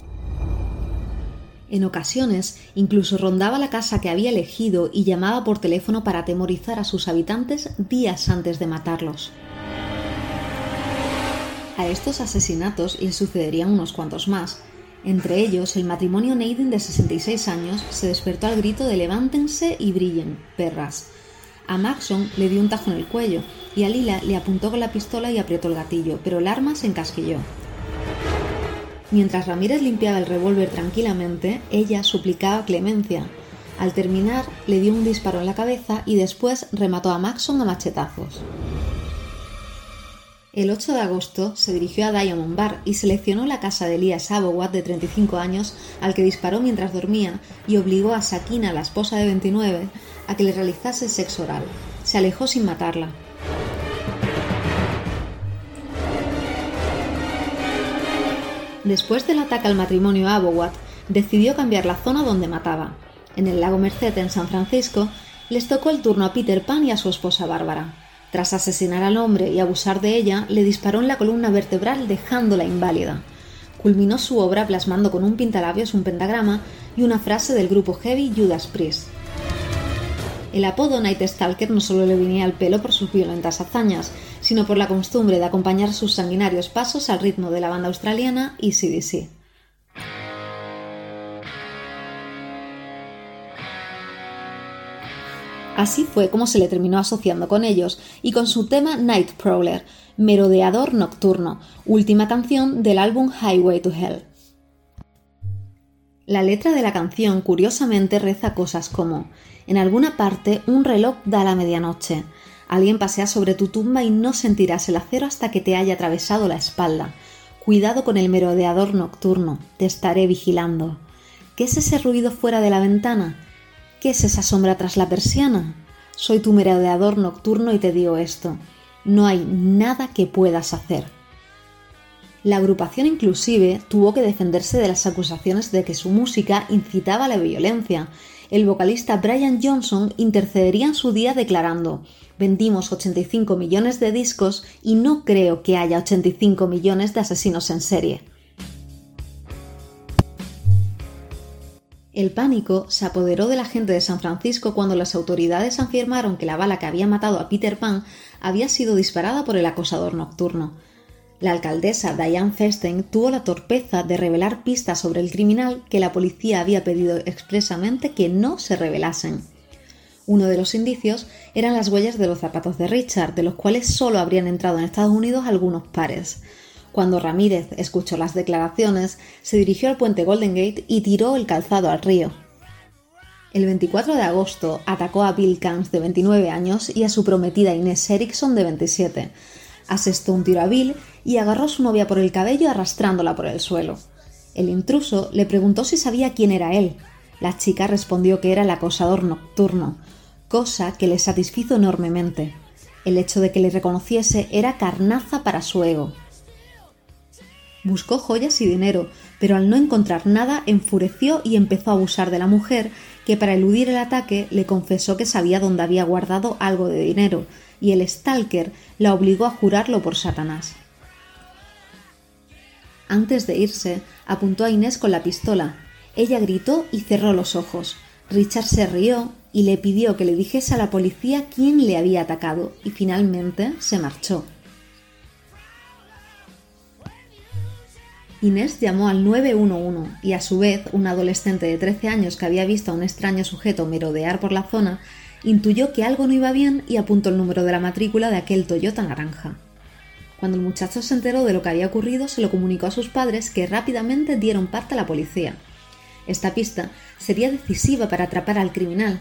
En ocasiones incluso rondaba la casa que había elegido y llamaba por teléfono para atemorizar a sus habitantes días antes de matarlos. A estos asesinatos le sucederían unos cuantos más. Entre ellos, el matrimonio Neiden de 66 años se despertó al grito de levántense y brillen, perras. A Maxon le dio un tajo en el cuello y a Lila le apuntó con la pistola y apretó el gatillo, pero el arma se encasquilló. Mientras Ramírez limpiaba el revólver tranquilamente, ella suplicaba clemencia. Al terminar, le dio un disparo en la cabeza y después remató a Maxon a machetazos. El 8 de agosto se dirigió a Diamond Bar y seleccionó la casa de Elias Abowat, de 35 años, al que disparó mientras dormía y obligó a Sakina, la esposa de 29, a que le realizase sexo oral. Se alejó sin matarla. Después del ataque al matrimonio Abowat, decidió cambiar la zona donde mataba. En el lago Merced, en San Francisco, les tocó el turno a Peter Pan y a su esposa Bárbara. Tras asesinar al hombre y abusar de ella, le disparó en la columna vertebral dejándola inválida. Culminó su obra plasmando con un pintalabios un pentagrama y una frase del grupo heavy Judas Priest. El apodo Night Stalker no solo le venía al pelo por sus violentas hazañas, sino por la costumbre de acompañar sus sanguinarios pasos al ritmo de la banda australiana ECDC. Así fue como se le terminó asociando con ellos y con su tema Night Prowler, Merodeador Nocturno, última canción del álbum Highway to Hell. La letra de la canción curiosamente reza cosas como en alguna parte un reloj da la medianoche, alguien pasea sobre tu tumba y no sentirás el acero hasta que te haya atravesado la espalda. Cuidado con el merodeador nocturno, te estaré vigilando. ¿Qué es ese ruido fuera de la ventana? ¿Qué es esa sombra tras la persiana? Soy tu merodeador nocturno y te digo esto. No hay nada que puedas hacer. La agrupación inclusive tuvo que defenderse de las acusaciones de que su música incitaba a la violencia. El vocalista Brian Johnson intercedería en su día declarando Vendimos 85 millones de discos y no creo que haya 85 millones de asesinos en serie. El pánico se apoderó de la gente de San Francisco cuando las autoridades afirmaron que la bala que había matado a Peter Pan había sido disparada por el acosador nocturno. La alcaldesa Diane Feinstein tuvo la torpeza de revelar pistas sobre el criminal que la policía había pedido expresamente que no se revelasen. Uno de los indicios eran las huellas de los zapatos de Richard, de los cuales solo habrían entrado en Estados Unidos algunos pares. Cuando Ramírez escuchó las declaraciones, se dirigió al puente Golden Gate y tiró el calzado al río. El 24 de agosto atacó a Bill Cans de 29 años y a su prometida Inés Erickson de 27. Asestó un tiro a Bill y agarró a su novia por el cabello arrastrándola por el suelo. El intruso le preguntó si sabía quién era él. La chica respondió que era el acosador nocturno, cosa que le satisfizo enormemente. El hecho de que le reconociese era carnaza para su ego. Buscó joyas y dinero, pero al no encontrar nada enfureció y empezó a abusar de la mujer, que para eludir el ataque le confesó que sabía dónde había guardado algo de dinero, y el stalker la obligó a jurarlo por Satanás. Antes de irse, apuntó a Inés con la pistola. Ella gritó y cerró los ojos. Richard se rió y le pidió que le dijese a la policía quién le había atacado, y finalmente se marchó. Inés llamó al 911 y a su vez un adolescente de 13 años que había visto a un extraño sujeto merodear por la zona intuyó que algo no iba bien y apuntó el número de la matrícula de aquel Toyota naranja. Cuando el muchacho se enteró de lo que había ocurrido, se lo comunicó a sus padres que rápidamente dieron parte a la policía. Esta pista sería decisiva para atrapar al criminal.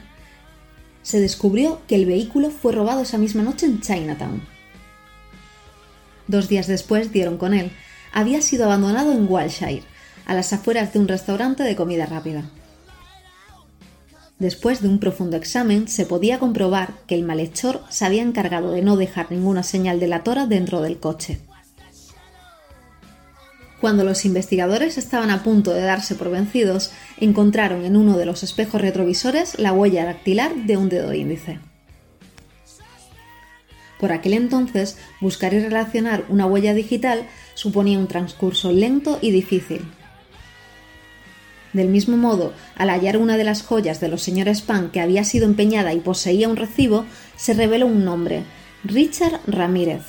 Se descubrió que el vehículo fue robado esa misma noche en Chinatown. Dos días después dieron con él, había sido abandonado en Wiltshire, a las afueras de un restaurante de comida rápida. Después de un profundo examen, se podía comprobar que el malhechor se había encargado de no dejar ninguna señal delatora dentro del coche. Cuando los investigadores estaban a punto de darse por vencidos, encontraron en uno de los espejos retrovisores la huella dactilar de un dedo índice. Por aquel entonces, buscar y relacionar una huella digital suponía un transcurso lento y difícil. Del mismo modo, al hallar una de las joyas de los señores Pan que había sido empeñada y poseía un recibo, se reveló un nombre, Richard Ramírez.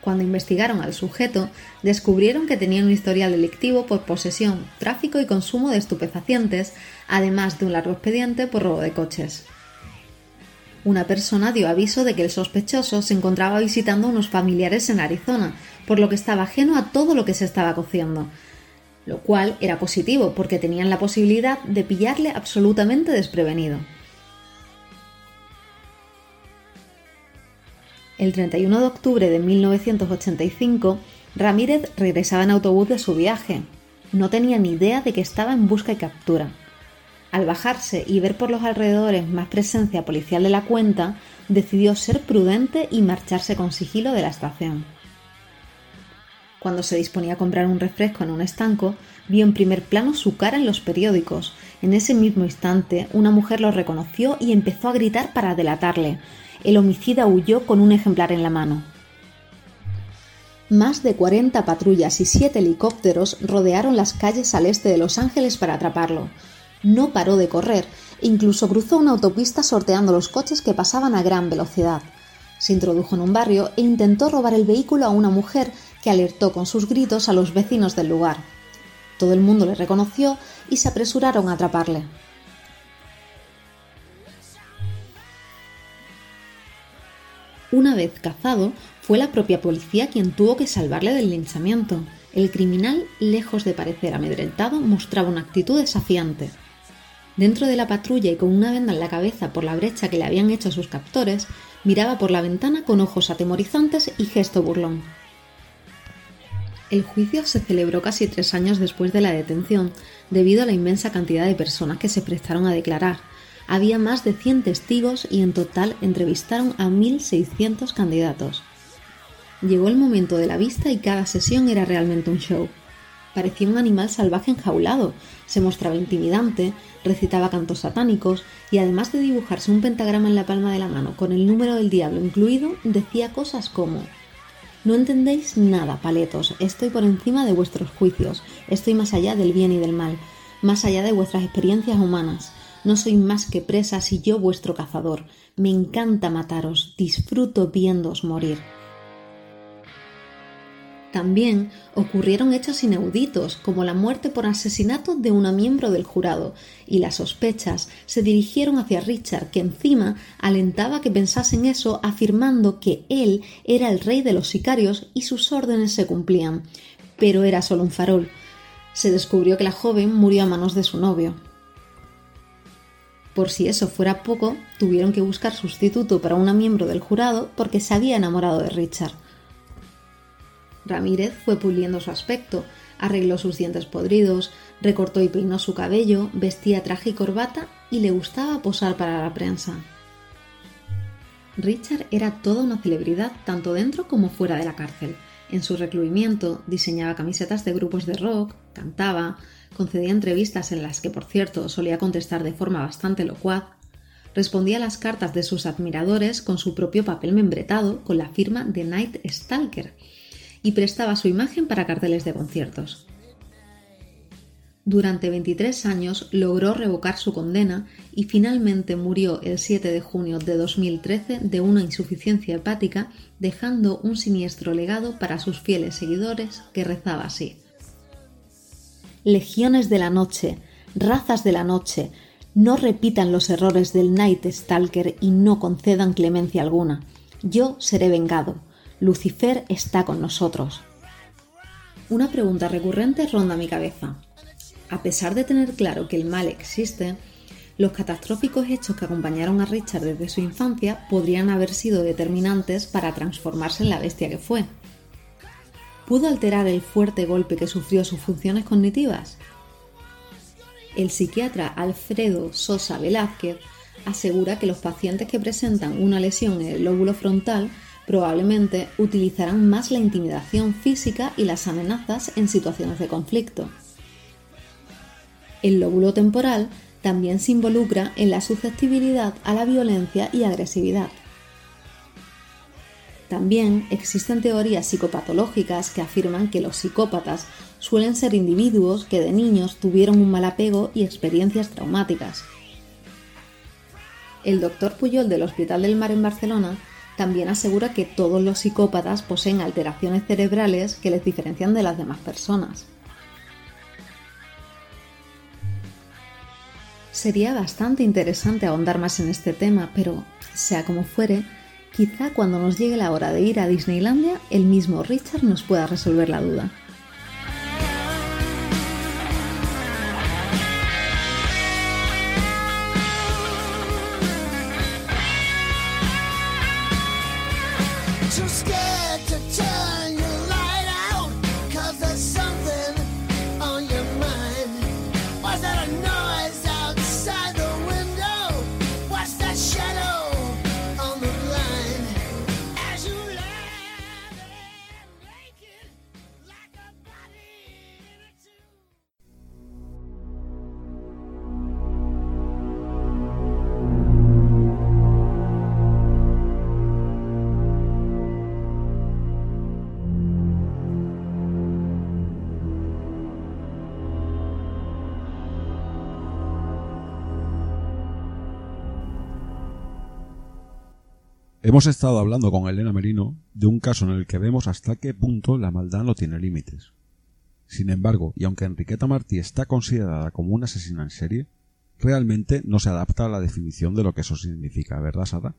Cuando investigaron al sujeto, descubrieron que tenía un historial delictivo por posesión, tráfico y consumo de estupefacientes, además de un largo expediente por robo de coches una persona dio aviso de que el sospechoso se encontraba visitando a unos familiares en Arizona, por lo que estaba ajeno a todo lo que se estaba cociendo, lo cual era positivo porque tenían la posibilidad de pillarle absolutamente desprevenido. El 31 de octubre de 1985, Ramírez regresaba en autobús de su viaje. No tenía ni idea de que estaba en busca y captura. Al bajarse y ver por los alrededores más presencia policial de la cuenta, decidió ser prudente y marcharse con sigilo de la estación. Cuando se disponía a comprar un refresco en un estanco, vio en primer plano su cara en los periódicos. En ese mismo instante, una mujer lo reconoció y empezó a gritar para delatarle. El homicida huyó con un ejemplar en la mano. Más de 40 patrullas y siete helicópteros rodearon las calles al este de Los Ángeles para atraparlo. No paró de correr, incluso cruzó una autopista sorteando los coches que pasaban a gran velocidad. Se introdujo en un barrio e intentó robar el vehículo a una mujer que alertó con sus gritos a los vecinos del lugar. Todo el mundo le reconoció y se apresuraron a atraparle. Una vez cazado, fue la propia policía quien tuvo que salvarle del linchamiento. El criminal, lejos de parecer amedrentado, mostraba una actitud desafiante. Dentro de la patrulla y con una venda en la cabeza por la brecha que le habían hecho sus captores, miraba por la ventana con ojos atemorizantes y gesto burlón. El juicio se celebró casi tres años después de la detención, debido a la inmensa cantidad de personas que se prestaron a declarar. Había más de 100 testigos y en total entrevistaron a 1.600 candidatos. Llegó el momento de la vista y cada sesión era realmente un show. Parecía un animal salvaje enjaulado, se mostraba intimidante, recitaba cantos satánicos y además de dibujarse un pentagrama en la palma de la mano con el número del diablo incluido, decía cosas como No entendéis nada, paletos, estoy por encima de vuestros juicios, estoy más allá del bien y del mal, más allá de vuestras experiencias humanas. No soy más que presas y yo vuestro cazador. Me encanta mataros, disfruto viéndoos morir. También ocurrieron hechos inauditos, como la muerte por asesinato de una miembro del jurado, y las sospechas se dirigieron hacia Richard, que encima alentaba que pensasen eso, afirmando que él era el rey de los sicarios y sus órdenes se cumplían. Pero era solo un farol. Se descubrió que la joven murió a manos de su novio. Por si eso fuera poco, tuvieron que buscar sustituto para una miembro del jurado porque se había enamorado de Richard. Ramírez fue puliendo su aspecto, arregló sus dientes podridos, recortó y peinó su cabello, vestía traje y corbata y le gustaba posar para la prensa. Richard era toda una celebridad tanto dentro como fuera de la cárcel. En su recluimiento diseñaba camisetas de grupos de rock, cantaba, concedía entrevistas en las que, por cierto, solía contestar de forma bastante locuaz, respondía a las cartas de sus admiradores con su propio papel membretado con la firma de Night Stalker y prestaba su imagen para carteles de conciertos. Durante 23 años logró revocar su condena y finalmente murió el 7 de junio de 2013 de una insuficiencia hepática, dejando un siniestro legado para sus fieles seguidores que rezaba así. Legiones de la noche, razas de la noche, no repitan los errores del Night Stalker y no concedan clemencia alguna. Yo seré vengado. Lucifer está con nosotros. Una pregunta recurrente ronda mi cabeza. A pesar de tener claro que el mal existe, los catastróficos hechos que acompañaron a Richard desde su infancia podrían haber sido determinantes para transformarse en la bestia que fue. ¿Pudo alterar el fuerte golpe que sufrió sus funciones cognitivas? El psiquiatra Alfredo Sosa Velázquez asegura que los pacientes que presentan una lesión en el lóbulo frontal probablemente utilizarán más la intimidación física y las amenazas en situaciones de conflicto. El lóbulo temporal también se involucra en la susceptibilidad a la violencia y agresividad. También existen teorías psicopatológicas que afirman que los psicópatas suelen ser individuos que de niños tuvieron un mal apego y experiencias traumáticas. El doctor Puyol del Hospital del Mar en Barcelona también asegura que todos los psicópatas poseen alteraciones cerebrales que les diferencian de las demás personas. Sería bastante interesante ahondar más en este tema, pero sea como fuere, quizá cuando nos llegue la hora de ir a Disneylandia, el mismo Richard nos pueda resolver la duda. Hemos estado hablando con Elena Merino de un caso en el que vemos hasta qué punto la maldad no tiene límites. Sin embargo, y aunque Enriqueta Martí está considerada como una asesina en serie, realmente no se adapta a la definición de lo que eso significa, ¿verdad, Sara?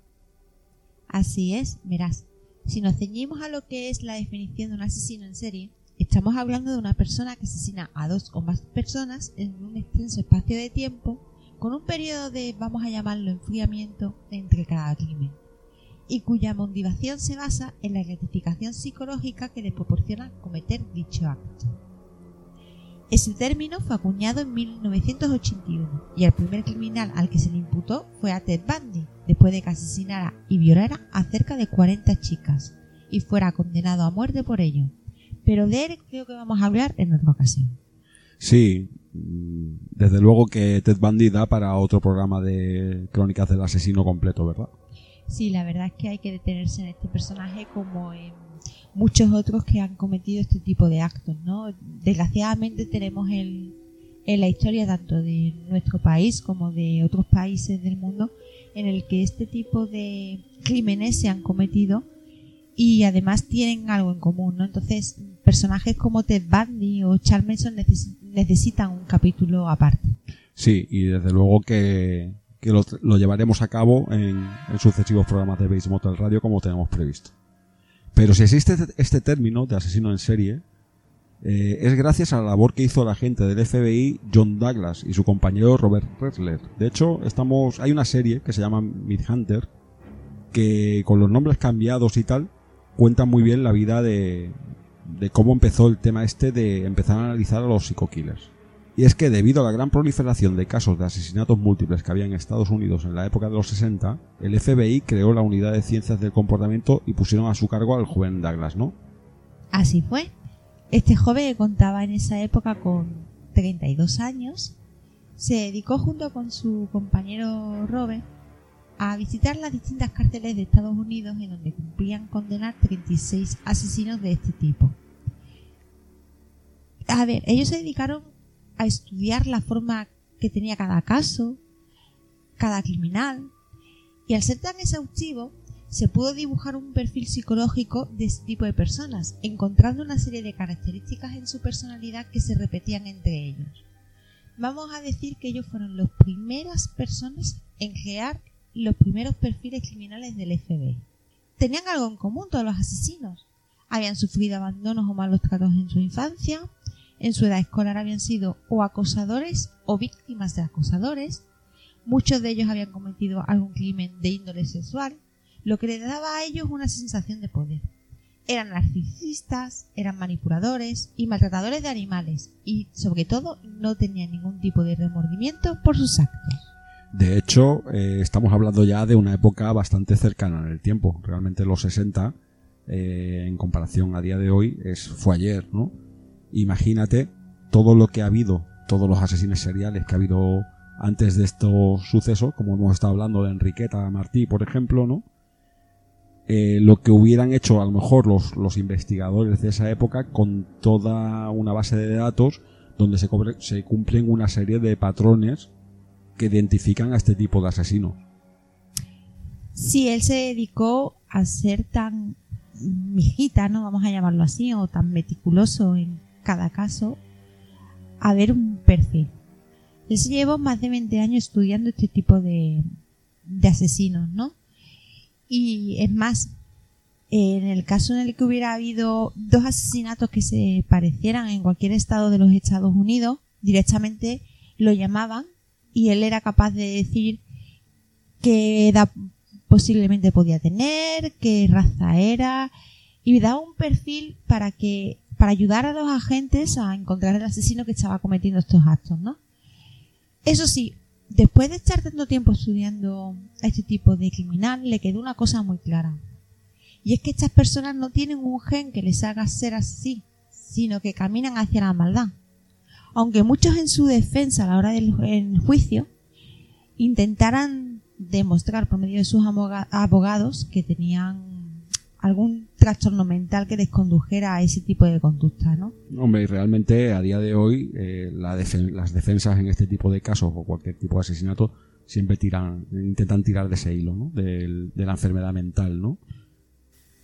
Así es, verás. Si nos ceñimos a lo que es la definición de un asesino en serie, estamos hablando de una persona que asesina a dos o más personas en un extenso espacio de tiempo con un periodo de, vamos a llamarlo, enfriamiento entre cada crimen y cuya motivación se basa en la gratificación psicológica que le proporciona cometer dicho acto. Ese término fue acuñado en 1981 y el primer criminal al que se le imputó fue a Ted Bundy, después de que asesinara y violara a cerca de 40 chicas y fuera condenado a muerte por ello. Pero de él creo que vamos a hablar en otra ocasión. Sí, desde luego que Ted Bundy da para otro programa de crónicas del asesino completo, ¿verdad? Sí, la verdad es que hay que detenerse en este personaje como en muchos otros que han cometido este tipo de actos, ¿no? Desgraciadamente tenemos en la historia tanto de nuestro país como de otros países del mundo en el que este tipo de crímenes se han cometido y además tienen algo en común, ¿no? Entonces, personajes como Ted Bundy o Charles Manson necesitan un capítulo aparte. Sí, y desde luego que que lo, llevaremos a cabo en, sucesivos programas de Base Motel Radio como tenemos previsto. Pero si existe este, este término de asesino en serie, eh, es gracias a la labor que hizo la gente del FBI John Douglas y su compañero Robert Redler. De hecho, estamos, hay una serie que se llama Hunter que con los nombres cambiados y tal, cuenta muy bien la vida de, de cómo empezó el tema este de empezar a analizar a los psico-killers. Y es que debido a la gran proliferación de casos de asesinatos múltiples que había en Estados Unidos en la época de los 60, el FBI creó la unidad de ciencias del comportamiento y pusieron a su cargo al joven Douglas, ¿no? Así fue. Este joven que contaba en esa época con 32 años, se dedicó junto con su compañero Robert a visitar las distintas cárceles de Estados Unidos en donde cumplían condenar 36 asesinos de este tipo. A ver, ellos se dedicaron a estudiar la forma que tenía cada caso, cada criminal, y al ser tan exhaustivo, se pudo dibujar un perfil psicológico de este tipo de personas, encontrando una serie de características en su personalidad que se repetían entre ellos. Vamos a decir que ellos fueron las primeras personas en crear los primeros perfiles criminales del FBI. Tenían algo en común todos los asesinos. Habían sufrido abandonos o malos tratos en su infancia, en su edad escolar habían sido o acosadores o víctimas de acosadores, muchos de ellos habían cometido algún crimen de índole sexual, lo que le daba a ellos una sensación de poder. Eran narcisistas, eran manipuladores y maltratadores de animales y, sobre todo, no tenían ningún tipo de remordimiento por sus actos. De hecho, eh, estamos hablando ya de una época bastante cercana en el tiempo. Realmente los 60, eh, en comparación a día de hoy, es, fue ayer, ¿no? Imagínate todo lo que ha habido, todos los asesinos seriales que ha habido antes de estos sucesos, como hemos estado hablando de Enriqueta Martí, por ejemplo, ¿no? Eh, lo que hubieran hecho a lo mejor los, los investigadores de esa época con toda una base de datos donde se, se cumplen una serie de patrones que identifican a este tipo de asesinos. Sí, él se dedicó a ser tan mijita, ¿no? Vamos a llamarlo así, o tan meticuloso en cada caso, a ver un perfil. Se llevó más de 20 años estudiando este tipo de, de asesinos, ¿no? Y es más, en el caso en el que hubiera habido dos asesinatos que se parecieran en cualquier estado de los Estados Unidos, directamente lo llamaban y él era capaz de decir qué edad posiblemente podía tener, qué raza era y daba un perfil para que para ayudar a los agentes a encontrar el asesino que estaba cometiendo estos actos, ¿no? Eso sí, después de estar tanto tiempo estudiando a este tipo de criminal, le quedó una cosa muy clara. Y es que estas personas no tienen un gen que les haga ser así, sino que caminan hacia la maldad. Aunque muchos en su defensa a la hora del juicio intentaran demostrar por medio de sus abogados que tenían algún trastorno mental que les condujera a ese tipo de conducta, ¿no? Hombre, y realmente a día de hoy eh, las defensas en este tipo de casos o cualquier tipo de asesinato siempre tiran, intentan tirar de ese hilo, ¿no? De, la enfermedad mental, ¿no?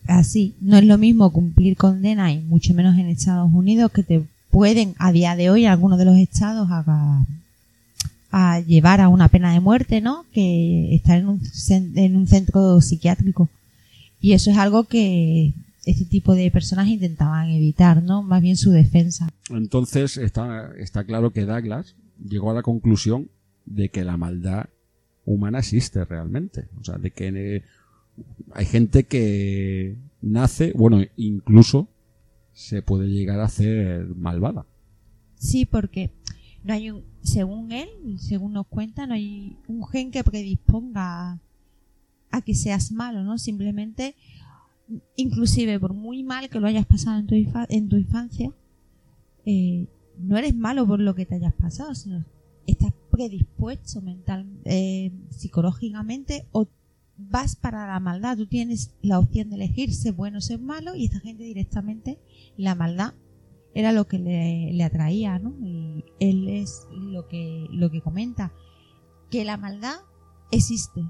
Así, no es lo mismo cumplir condena y mucho menos en Estados Unidos que te pueden a día de hoy algunos de los estados a, a llevar a una pena de muerte, ¿no? Que estar en un, en un centro psiquiátrico. Y eso es algo que este tipo de personas intentaban evitar, ¿no? Más bien su defensa. Entonces está, está claro que Douglas llegó a la conclusión de que la maldad humana existe realmente. O sea, de que hay gente que nace, bueno, incluso se puede llegar a hacer malvada. Sí, porque no hay un, según él, según nos cuenta, no hay un gen que predisponga a que seas malo, ¿no? Simplemente, inclusive por muy mal que lo hayas pasado en tu, en tu infancia, eh, no eres malo por lo que te hayas pasado, sino estás predispuesto mental, eh, psicológicamente o vas para la maldad. Tú tienes la opción de elegir ser bueno o ser malo y esta gente directamente la maldad era lo que le, le atraía, ¿no? Y él es lo que, lo que comenta, que la maldad existe,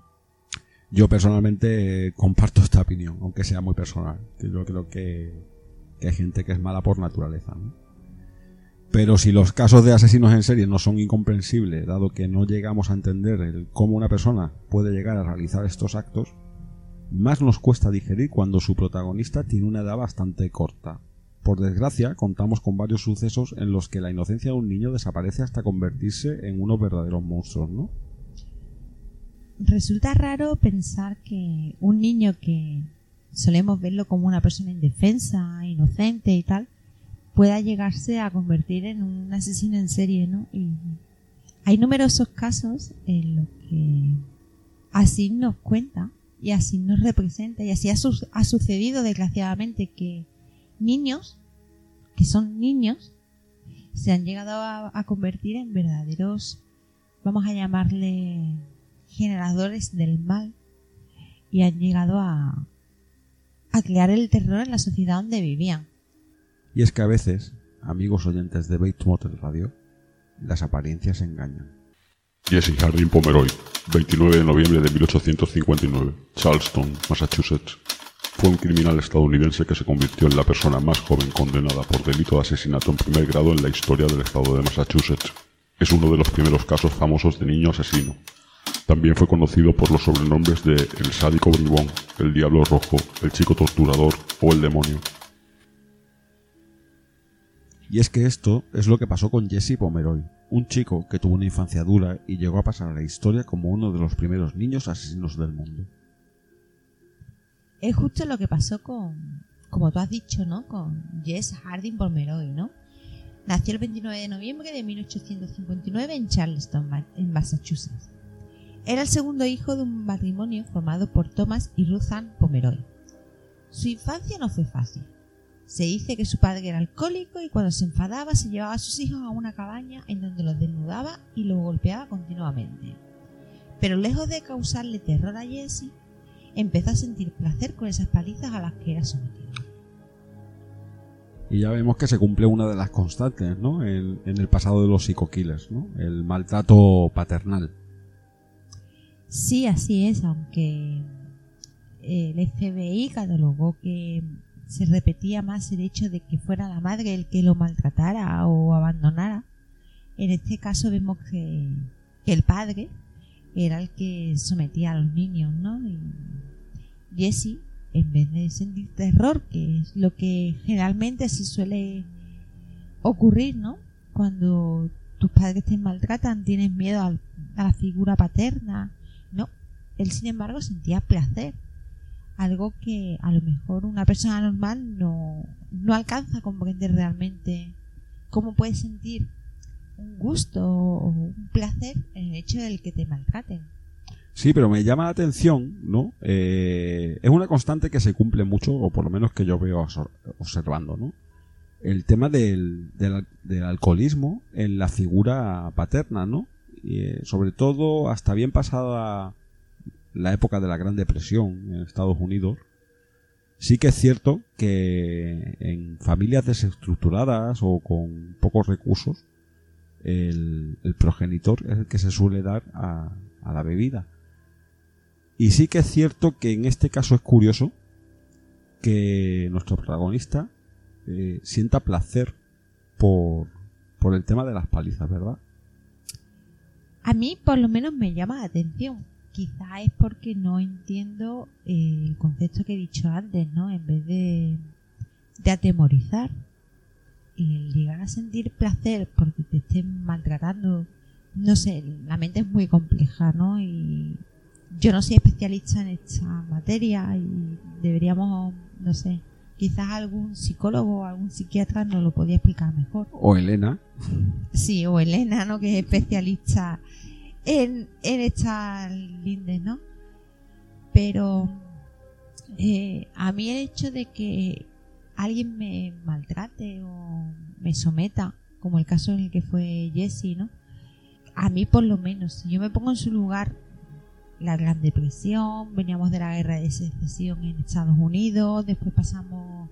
yo personalmente comparto esta opinión, aunque sea muy personal. Yo creo que, hay gente que es mala por naturaleza. Pero si los casos de asesinos en serie no son incomprensibles, dado que no llegamos a entender cómo una persona puede llegar a realizar estos actos, más nos cuesta digerir cuando su protagonista tiene una edad bastante corta. Por desgracia, contamos con varios sucesos en los que la inocencia de un niño desaparece hasta convertirse en unos verdaderos monstruos, ¿no? Resulta raro pensar que un niño que solemos verlo como una persona indefensa, inocente y tal, pueda llegarse a convertir en un asesino en serie, ¿no? Y hay numerosos casos en los que así nos cuenta y así nos representa y así ha, ha sucedido desgraciadamente que niños, que son niños, se han llegado a, convertir en verdaderos, vamos a llamarle, generadores del mal y han llegado a, a crear el terror en la sociedad donde vivían. Y es que a veces, amigos oyentes de Bates Motel Radio, las apariencias engañan. Jesse Harding Pomeroy, 29 de noviembre de 1859, Charleston, Massachusetts. Fue un criminal estadounidense que se convirtió en la persona más joven condenada por delito de asesinato en primer grado en la historia del estado de Massachusetts. Es uno de los primeros casos famosos de niño asesino. También fue conocido por los sobrenombres de El sádico bribón, El diablo rojo, El chico torturador o El demonio. Y es que esto es lo que pasó con Jesse Pomeroy, un chico que tuvo una infancia dura y llegó a pasar a la historia como uno de los primeros niños asesinos del mundo es justo lo que pasó con, como tú has dicho, ¿no? Con Jess Harding Pomeroy, ¿no? Nació el 29 de noviembre de 1859 en Charleston, en Massachusetts. Era el segundo hijo de un matrimonio formado por Thomas y Ruth Ann Pomeroy. Su infancia no fue fácil. Se dice que su padre era alcohólico y cuando se enfadaba se llevaba a sus hijos a una cabaña en donde los desnudaba y los golpeaba continuamente. Pero lejos de causarle terror a Jesse, empezó a sentir placer con esas palizas a las que era sometido. Y ya vemos que se cumple una de las constantes, ¿no? En, el pasado de los psico-killers, ¿no? El maltrato paternal. Sí, así es, aunque el FBI catalogó que se repetía más el hecho de que fuera la madre el que lo maltratara o abandonara. En este caso vemos que, que el padre era el que sometía a los niños, ¿no? Y Jesse, en vez de sentir terror, que es lo que generalmente se suele ocurrir, ¿no? Cuando tus padres te maltratan, tienes miedo a, la figura paterna. Él sin embargo sentía placer. Algo que a lo mejor una persona normal no, no alcanza a comprender realmente cómo puedes sentir un gusto o un placer en el hecho del que te maltraten. Sí, pero me llama la atención, ¿no? Eh, es una constante que se cumple mucho, o por lo menos que yo veo observando, ¿no? El tema del, del, alcoholismo en la figura paterna, ¿no? Y, eh, sobre todo hasta bien pasada la época de la Gran Depresión en Estados Unidos, sí que es cierto que en familias desestructuradas o con pocos recursos, el, progenitor es el que se suele dar a la bebida. Y sí que es cierto que en este caso es curioso que nuestro protagonista eh, sienta placer por, por el tema de las palizas, ¿verdad? A mí por lo menos me llama la atención. Quizá es porque no entiendo eh, el concepto que he dicho antes, ¿no? En vez de, de atemorizar, el llegar a sentir placer porque te estén maltratando, no sé, la mente es muy compleja, ¿no? Y yo no soy especialista en esta materia y deberíamos, no sé, quizás algún psicólogo o algún psiquiatra nos lo podía explicar mejor. O Elena. Sí, o Elena, ¿no? Que es especialista en, en estas lindes, ¿no? Pero eh, a mí el hecho de que alguien me maltrate o me someta, como el caso en el que fue Jesse, ¿no? A mí por lo menos, si yo me pongo en su lugar, la Gran Depresión, veníamos de la guerra de secesión en Estados Unidos, después pasamos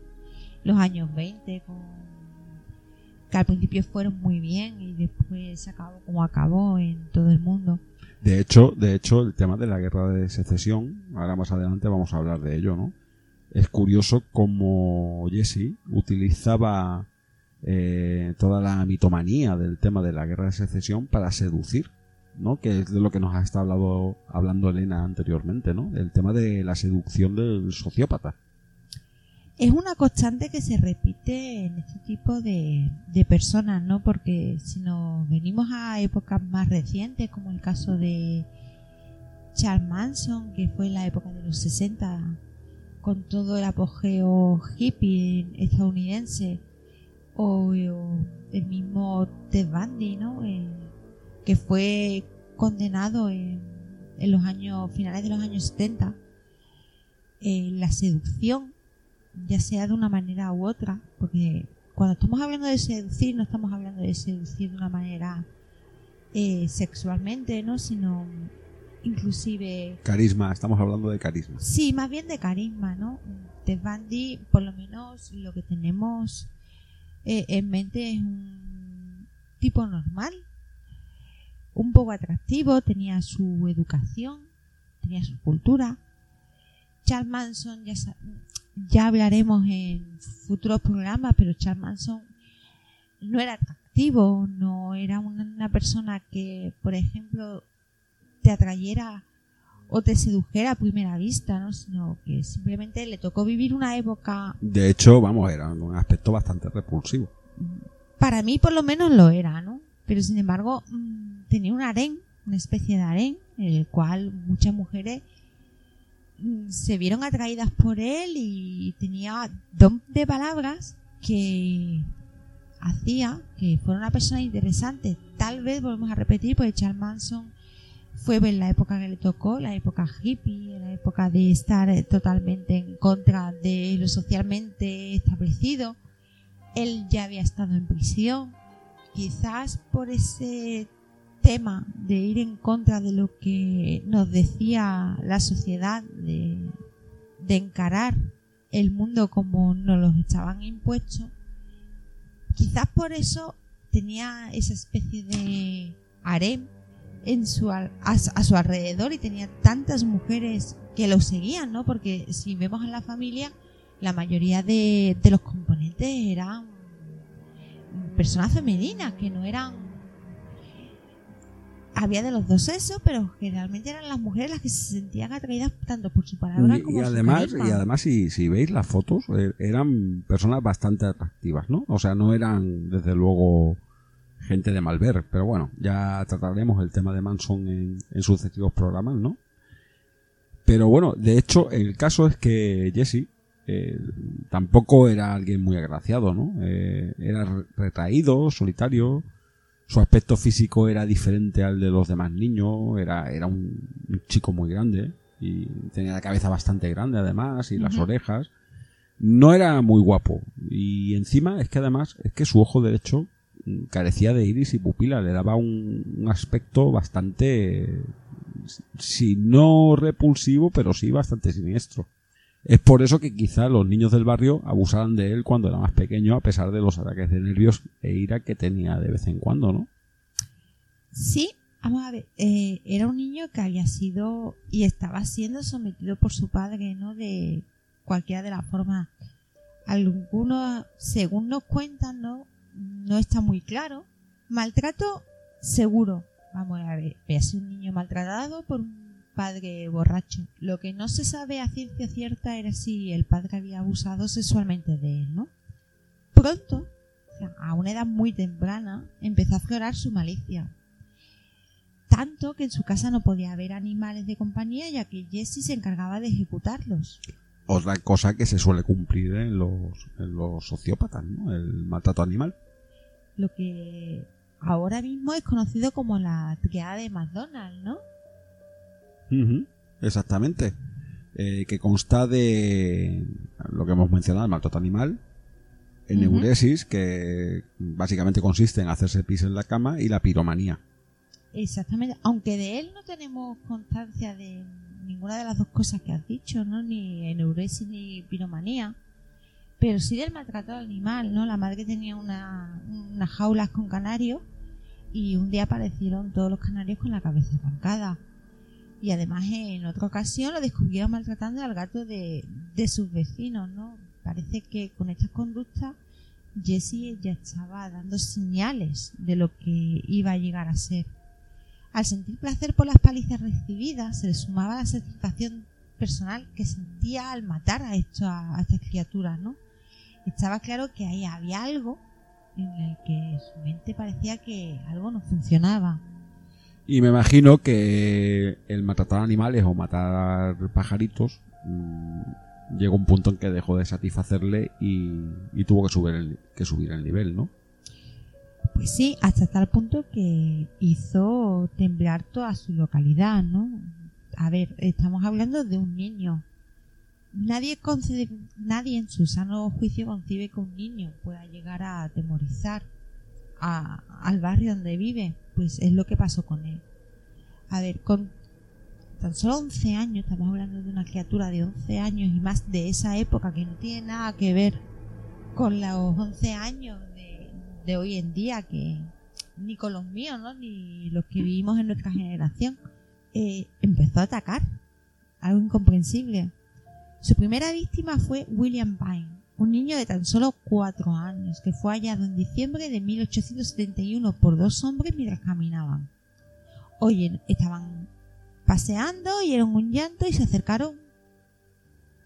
los años 20 con que al principio fueron muy bien y después se acabó como acabó en todo el mundo. De hecho, de hecho, el tema de la guerra de secesión, ahora más adelante vamos a hablar de ello, ¿no? Es curioso cómo Jesse utilizaba eh, toda la mitomanía del tema de la guerra de secesión para seducir ¿no? Que es de lo que nos ha estado hablando Elena anteriormente, ¿no? El tema de la seducción del sociópata. Es una constante que se repite en este tipo de, de personas, ¿no? Porque si nos venimos a épocas más recientes, como el caso de Charles Manson, que fue en la época de los 60, con todo el apogeo hippie estadounidense o, el mismo Ted Bundy, ¿no? Eh, que fue condenado en, los años finales de los años 70 eh, la seducción ya sea de una manera u otra porque cuando estamos hablando de seducir no estamos hablando de seducir de una manera eh, sexualmente no sino inclusive carisma estamos hablando de carisma. Sí más bien de carisma no de Bandy por lo menos lo que tenemos eh, en mente es un tipo normal un poco atractivo tenía su educación tenía su cultura. Charles Manson ya ya hablaremos en futuros programas pero Charles Manson no era atractivo no era una persona que por ejemplo te atrayera o te sedujera a primera vista, ¿no? Sino que simplemente le tocó vivir una época... De hecho, vamos, era un aspecto bastante repulsivo. Para mí por lo menos lo era, ¿no? Pero sin embargo mm, tenía un harén, una especie de harén, en el cual muchas mujeres se vieron atraídas por él y tenía don de palabras que hacía que fuera una persona interesante. Tal vez volvemos a repetir, porque Charles Manson fue en la época que le tocó, la época hippie, la época de estar totalmente en contra de lo socialmente establecido. Él ya había estado en prisión. Quizás por ese tema de ir en contra de lo que nos decía la sociedad, de, de encarar el mundo como nos lo estaban impuestos, quizás por eso tenía esa especie de harem en su, a, su alrededor y tenía tantas mujeres que lo seguían, ¿no? Porque si vemos en la familia, la mayoría de, los componentes eran personas femeninas, que no eran... Había de los dos sexos, pero generalmente eran las mujeres las que se sentían atraídas tanto por su palabra como y además, Y además, si, si veis las fotos, eh, eran personas bastante atractivas, ¿no? O sea, no eran, desde luego, gente de Malver. Pero bueno, ya trataremos el tema de Manson en, sucesivos programas, ¿no? Pero bueno, de hecho, el caso es que Jesse eh, tampoco era alguien muy agraciado, ¿no? Eh, era retraído, solitario, su aspecto físico era diferente al de los demás niños, era, era un, chico muy grande y tenía la cabeza bastante grande además y las orejas. No era muy guapo y encima es que además es que su ojo derecho carecía de iris y pupila, le daba un, aspecto bastante, si no repulsivo, pero sí bastante siniestro. Es por eso que quizá los niños del barrio abusaran de él cuando era más pequeño, a pesar de los ataques de nervios e ira que tenía de vez en cuando, ¿no? Sí, vamos a ver, eh, era un niño que había sido y estaba siendo sometido por su padre, ¿no? De cualquiera de las formas. Algunos, según nos cuentan, ¿no? no está muy claro. Maltrato seguro. Vamos a ver, sido un niño maltratado por un padre borracho. Lo que no se sabe a ciencia cierta era si el padre había abusado sexualmente de él, ¿no? Pronto, a una edad muy temprana, empezó a aflorar su malicia. Tanto que en su casa no podía haber animales de compañía ya que Jesse se encargaba de ejecutarlos. Otra cosa que se suele cumplir en los, en los sociópatas, ¿no? El maltrato animal lo que ahora mismo es conocido como la triada de McDonald's, ¿no? Exactamente. Eh, que consta de lo que hemos mencionado, el maltrato animal, el neuresis, que básicamente consiste en hacerse pis en la cama, y la piromanía. Exactamente. Aunque de él no tenemos constancia de ninguna de las dos cosas que has dicho, ¿no? Ni neuresis ni piromanía pero sí del maltrato al animal, ¿no? La madre tenía una, unas jaulas con canarios y un día aparecieron todos los canarios con la cabeza arrancada. Y además en otra ocasión lo descubrieron maltratando al gato de, de sus vecinos, ¿no? Parece que con estas conductas Jessie ya estaba dando señales de lo que iba a llegar a ser. Al sentir placer por las palizas recibidas, se le sumaba la satisfacción personal que sentía al matar a, esto, a estas criaturas, ¿no? estaba claro que ahí había algo en el que su mente parecía que algo no funcionaba. Y me imagino que el matar animales o matar pajaritos mm, llegó un punto en que dejó de satisfacerle y, y tuvo que subir, el, que subir el nivel, ¿no? Pues sí, hasta tal punto que hizo temblar toda su localidad, ¿no? A ver, estamos hablando de un niño. Nadie, concede, nadie en su sano juicio concibe que un niño pueda llegar a atemorizar a, al barrio donde vive. Pues es lo que pasó con él. A ver, con tan solo 11 años, estamos hablando de una criatura de 11 años y más de esa época que no tiene nada que ver con los 11 años de, de hoy en día, que ni con los míos, ¿no? ni los que vivimos en nuestra generación, eh, empezó a atacar. Algo incomprensible. Su primera víctima fue William Pine, un niño de tan solo 4 años, que fue hallado en diciembre de 1871 por dos hombres mientras caminaban. Oye, estaban paseando, oyeron un llanto y se acercaron.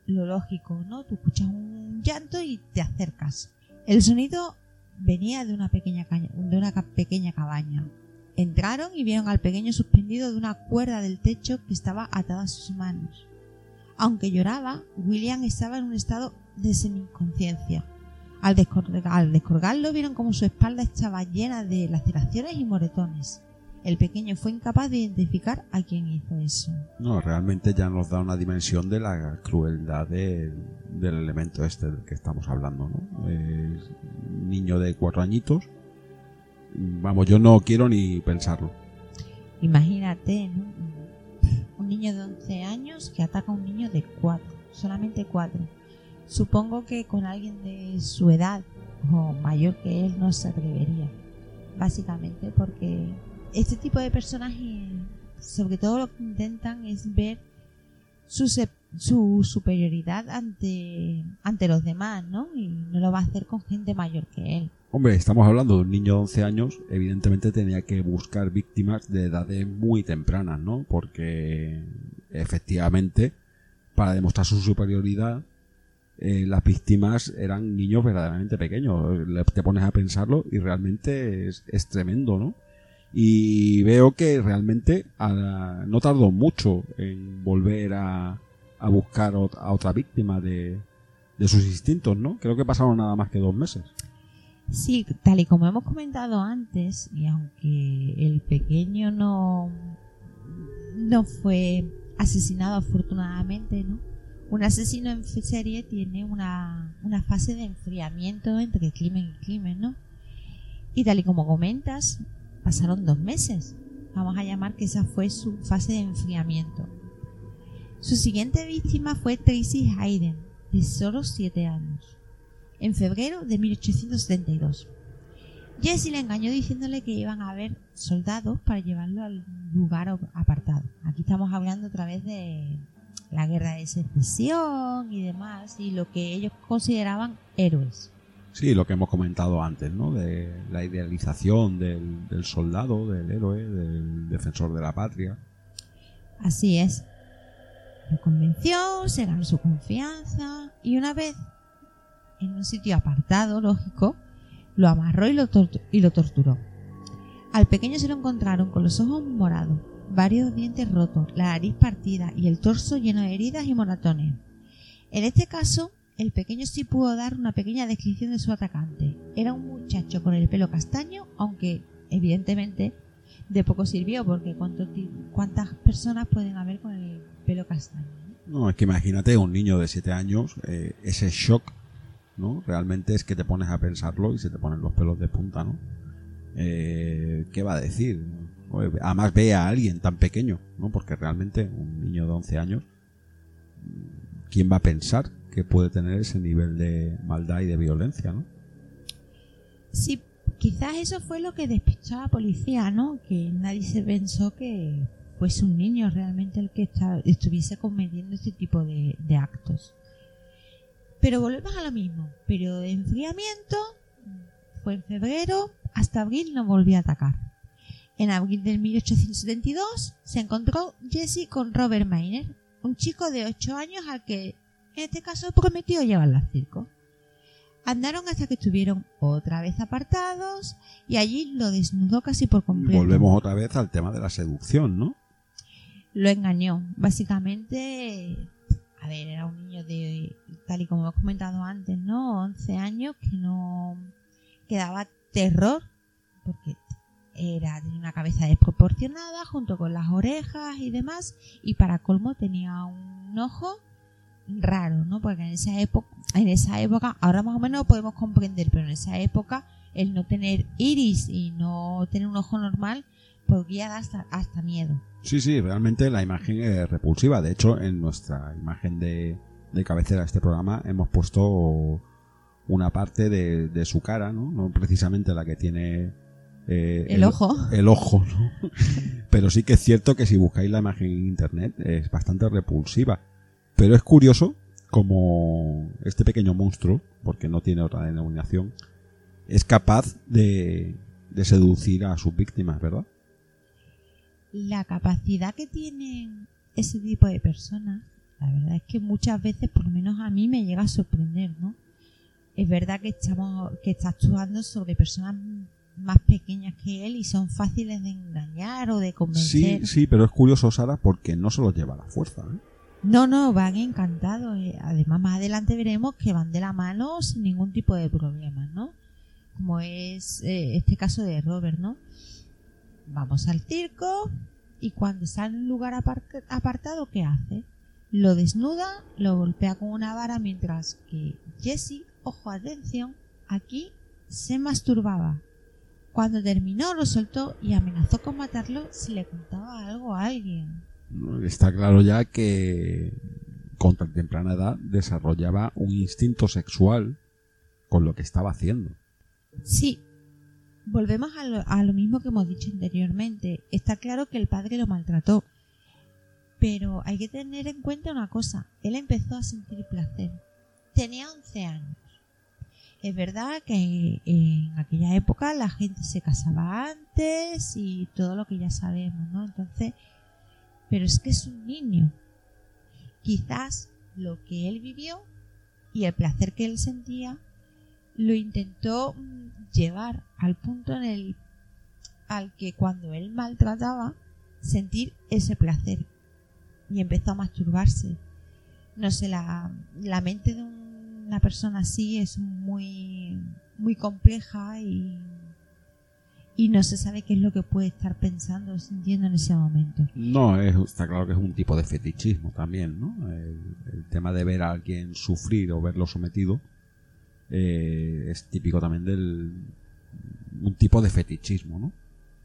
Lo lógico, ¿no? Tú escuchas un llanto y te acercas. El sonido venía de una pequeña, de una pequeña cabaña. Entraron y vieron al pequeño suspendido de una cuerda del techo que estaba atada a sus manos. Aunque lloraba, William estaba en un estado de semi-inconsciencia. Al, al descolgarlo vieron como su espalda estaba llena de laceraciones y moretones. El pequeño fue incapaz de identificar a quién hizo eso. No, realmente ya nos da una dimensión de la crueldad de, del elemento este del que estamos hablando, ¿no? Niño de cuatro añitos. Vamos, yo no quiero ni pensarlo. Imagínate, ¿no? Un niño de 11 años que ataca a un niño de 4, solamente 4. Supongo que con alguien de su edad o mayor que él no se atrevería. Básicamente porque este tipo de personajes, sobre todo lo que intentan es ver su, su superioridad ante, los demás, ¿no? Y no lo va a hacer con gente mayor que él. Hombre, estamos hablando de un niño de 11 años, evidentemente tenía que buscar víctimas de edades muy tempranas, ¿no? Porque efectivamente, para demostrar su superioridad, eh, las víctimas eran niños verdaderamente pequeños. Te pones a pensarlo y realmente es, es tremendo, ¿no? y veo que realmente no tardó mucho en volver a, a buscar a otra víctima de, de, sus instintos, ¿no? Creo que pasaron nada más que dos meses. Sí, tal y como hemos comentado antes, y aunque el pequeño no, no fue asesinado afortunadamente, ¿no? Un asesino en serie tiene una, una fase de enfriamiento entre crimen y crimen, ¿no? Y tal y como comentas, Pasaron dos meses. Vamos a llamar que esa fue su fase de enfriamiento. Su siguiente víctima fue Tracy Hayden, de solo 7 años, en febrero de 1872. Jesse le engañó diciéndole que iban a haber soldados para llevarlo al lugar apartado. Aquí estamos hablando otra vez de la guerra de secesión y demás, y lo que ellos consideraban héroes. Sí, lo que hemos comentado antes, ¿no? De la idealización del, del soldado, del héroe, del defensor de la patria. Así es. Lo convenció, se ganó su confianza y una vez en un sitio apartado, lógico, lo amarró y lo, y lo torturó. Al pequeño se lo encontraron con los ojos morados, varios dientes rotos, la nariz partida y el torso lleno de heridas y moratones. En este caso, el pequeño sí pudo dar una pequeña descripción de su atacante. Era un muchacho con el pelo castaño, aunque evidentemente de poco sirvió, porque ¿cuántas personas pueden haber con el pelo castaño? No, es que imagínate un niño de 7 años, eh, ese shock, ¿no? Realmente es que te pones a pensarlo y se te ponen los pelos de punta, ¿no? Eh, ¿Qué va a decir? Además ve a alguien tan pequeño, ¿no? Porque realmente un niño de 11 años, ¿quién va a pensar que puede tener ese nivel de maldad y de violencia, ¿no? Sí, quizás eso fue lo que despistó a la policía, ¿no? Que nadie se pensó que fuese un niño realmente el que estuviese cometiendo este tipo de, actos. Pero volvemos a lo mismo. Pero de enfriamiento fue en febrero, hasta abril no volvió a atacar. En abril de 1872 se encontró Jesse con Robert Miner, un chico de 8 años al que en este caso prometió llevarla al circo. Andaron hasta que estuvieron otra vez apartados y allí lo desnudó casi por completo. Volvemos otra vez al tema de la seducción, ¿no? Lo engañó. Básicamente a ver, era un niño de, tal y como hemos comentado antes, ¿no? 11 años que no, que daba terror, porque era, tenía una cabeza desproporcionada junto con las orejas y demás, y para colmo tenía un ojo raro, ¿no? Porque en esa época, en esa época, ahora más o menos podemos comprender, pero en esa época el no tener iris y no tener un ojo normal podría dar hasta, hasta miedo. Sí, sí, realmente la imagen es repulsiva. De hecho, en nuestra imagen de, de cabecera de este programa hemos puesto una parte de, de su cara, ¿no? No precisamente la que tiene eh, El ojo. El ojo, ¿no? Pero sí que es cierto que si buscáis la imagen en internet es bastante repulsiva. Pero es curioso como este pequeño monstruo, porque no tiene otra denominación, es capaz de, de seducir a sus víctimas, ¿verdad? la capacidad que tienen ese tipo de personas, la verdad es que muchas veces, por lo menos a mí, me llega a sorprender, ¿no? Es verdad que estamos, que está actuando sobre personas más pequeñas que él y son fáciles de engañar o de Sí, convencer. sí, pero es curioso, Sara, porque no se los lleva la fuerza. ¿eh? No, no, van encantados. Además, más adelante veremos que van de la mano sin ningún tipo de problema, ¿no? Como es eh, este caso de Robert, ¿no? Vamos al circo y cuando sale en un lugar apar- apartado, ¿qué hace? Lo desnuda, lo golpea con una vara mientras que Jesse, ojo, atención, aquí se masturbaba. Cuando terminó, lo soltó y amenazó con matarlo si le contaba algo a alguien. Está claro ya que con tan temprana edad desarrollaba un instinto sexual con lo que estaba haciendo. Sí, volvemos a lo, a lo mismo que hemos dicho anteriormente. Está claro que el padre lo maltrató. Pero hay que tener en cuenta una cosa. Él empezó a sentir placer. Tenía 11 años. Es verdad que en aquella época la gente se casaba antes y todo lo que ya sabemos, ¿no? Entonces, pero es que es un niño. Quizás lo que él vivió y el placer que él sentía lo intentó mm, llevar al punto en el al que cuando él maltrataba sentir ese placer y empezó a masturbarse no sé la, la mente de una persona así es muy muy compleja y y no se sabe qué es lo que puede estar pensando o sintiendo en ese momento No, es, está claro que es un tipo de fetichismo también, ¿no? El, tema de ver a alguien sufrir o verlo sometido eh, es típico también del un tipo de fetichismo, ¿no?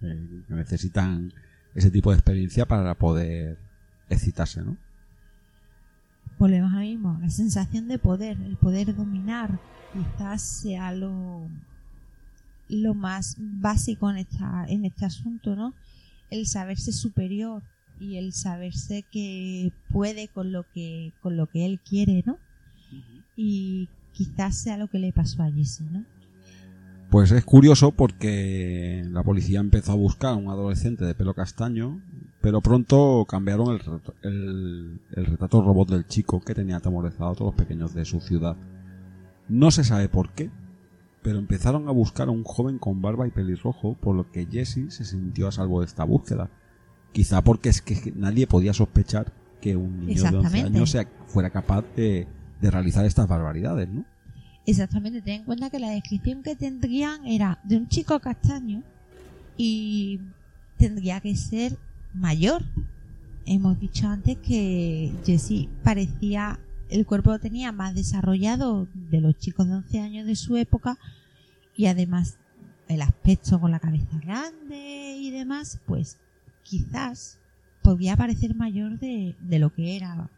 Eh, necesitan ese tipo de experiencia para poder excitarse, ¿no? Volvemos a lo mismo, la sensación de poder, el poder dominar, quizás sea lo, lo más básico en, esta, en este asunto, ¿no? El saberse superior y el saberse que puede con lo que, con lo que él quiere, ¿no? Y quizás sea lo que le pasó a Jesse, ¿no? Pues es curioso porque la policía empezó a buscar a un adolescente de pelo castaño, pero pronto cambiaron el, retrato- el, el retrato robot del chico que tenía atemorizado a todos los pequeños de su ciudad. No se sabe por qué, pero empezaron a buscar a un joven con barba y pelirrojo, por lo que Jesse se sintió a salvo de esta búsqueda. Quizá porque es que nadie podía sospechar que un niño de 11 Exactamente. años fuera capaz de, de realizar estas barbaridades, ¿no? Exactamente, ten en cuenta que la descripción que tendrían era de un chico castaño y tendría que ser mayor. Hemos dicho antes que Jesse parecía, el cuerpo lo tenía más desarrollado de los chicos de 11 años de su época y además el aspecto con la cabeza grande y demás, pues quizás podría parecer mayor de, de lo que era.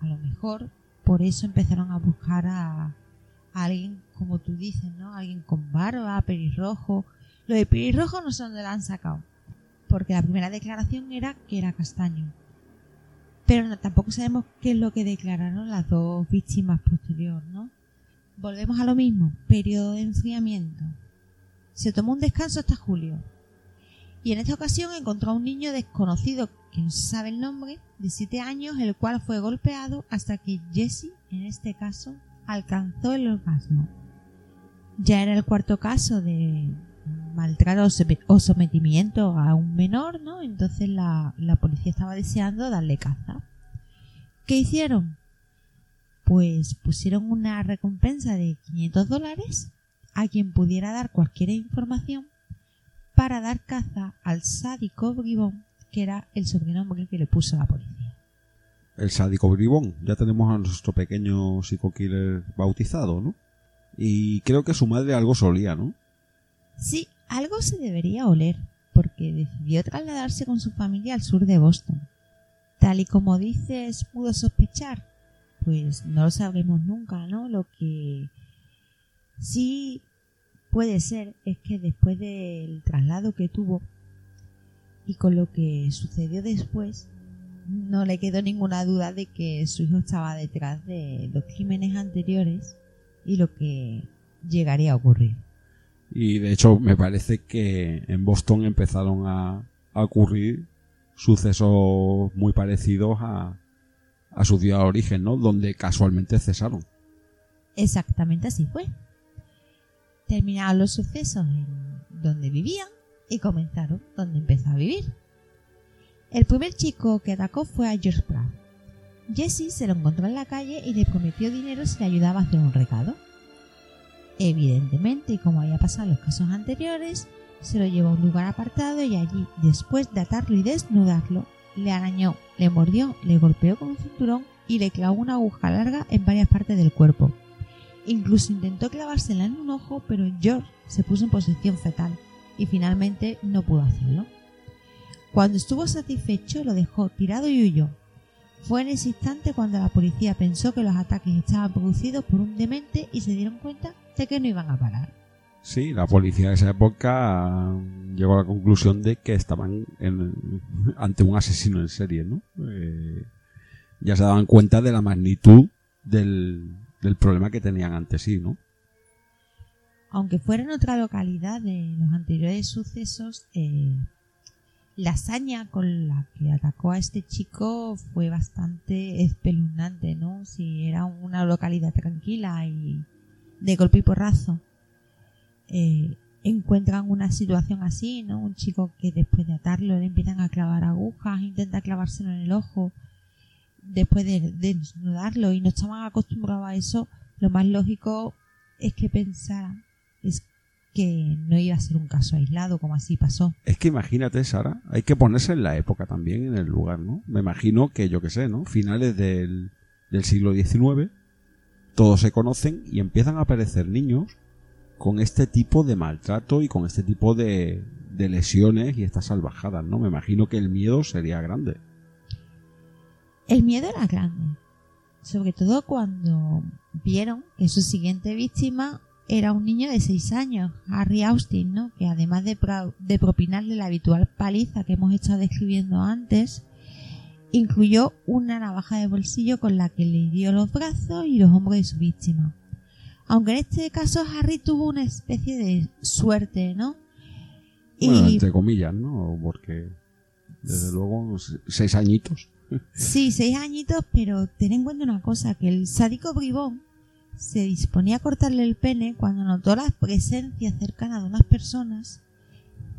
A lo mejor por eso empezaron a buscar a, alguien, como tú dices, ¿no? Alguien con barba, pelirrojo. Lo de pelirrojo no sé dónde lo han sacado. Porque la primera declaración era que era castaño. Pero no- tampoco sabemos qué es lo que declararon las dos víctimas posterior, ¿no? Volvemos a lo mismo. Periodo de enfriamiento. Se tomó un descanso hasta julio. Y en esta ocasión encontró a un niño desconocido, que no se sabe el nombre, de 7 años, el cual fue golpeado hasta que Jesse, en este caso, alcanzó el orgasmo. Ya era el cuarto caso de maltrato o some- o sometimiento a un menor, ¿no? Entonces la, la policía estaba deseando darle caza. ¿Qué hicieron? pues pusieron una recompensa de 500 dólares a quien pudiera dar cualquier información para dar caza al sádico bribón que era el sobrenombre que le puso la policía. El sádico bribón. Ya tenemos a nuestro pequeño psico-killer bautizado, ¿no? Y creo que su madre algo solía, ¿no? Sí, algo se debería oler, porque decidió trasladarse con su familia al sur de Boston. Tal y como dices, pudo sospechar, pues no lo sabremos nunca, ¿no? Lo que sí puede ser es que después del traslado que tuvo y con lo que sucedió después, no le quedó ninguna duda de que su hijo estaba detrás de los crímenes anteriores y lo que llegaría a ocurrir. Y de hecho me parece que en Boston empezaron a, a ocurrir sucesos muy parecidos a, a su ciudad de origen, ¿no? Donde casualmente cesaron. Exactamente así fue. Terminaron los sucesos en donde vivían y comenzaron donde empezó a vivir. El primer chico que atacó fue a George Pratt. Jesse se lo encontró en la calle y le prometió dinero si le ayudaba a hacer un recado. Evidentemente, como había pasado en los casos anteriores, se lo llevó a un lugar apartado y allí, después de atarlo y desnudarlo, le arañó, le mordió, le golpeó con un cinturón y le clavó una aguja larga en varias partes del cuerpo. Incluso intentó clavársela en un ojo, pero George se puso en posición fetal y finalmente no pudo hacerlo. Cuando estuvo satisfecho lo dejó tirado y huyó. Fue en ese instante cuando la policía pensó que los ataques estaban producidos por un demente y se dieron cuenta de que no iban a parar. Sí, la policía de esa época llegó a la conclusión de que estaban en- ante un asesino en serie, ¿no? Eh, ya se daban cuenta de la magnitud del, del problema que tenían ante sí, ¿no? Aunque fuera en otra localidad de los anteriores sucesos, eh, la hazaña con la que atacó a este chico fue bastante espeluznante, ¿no? Si era una localidad tranquila y de golpe y porrazo, eh, encuentran una situación así, ¿no? Un chico que después de atarlo le empiezan a clavar agujas, intenta clavárselo en el ojo, después de, de desnudarlo y no estaban acostumbrados a eso, lo más lógico es que pensaran es que no iba a ser un caso aislado como así pasó. Es que imagínate, Sara, hay que ponerse en la época también, en el lugar, ¿no? Me imagino que, yo qué sé, ¿no? Finales del, del siglo XIX, todos se conocen y empiezan a aparecer niños con este tipo de maltrato y con este tipo de, de lesiones y estas salvajadas, ¿no? Me imagino que el miedo sería grande. El miedo era grande, sobre todo cuando vieron que su siguiente víctima era un niño de 6 años, Harry Austin, ¿no? que además de, pro- de propinarle la habitual paliza que hemos estado describiendo antes, incluyó una navaja de bolsillo con la que le hirió los brazos y los hombros de su víctima. Aunque en este caso Harry tuvo una especie de suerte, ¿no? Bueno, Y- entre comillas, ¿no? Porque, desde luego, se- seis añitos. Sí, seis añitos, pero ten en cuenta una cosa, que el sádico bribón se disponía a cortarle el pene cuando notó la presencia cercana de unas personas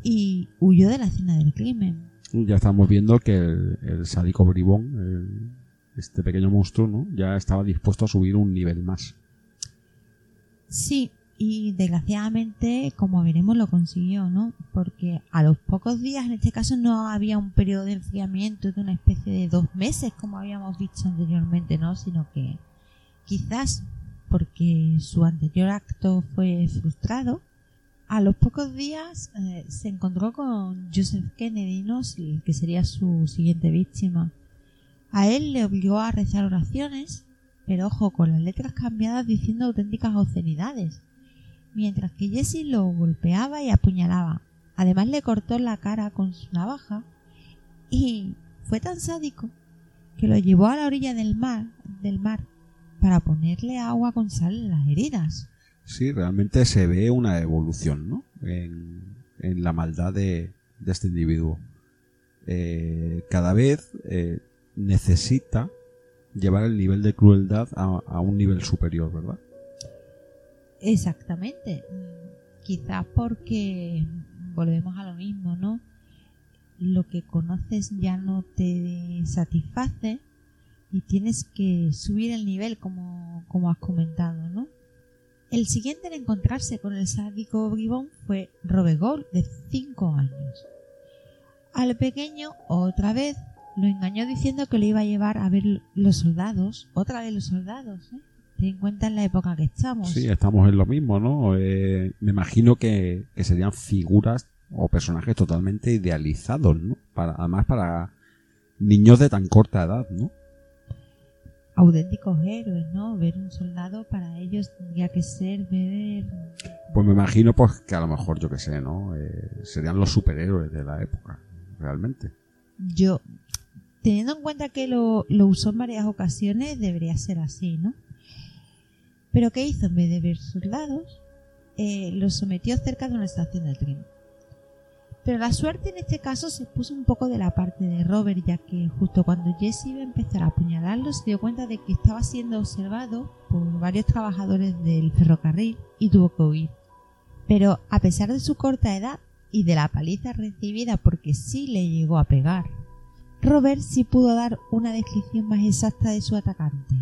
y huyó de la escena del crimen. Ya estamos viendo que el, el sádico bribón, el- este pequeño monstruo, ¿no? Ya estaba dispuesto a subir un nivel más. Sí, y desgraciadamente, como veremos, lo consiguió, ¿no? Porque a los pocos días, en este caso, no había un periodo de enfriamiento de una especie de dos meses, como habíamos visto anteriormente, ¿no? Sino que quizás porque su anterior acto fue frustrado, a los pocos días eh, se encontró con Joseph Kennedy, que sería su siguiente víctima. A él le obligó a rezar oraciones, pero ojo, con las letras cambiadas diciendo auténticas obscenidades, mientras que Jesse lo golpeaba y apuñalaba. Además le cortó la cara con su navaja y fue tan sádico que lo llevó a la orilla del mar, del mar para ponerle agua con sal en las heridas. Sí, realmente se ve una evolución, ¿no? En, en la maldad de, de este individuo. Eh, cada vez eh, necesita llevar el nivel de crueldad a, a un nivel superior, ¿verdad? Exactamente. Quizás porque volvemos a lo mismo, ¿no? Lo que conoces ya no te satisface, y tienes que subir el nivel como, como has comentado, ¿no? El siguiente en encontrarse con el sádico bribón fue Robert Gold, de 5 años. Al pequeño, otra vez, lo engañó diciendo que lo iba a llevar a ver los soldados, otra vez los soldados, ¿eh? Ten en cuenta en la época que estamos. Sí, estamos en lo mismo, ¿no? Eh, me imagino que, que serían figuras o personajes totalmente idealizados, ¿no? Para, además para niños de tan corta edad, ¿no? Auténticos héroes, ¿no? Ver un soldado para ellos tendría que ser ver... Pues me imagino pues que a lo mejor, yo que sé, ¿no? Eh, serían los superhéroes de la época, realmente. Yo, teniendo en cuenta que lo, lo usó en varias ocasiones, debería ser así, ¿no? Pero ¿qué hizo? En vez de ver soldados, eh, los sometió cerca de una estación de tren. Pero la suerte en este caso se puso un poco de la parte de Robert, ya que justo cuando Jesse iba a empezar a apuñalarlo, se dio cuenta de que estaba siendo observado por varios trabajadores del ferrocarril y tuvo que huir. Pero a pesar de su corta edad y de la paliza recibida porque sí le llegó a pegar, Robert sí pudo dar una descripción más exacta de su atacante.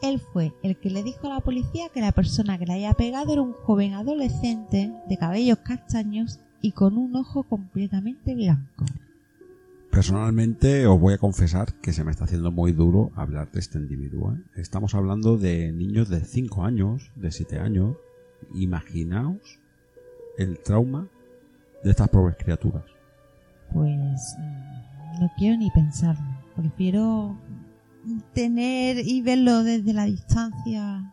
Él fue el que le dijo a la policía que la persona que le había pegado era un joven adolescente de cabellos castaños y con un ojo completamente blanco. Personalmente os voy a confesar que se me está haciendo muy duro hablar de este individuo. ¿eh? Estamos hablando de niños de 5 años, de 7 años. Imaginaos el trauma de estas pobres criaturas. Pues mm, no quiero ni pensarlo. Prefiero tener y verlo desde la distancia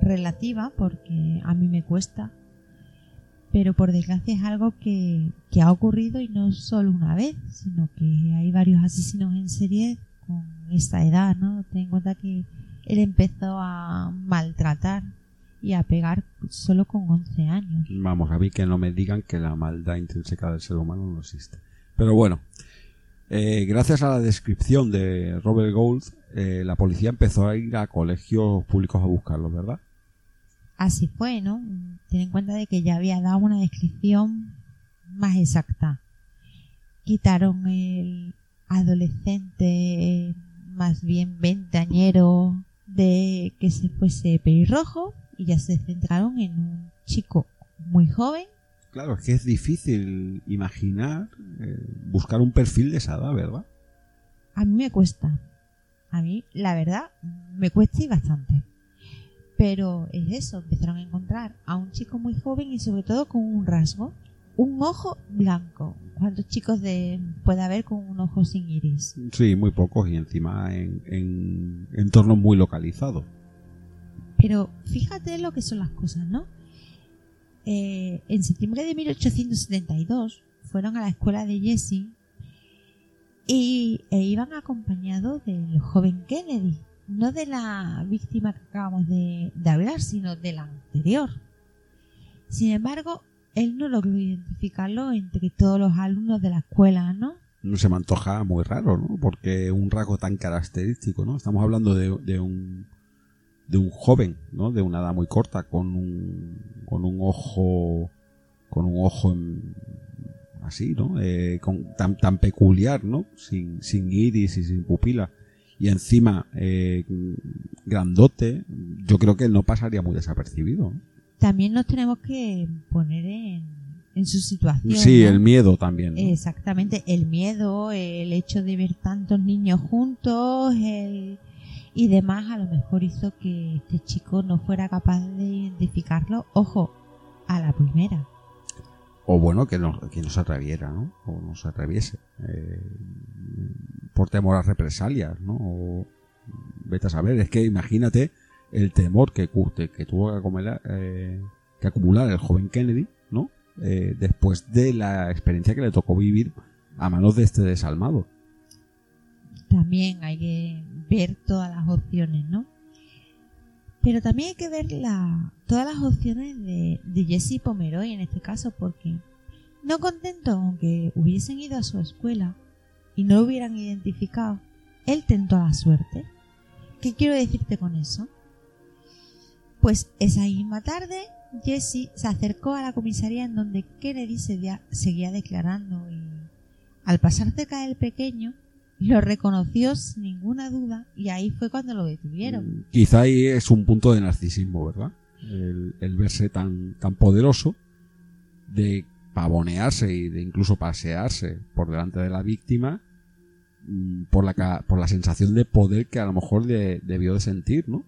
relativa porque a mí me cuesta pero por desgracia es algo que, ha ocurrido y no solo una vez, sino que hay varios asesinos en serie con esta edad, ¿no? Ten en cuenta que él empezó a maltratar y a pegar solo con 11 años. Vamos, a mí que no me digan que la maldad intrínseca del ser humano no existe. Pero bueno, eh, gracias a la descripción de Robert Gould, eh, la policía empezó a ir a colegios públicos a buscarlo, ¿verdad? Así fue, ¿no? Ten en cuenta de que ya había dado una descripción más exacta. Quitaron el adolescente más bien ventañero de que se fuese pelirrojo y ya se centraron en un chico muy joven. Claro, es que es difícil imaginar, eh, buscar un perfil de esa edad, ¿verdad? A mí me cuesta. A mí, la verdad, me cuesta y bastante. Pero es eso, empezaron a encontrar a un chico muy joven y sobre todo con un rasgo, un ojo blanco. ¿Cuántos chicos de, puede haber con un ojo sin iris? Sí, muy pocos y encima en, en entornos muy localizados. Pero fíjate lo que son las cosas, ¿no? Eh, en septiembre de 1872 fueron a la escuela de Jesse y, e iban acompañados del joven Kennedy, no de la víctima que acabamos de, hablar, sino de la anterior. Sin embargo, él no logró identificarlo entre todos los alumnos de la escuela, ¿no? No se me antoja muy raro, ¿no? Porque un rasgo tan característico, ¿no? Estamos hablando de, un de un joven, ¿no? De una edad muy corta, con un con un ojo con un ojo así, ¿no? Eh, con, tan tan peculiar, ¿no? Sin sin iris y sin pupila y encima eh, grandote, yo creo que no pasaría muy desapercibido. También nos tenemos que poner en, en su situación. Sí, el miedo también. Exactamente, el miedo, el hecho de ver tantos niños juntos, el y demás a lo mejor hizo que este chico no fuera capaz de identificarlo, ojo, a la primera. O bueno, que no, que no se atreviera, ¿no? O no se atreviese. Eh, por temor a represalias, ¿no? O, vete a saber, es que imagínate el temor que, que tuvo que acumular, eh, que acumular el joven Kennedy, ¿no? Eh, después de la experiencia que le tocó vivir a manos de este desalmado. También hay que ver todas las opciones, ¿no? Pero también hay que ver la, todas las opciones de, de Jesse Pomeroy en este caso, porque no contento aunque hubiesen ido a su escuela, y no lo hubieran identificado, él tentó la suerte. ¿Qué quiero decirte con eso? Pues esa misma tarde, Jesse se acercó a la comisaría en donde Kennedy seguía declarando y al pasar cerca del pequeño, lo reconoció sin ninguna duda y ahí fue cuando lo detuvieron. Mm, Quizá ahí es un punto de narcisismo, ¿verdad? El, el verse tan, tan poderoso de pavonearse y de incluso pasearse por delante de la víctima mm, por la, por la sensación de poder que a lo mejor de- debió de sentir, ¿no?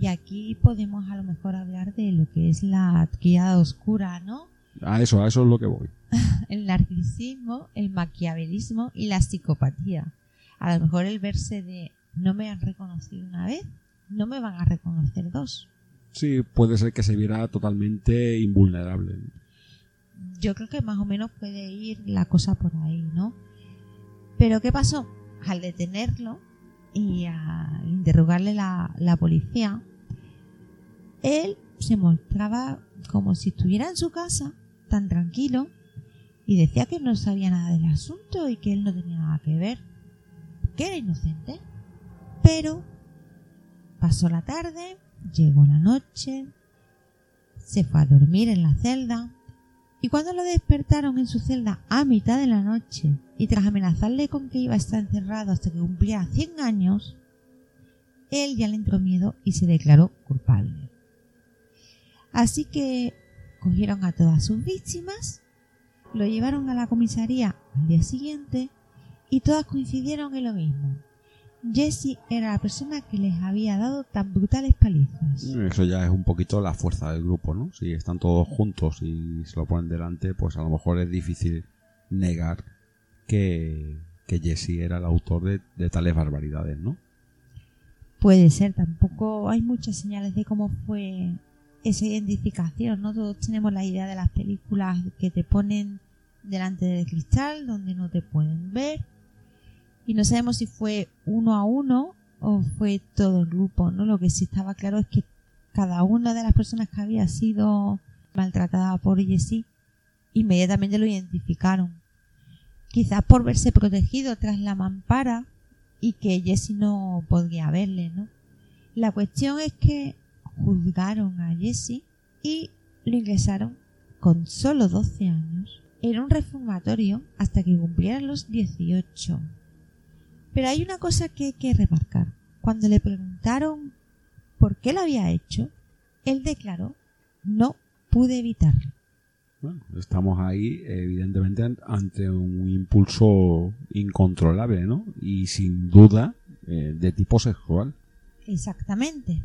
Y aquí podemos a lo mejor hablar de lo que es la triada oscura, ¿no? A eso, a eso es lo que voy. El narcisismo, el maquiavelismo y la psicopatía. A lo mejor el verse de no me han reconocido una vez, no me van a reconocer dos. Sí, puede ser que se viera totalmente invulnerable. Yo creo que más o menos puede ir la cosa por ahí, ¿no? Pero ¿qué pasó? Al detenerlo y a interrogarle la, la policía, él se mostraba como si estuviera en su casa, tan tranquilo, y decía que no sabía nada del asunto y que él no tenía nada que ver, que era inocente. Pero pasó la tarde, llegó la noche, se fue a dormir en la celda, y cuando lo despertaron en su celda a mitad de la noche y tras amenazarle con que iba a estar encerrado hasta que cumpliera 100 años, él ya le entró miedo y se declaró culpable. Así que cogieron a todas sus víctimas, lo llevaron a la comisaría al día siguiente y todas coincidieron en lo mismo. Jesse era la persona que les había dado tan brutales palizas. Eso ya es un poquito la fuerza del grupo, ¿no? Si están todos juntos y se lo ponen delante, pues a lo mejor es difícil negar que, que Jesse era el autor de, de tales barbaridades, ¿no? Puede ser, tampoco hay muchas señales de cómo fue esa identificación, ¿no? Todos tenemos la idea de las películas que te ponen delante del cristal, donde no te pueden ver, y no sabemos si fue uno a uno o fue todo el grupo, ¿no? Lo que sí estaba claro es que cada una de las personas que había sido maltratada por Jessie inmediatamente lo identificaron. Quizás por verse protegido tras la mampara y que Jessie no podría verle, ¿no? La cuestión es que juzgaron a Jessie y lo ingresaron con solo 12 años en un reformatorio hasta que cumpliera los 18. Pero hay una cosa que hay que remarcar. Cuando le preguntaron por qué lo había hecho, él declaró, no pude evitarlo. Bueno, estamos ahí, evidentemente, an- ante un impulso incontrolable, ¿no? Y sin duda eh, de tipo sexual. Exactamente.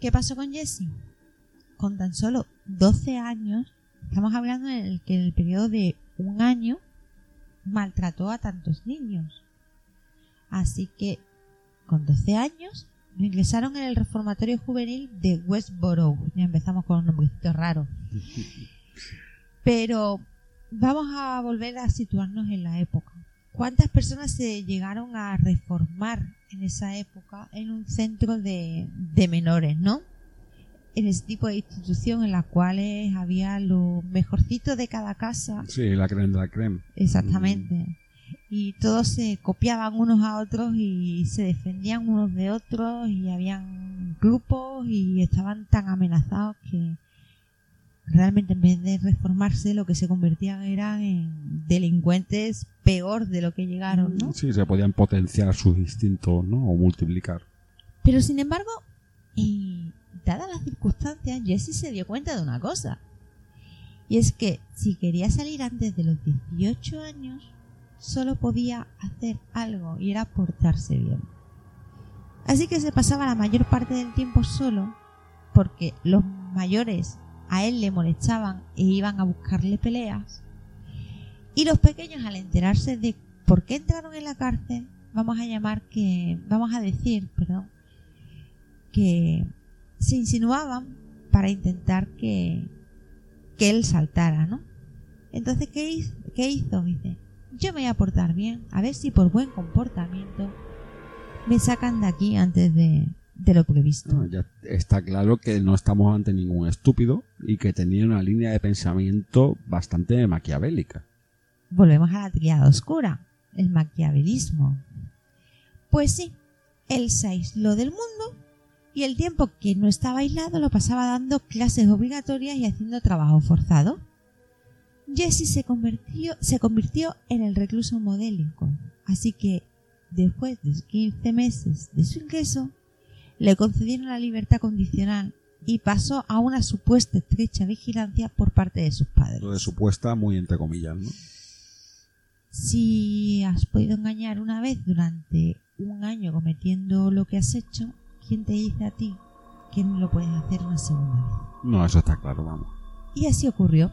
¿Qué pasó con Jesse? Con tan solo 12 años, estamos hablando en el que en el periodo de un año maltrató a tantos niños. Así que, con 12 años, lo ingresaron en el reformatorio juvenil de Westboro. Ya empezamos con un nombrecito raro. Pero vamos a volver a situarnos en la época. ¿Cuántas personas se llegaron a reformar en esa época en un centro de, de menores, no? En ese tipo de institución en las cuales había lo mejorcito de cada casa. Sí, la creen de la creme. Exactamente. Y todos se copiaban unos a otros y se defendían unos de otros y habían grupos y estaban tan amenazados que realmente en vez de reformarse lo que se convertían eran en delincuentes peor de lo que llegaron, ¿no? Sí, se podían potenciar sus instintos, ¿no? O multiplicar. Pero sin embargo, y dadas las circunstancias, Jesse se dio cuenta de una cosa. Y es que si quería salir antes de los 18 años, solo podía hacer algo y era portarse bien. Así que se pasaba la mayor parte del tiempo solo, porque los mayores a él le molestaban e iban a buscarle peleas. Y los pequeños al enterarse de por qué entraron en la cárcel, vamos a llamar que, vamos a decir, perdón, que se insinuaban para intentar que, que él saltara, ¿no? Entonces, ¿qué hizo? ¿qué hizo? Dice, yo me voy a portar bien, a ver si por buen comportamiento me sacan de aquí antes de, de lo previsto. No, ya está claro que no estamos ante ningún estúpido y que tenía una línea de pensamiento bastante maquiavélica. Volvemos a la triada oscura, el maquiavelismo. Pues sí, él se aisló del mundo y el tiempo que no estaba aislado lo pasaba dando clases obligatorias y haciendo trabajo forzado. Jesse se convirtió, se convirtió en el recluso modélico. Así que, después de 15 meses de su ingreso, le concedieron la libertad condicional y pasó a una supuesta estrecha vigilancia por parte de sus padres. Lo de supuesta, muy entre comillas, ¿no? Si has podido engañar una vez durante un año cometiendo lo que has hecho, ¿quién te dice a ti que no lo puedes hacer una segunda vez? No, eso está claro, vamos. Y así ocurrió.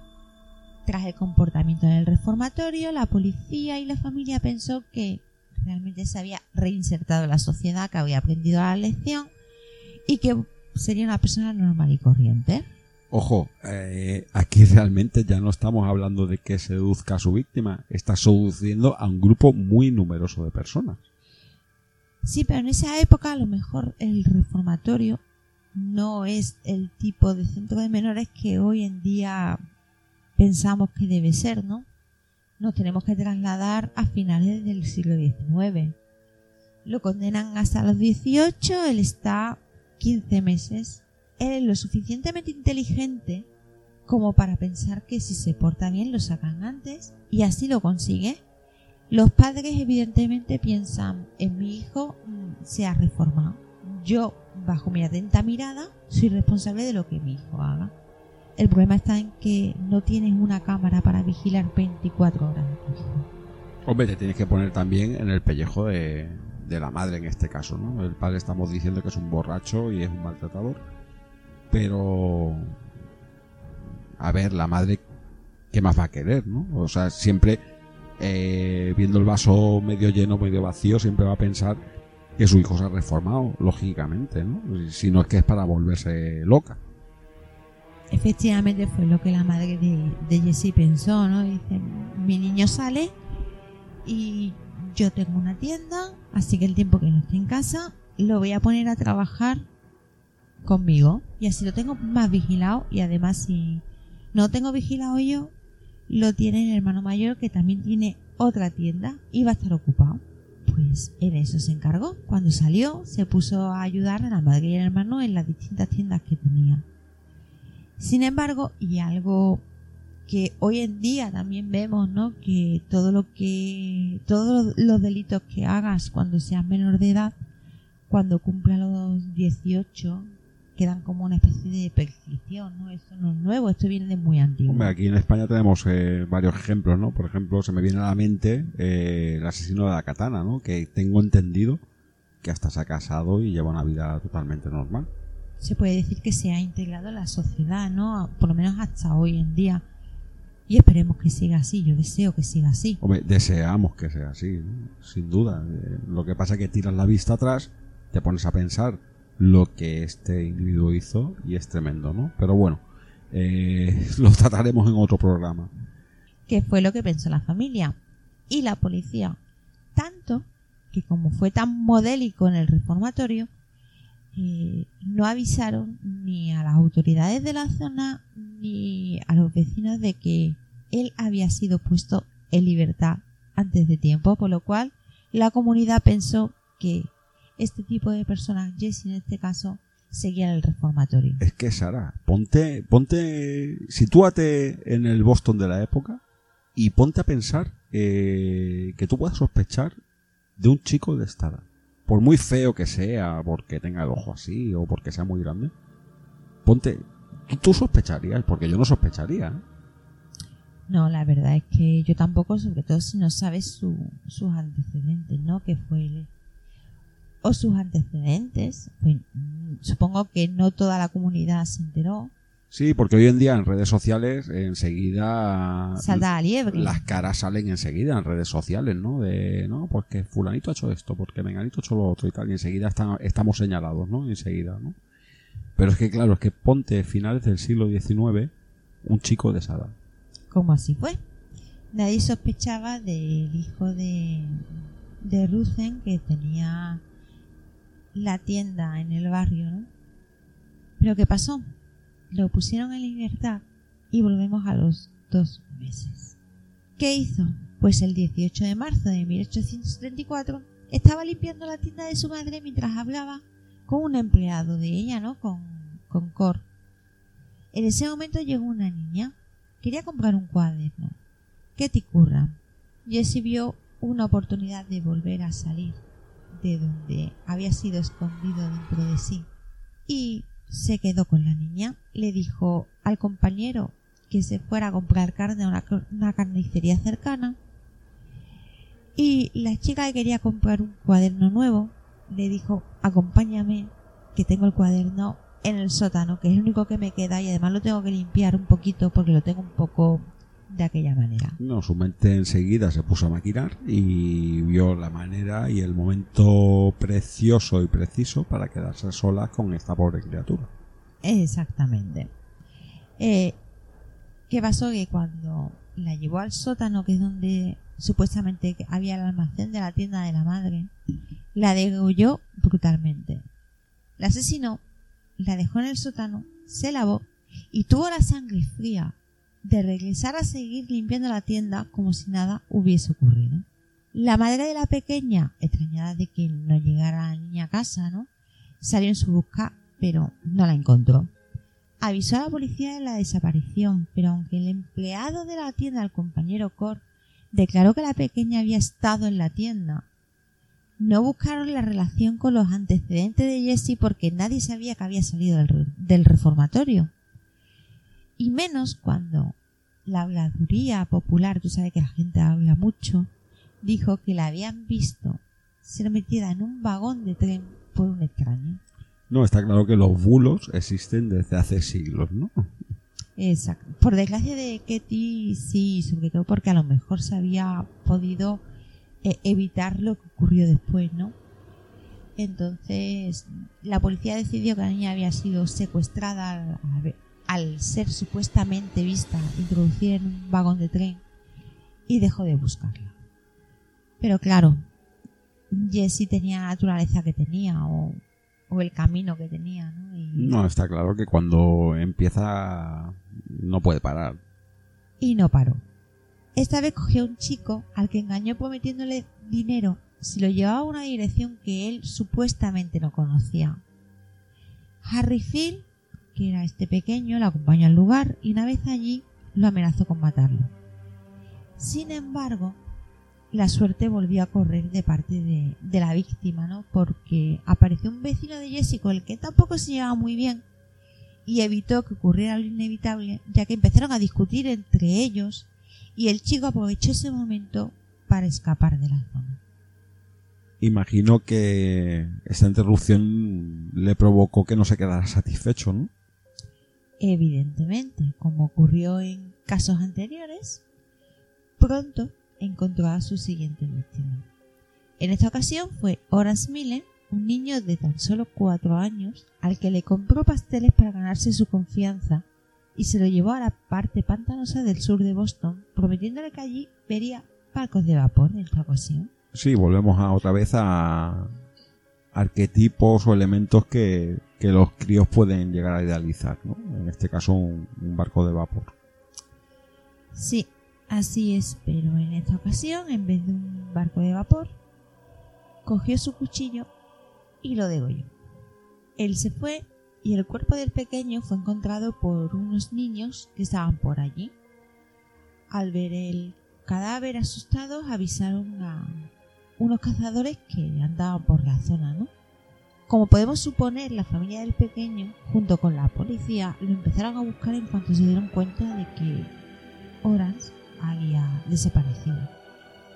Tras el comportamiento en el reformatorio, la policía y la familia pensó que realmente se había reinsertado en la sociedad, que había aprendido la lección y que sería una persona normal y corriente. Ojo, eh, aquí realmente ya no estamos hablando de que seduzca a su víctima, está seduciendo a un grupo muy numeroso de personas. Sí, pero en esa época a lo mejor el reformatorio no es el tipo de centro de menores que hoy en día pensamos que debe ser, ¿no? Nos tenemos que trasladar a finales del siglo XIX. Lo condenan hasta los 18, él está 15 meses. Él es lo suficientemente inteligente como para pensar que si se porta bien lo sacan antes y así lo consigue. Los padres evidentemente piensan en mi hijo mm, se ha reformado. Yo, bajo mi atenta mirada, soy responsable de lo que mi hijo haga. El problema está en que no tienes una cámara para vigilar 24 horas a tu hijo. Hombre, te tienes que poner también en el pellejo de, de la madre en este caso, ¿no? El padre estamos diciendo que es un borracho y es un maltratador, pero a ver, la madre, ¿qué más va a querer, no? O sea, siempre eh, viendo el vaso medio lleno, medio vacío, siempre va a pensar que su hijo se ha reformado, lógicamente, ¿no? Si no es que es para volverse loca. Efectivamente fue lo que la madre de, de Jessie pensó, ¿no? Dice, mi niño sale y yo tengo una tienda, así que el tiempo que no esté en casa lo voy a poner a trabajar conmigo y así lo tengo más vigilado y además si no tengo vigilado yo, lo tiene el hermano mayor que también tiene otra tienda y va a estar ocupado. Pues en eso se encargó. Cuando salió, se puso a ayudar a la madre y al hermano en las distintas tiendas que tenía. Sin embargo, y algo que hoy en día también vemos, ¿no? Que todo lo que, todos los delitos que hagas cuando seas menor de edad, cuando cumpla los 18, quedan como una especie de prescripción, ¿no? Esto no es nuevo, esto viene de muy antiguo. Hombre, aquí en España tenemos eh, varios ejemplos, ¿no? Por ejemplo, se me viene a la mente eh, el asesino de la katana, ¿no? Que tengo entendido que hasta se ha casado y lleva una vida totalmente normal. Se puede decir que se ha integrado en la sociedad, ¿no? Por lo menos hasta hoy en día. Y esperemos que siga así, yo deseo que siga así. Hombre, deseamos que sea así, ¿no? sin duda. Eh, lo que pasa es que tiras la vista atrás, te pones a pensar lo que este individuo hizo y es tremendo, ¿no? Pero bueno, eh, lo trataremos en otro programa. Que fue lo que pensó la familia y la policía. Tanto que como fue tan modélico en el reformatorio, eh, no avisaron ni a las autoridades de la zona ni a los vecinos de que él había sido puesto en libertad antes de tiempo, por lo cual la comunidad pensó que este tipo de personas, Jesse en este caso, seguía en el reformatorio. Es que Sara, ponte, ponte, sitúate en el Boston de la época y ponte a pensar eh, que tú puedas sospechar de un chico de esta edad. Por muy feo que sea, porque tenga el ojo así o porque sea muy grande, ponte, tú, tú sospecharías, porque yo no sospecharía. ¿eh? No, la verdad es que yo tampoco, sobre todo si no sabes su- sus antecedentes, ¿no? Que fue el- o sus antecedentes. Pues, mm, supongo que no toda la comunidad se enteró. Sí, porque hoy en día en redes sociales enseguida Salta liebre. las caras salen enseguida en redes sociales, ¿no? De, no, pues que fulanito ha hecho esto, porque menganito ha hecho lo otro y tal, y enseguida está- estamos señalados, ¿no? Enseguida, ¿no? Pero es que claro, es que ponte finales del siglo XIX un chico de esa edad. como así fue. Nadie sospechaba del hijo de, de Rusen que tenía la tienda en el barrio, ¿no? Pero ¿qué pasó? Lo pusieron en libertad y volvemos a los dos meses. ¿Qué hizo? Pues el 18 de marzo de 1834 estaba limpiando la tienda de su madre mientras hablaba con un empleado de ella, ¿no? Con, con Cor. En ese momento llegó una niña que quería comprar un cuaderno. ¿Qué te curra? Jessie vio una oportunidad de volver a salir de donde había sido escondido dentro de sí y se quedó con la niña. Le dijo al compañero que se fuera a comprar carne a una, una carnicería cercana y la chica que quería comprar un cuaderno nuevo le dijo acompáñame que tengo el cuaderno en el sótano que es el único que me queda y además lo tengo que limpiar un poquito porque lo tengo un poco de aquella manera. No, su mente enseguida se puso a maquinar y vio la manera y el momento precioso y preciso para quedarse sola con esta pobre criatura. Exactamente. Eh, ¿Qué pasó? Que cuando la llevó al sótano, que es donde supuestamente había el almacén de la tienda de la madre, la degolló brutalmente. La asesinó, la dejó en el sótano, se lavó y tuvo la sangre fría de regresar a seguir limpiando la tienda como si nada hubiese ocurrido. La madre de la pequeña, extrañada de que no llegara la niña a casa, ¿no? Salió en su busca, pero no la encontró. Avisó a la policía de la desaparición, pero aunque el empleado de la tienda, el compañero Cor, declaró que la pequeña había estado en la tienda, no buscaron la relación con los antecedentes de Jessie porque nadie sabía que había salido del, del reformatorio. Y menos cuando la habladuría popular, tú sabes que la gente habla mucho, dijo que la habían visto ser metida en un vagón de tren por un extraño. No, está claro que los bulos existen desde hace siglos, ¿no? Exacto. Por desgracia de Ketty, sí, sobre todo porque a lo mejor se había podido eh, evitar lo que ocurrió después, ¿no? Entonces, la policía decidió que la niña había sido secuestrada al, al ser supuestamente vista introducida en un vagón de tren y dejó de buscarla. Pero claro, Jessie tenía la naturaleza que tenía o, o el camino que tenía, ¿no? Y, No, está claro que cuando empieza no puede parar. y no paró. Esta vez cogió a un chico al que engañó prometiéndole dinero si lo llevaba a una dirección que él supuestamente no conocía. Harry Phil, que era este pequeño, lo acompañó al lugar y una vez allí lo amenazó con matarlo. Sin embargo, la suerte volvió a correr de parte de, la víctima, ¿no? Porque apareció un vecino de Jessica con el que tampoco se llevaba muy bien y evitó que ocurriera lo inevitable, ya que empezaron a discutir entre ellos y el chico aprovechó ese momento para escapar de la zona. Imagino que esta interrupción le provocó que no se quedara satisfecho, ¿no? Evidentemente, como ocurrió en casos anteriores, pronto encontró a su siguiente víctima. En esta ocasión fue Horace Miller, un niño de tan solo cuatro años, al que le compró pasteles para ganarse su confianza y se lo llevó a la parte pantanosa del sur de Boston, prometiéndole que allí vería barcos de vapor en esta ocasión. Sí, volvemos a, otra vez a arquetipos o elementos que, que los críos pueden llegar a idealizar, ¿no? En este caso un, un barco de vapor. Sí, así es, pero en esta ocasión, en vez de un barco de vapor, cogió su cuchillo y lo degolló. Él se fue y el cuerpo del pequeño fue encontrado por unos niños que estaban por allí. Al ver el cadáver asustados avisaron a unos cazadores que andaban por la zona, ¿no? Como podemos suponer, la familia del pequeño, junto con la policía, lo empezaron a buscar en cuanto se dieron cuenta de que Orange había desaparecido.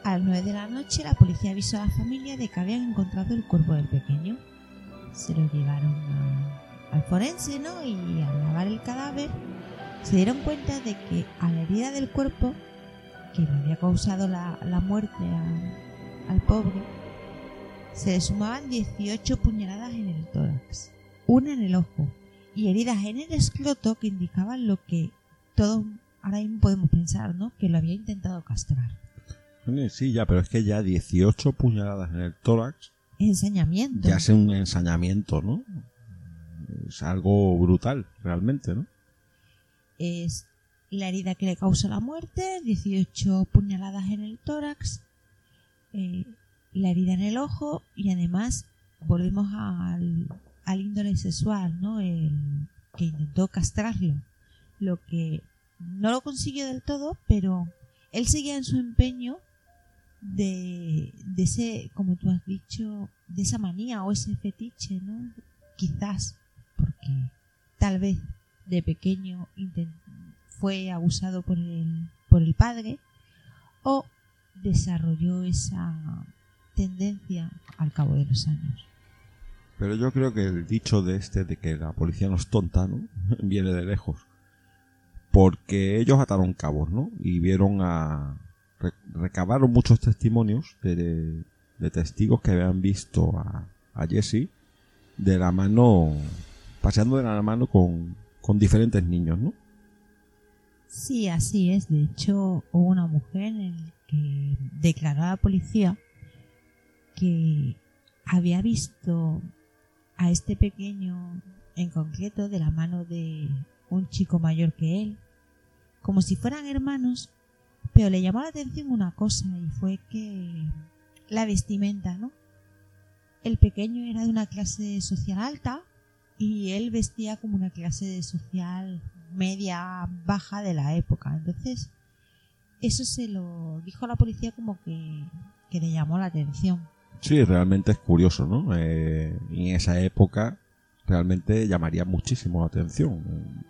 A las 9 de la noche, la policía avisó a la familia de que habían encontrado el cuerpo del pequeño. Se lo llevaron a- al forense, ¿no? Y al lavar el cadáver, se dieron cuenta de que a la herida del cuerpo, que le había causado la, la muerte a- al pobre, se le sumaban 18 puñaladas en el tórax, una en el ojo y heridas en el escroto que indicaban lo que todos ahora mismo podemos pensar, ¿no? Que lo había intentado castrar. Sí, ya, pero es que ya 18 puñaladas en el tórax Ensañamiento. ya es un ensañamiento, ¿no? Es algo brutal, realmente, ¿no? es la herida que le causó la muerte, 18 puñaladas en el tórax, eh, la herida en el ojo y además volvemos al, al índole sexual, ¿no? El que intentó castrarlo, lo que no lo consiguió del todo, pero él seguía en su empeño de, de ese, como tú has dicho, de esa manía o ese fetiche, ¿no? Quizás porque tal vez de pequeño fue abusado por el, por el padre o desarrolló esa tendencia al cabo de los años. Pero yo creo que el dicho de este de que la policía no es tonta, ¿no? Viene de lejos. Porque ellos ataron cabos, ¿no? Y vieron a... re- recabaron muchos testimonios de, de testigos que habían visto a, a Jesse de la mano... paseando de la mano con, con diferentes niños, ¿no? Sí, así es. De hecho, hubo una mujer en declaró a la policía que había visto a este pequeño en concreto de la mano de un chico mayor que él, como si fueran hermanos, pero le llamó la atención una cosa y fue que la vestimenta, ¿no? El pequeño era de una clase social alta y él vestía como una clase social media baja de la época. Entonces, eso se lo dijo a la policía como que, que le llamó la atención. Sí, realmente es curioso, ¿no? Eh, en esa época realmente llamaría muchísimo la atención. Un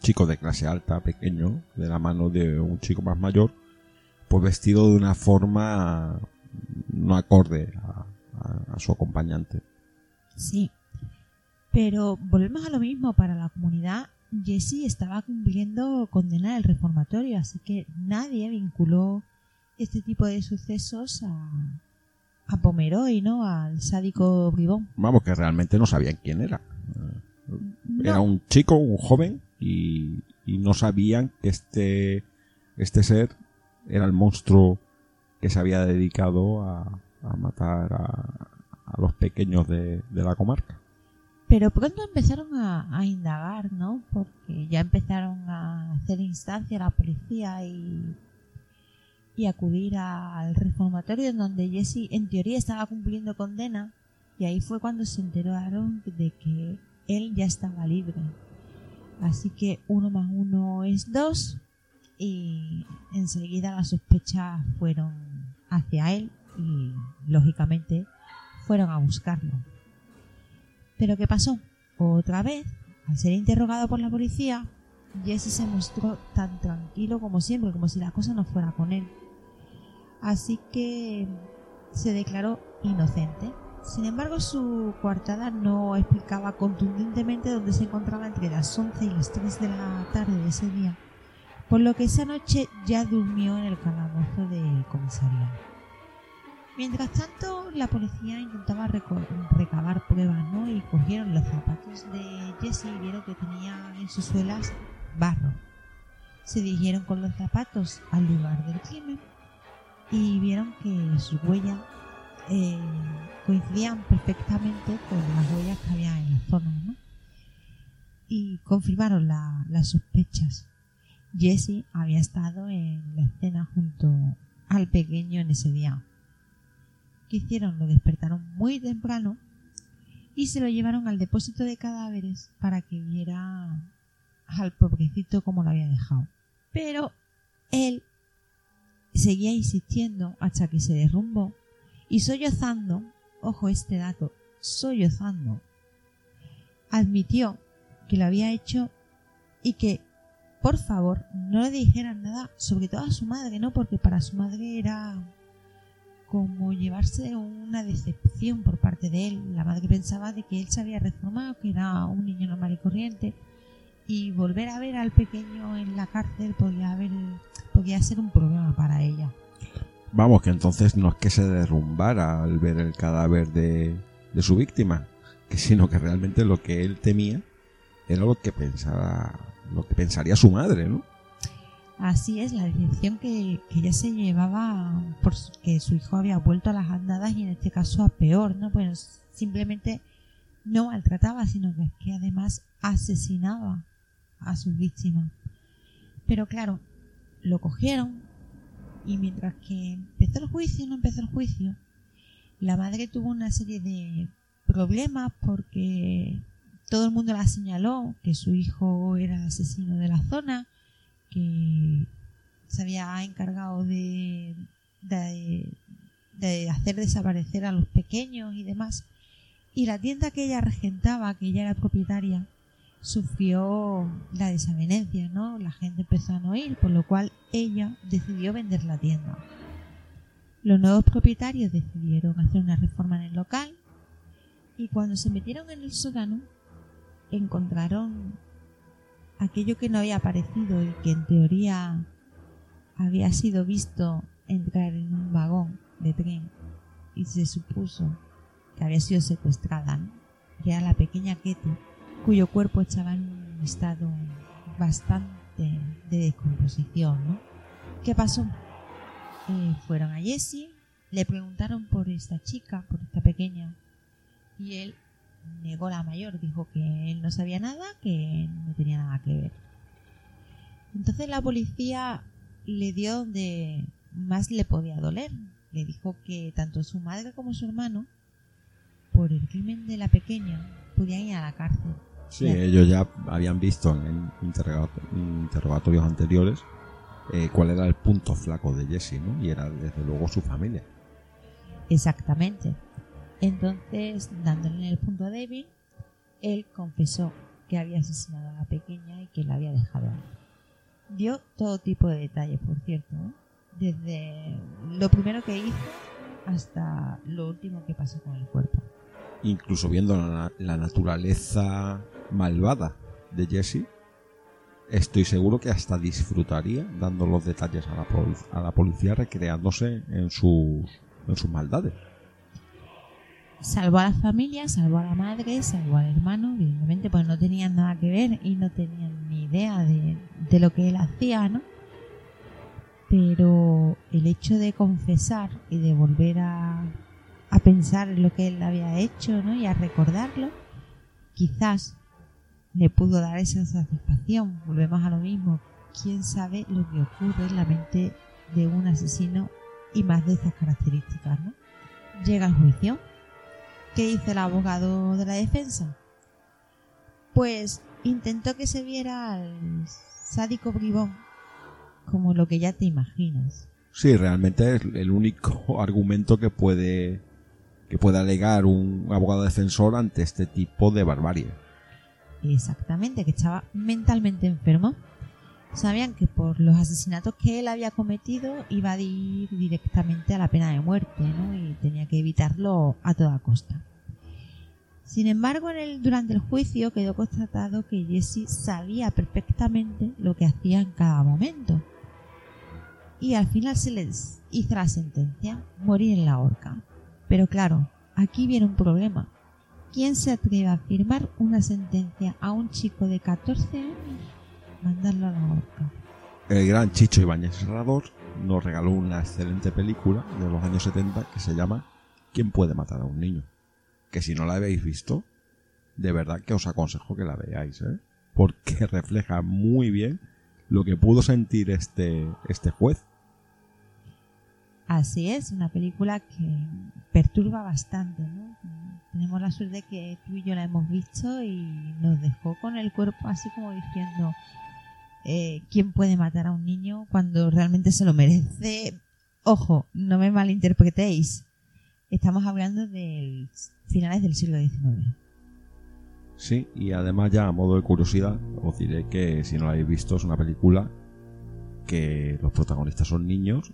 chico de clase alta, pequeño, de la mano de un chico más mayor, pues vestido de una forma no acorde a, a- a su acompañante. Sí. Pero volvemos a lo mismo para la comunidad. Jesse estaba cumpliendo condena del reformatorio, así que nadie vinculó este tipo de sucesos a, a Pomeroy, ¿no? Al sádico bribón. Vamos, que realmente no sabían quién era. Era un chico, un joven, y, y no sabían que este, este ser era el monstruo que se había dedicado a, a matar a, a los pequeños de, de la comarca. Pero pronto empezaron a, indagar, ¿no? Porque ya empezaron a hacer instancia a la policía y, y acudir al reformatorio en donde Jesse en teoría estaba cumpliendo condena y ahí fue cuando se enteraron de que él ya estaba libre. Así que uno más uno es dos y enseguida las sospechas fueron hacia él y lógicamente fueron a buscarlo. Pero ¿qué pasó? Otra vez, al ser interrogado por la policía, Jesse se mostró tan tranquilo como siempre, como si la cosa no fuera con él. Así que se declaró inocente. Sin embargo, su coartada no explicaba contundentemente dónde se encontraba entre las 11 y las 3 de la tarde de ese día, por lo que esa noche ya durmió en el calabozo de comisaría. Mientras tanto, la policía intentaba recabar pruebas, ¿no? Y cogieron los zapatos de Jesse y vieron que tenía en sus suelas barro. Se dirigieron con los zapatos al lugar del crimen y vieron que sus huellas eh, coincidían perfectamente con las huellas que había en la zona, ¿no? Y confirmaron la- las sospechas. Jesse había estado en la escena junto al pequeño en ese día. ¿Qué hicieron? Lo despertaron muy temprano y se lo llevaron al depósito de cadáveres para que viera al pobrecito como lo había dejado. Pero él seguía insistiendo hasta que se derrumbó y sollozando, ojo este dato, sollozando, admitió que lo había hecho y que por favor no le dijeran nada, sobre todo a su madre, ¿no? Porque para su madre era como llevarse una decepción por parte de él. La madre pensaba de que él se había reformado, que era un niño normal y corriente, y volver a ver al pequeño en la cárcel podía haber podía ser un problema para ella. Vamos, que entonces no es que se derrumbara al ver el cadáver de, su víctima, sino que realmente lo que él temía era lo que pensaba, lo que pensaría su madre, ¿no? Así es, la decepción que, que ella se llevaba porque su hijo había vuelto a las andadas y en este caso a peor, ¿no? Pues simplemente no maltrataba, sino que que además asesinaba a sus víctimas. Pero claro, lo cogieron y mientras que empezó el juicio, no empezó el juicio, la madre tuvo una serie de problemas porque todo el mundo la señaló que su hijo era asesino de la zona, que se había encargado de, de, de hacer desaparecer a los pequeños y demás. Y la tienda que ella regentaba, que ella era propietaria, sufrió la desavenencia, ¿no? La gente empezó a no ir, por lo cual ella decidió vender la tienda. Los nuevos propietarios decidieron hacer una reforma en el local y cuando se metieron en el sótano encontraron aquello que no había aparecido y que en teoría había sido visto entrar en un vagón de tren y se supuso que había sido secuestrada, que era la pequeña Ketty, cuyo cuerpo estaba en un estado bastante de descomposición. ¿no? ¿Qué pasó? Eh, fueron a Jesse, le preguntaron por esta chica, por esta pequeña, y él negó la mayor, dijo que él no sabía nada, que no tenía nada que ver. Entonces la policía le dio donde más le podía doler. Le dijo que tanto su madre como su hermano, por el crimen de la pequeña, podían ir a la cárcel. Sí, ellos ya habían visto en interrogato- interrogatorios anteriores eh, cuál era el punto flaco de Jesse, ¿no? Y era desde luego su familia. Exactamente. Entonces, dándole en el punto débil, él confesó que había asesinado a la pequeña y que la había dejado ahí. Dio todo tipo de detalles, por cierto, ¿no? desde lo primero que hizo hasta lo último que pasó con el cuerpo. Incluso viendo la, naturaleza malvada de Jesse, estoy seguro que hasta disfrutaría dando los detalles a la, a la policía recreándose en sus maldades. Salvó a la familia, salvó a la madre, salvó al hermano, evidentemente pues no tenían nada que ver y no tenían ni idea de, de lo que él hacía, ¿no? Pero el hecho de confesar y de volver a, a pensar en lo que él había hecho, ¿no? Y a recordarlo, quizás le pudo dar esa satisfacción. Volvemos a lo mismo. ¿Quién sabe lo que ocurre en la mente de un asesino y más de esas características, ¿no? Llega al juicio. ¿Qué dice el abogado de la defensa? Pues intentó que se viera al sádico bribón como lo que ya te imaginas. Sí, realmente es el único argumento que puede que puede alegar un abogado defensor ante este tipo de barbarie. Exactamente, que estaba mentalmente enfermo. Sabían que por los asesinatos que él había cometido iba a ir directamente a la pena de muerte, ¿no? Y tenía que evitarlo a toda costa. Sin embargo, en el, durante el juicio quedó constatado que Jesse sabía perfectamente lo que hacía en cada momento. Y al final se les hizo la sentencia, morir en la horca. Pero claro, aquí viene un problema. ¿Quién se atreve a firmar una sentencia a un chico de 14 años? Mandarlo a la horca. El gran Chicho Ibáñez Serrador nos regaló una excelente película de los años 70 que se llama ¿Quién puede matar a un niño? Que si no la habéis visto, de verdad que os aconsejo que la veáis, ¿eh? Porque refleja muy bien lo que pudo sentir este, este juez. Así es, una película que perturba bastante, ¿no? Tenemos la suerte que tú y yo la hemos visto y nos dejó con el cuerpo así como diciendo eh, ¿quién puede matar a un niño cuando realmente se lo merece? Ojo, no me malinterpretéis. Estamos hablando de finales del siglo XIX. Sí, y además ya a modo de curiosidad os diré que si no la habéis visto es una película que los protagonistas son niños,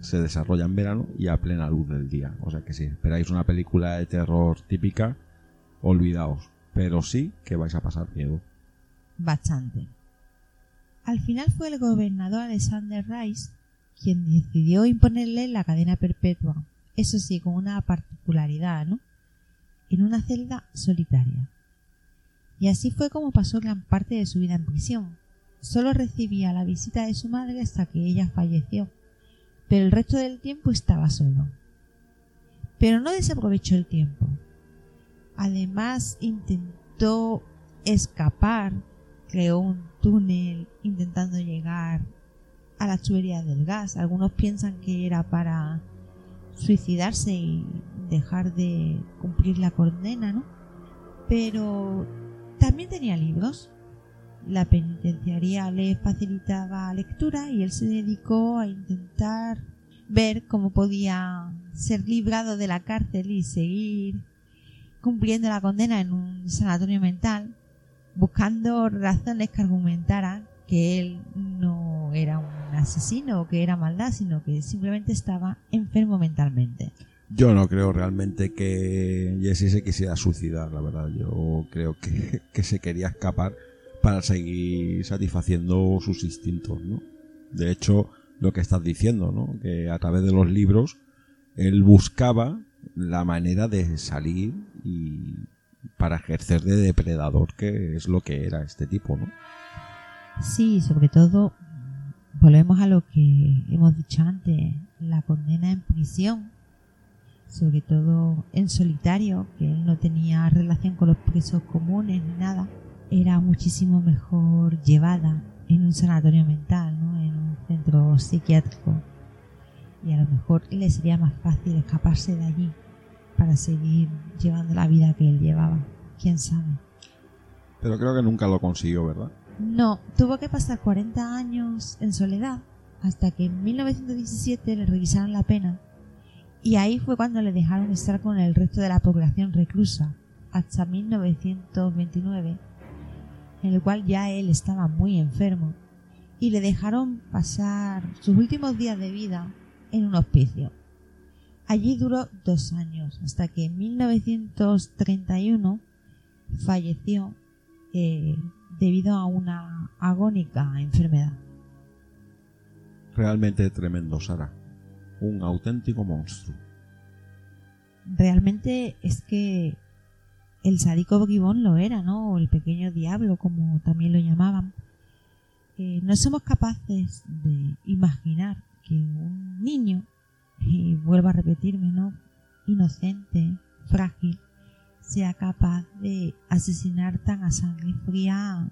se desarrolla en verano y a plena luz del día. O sea que si esperáis una película de terror típica, olvidaos. Pero sí que vais a pasar miedo. Bastante. Al final fue el gobernador Alexander Rice quien decidió imponerle la cadena perpetua. Eso sí, con una particularidad, ¿no? En una celda solitaria. Y así fue como pasó gran parte de su vida en prisión. Solo recibía la visita de su madre hasta que ella falleció, pero el resto del tiempo estaba solo. Pero no desaprovechó el tiempo. Además intentó escapar, creó un túnel intentando llegar a la tubería del gas. Algunos piensan que era para suicidarse y dejar de cumplir la condena, ¿no? Pero también tenía libros la penitenciaría le facilitaba lectura y él se dedicó a intentar ver cómo podía ser librado de la cárcel y seguir cumpliendo la condena en un sanatorio mental, buscando razones que argumentaran que él no era un asesino o que era maldad, sino que simplemente estaba enfermo mentalmente. Yo no creo realmente que Jesse se quisiera suicidar, la verdad. Yo creo que, que se quería escapar para seguir satisfaciendo sus instintos, ¿no? De hecho, lo que estás diciendo, ¿no? Que a través de los libros él buscaba la manera de salir y para ejercer de depredador, que es lo que era este tipo, ¿no? Sí, sobre todo volvemos a lo que hemos dicho antes, la condena en prisión, sobre todo en solitario, que él no tenía relación con los presos comunes ni nada, era muchísimo mejor llevada en un sanatorio mental, ¿no? en un centro psiquiátrico. Y a lo mejor le sería más fácil escaparse de allí para seguir llevando la vida que él llevaba. ¿Quién sabe? Pero creo que nunca lo consiguió, ¿verdad? No, tuvo que pasar 40 años en soledad hasta que en 1917 le revisaron la pena y ahí fue cuando le dejaron estar con el resto de la población reclusa hasta 1929 en el cual ya él estaba muy enfermo y le dejaron pasar sus últimos días de vida en un hospicio. Allí duró dos años hasta que en 1931 falleció eh, debido a una agónica enfermedad. Realmente tremendo, Sara. Un auténtico monstruo. Realmente es que el sádico Gibón lo era, ¿no? O el pequeño diablo, como también lo llamaban. Eh, no somos capaces de imaginar que un niño, y vuelvo a repetirme, ¿no? Inocente, frágil, sea capaz de asesinar tan a sangre fría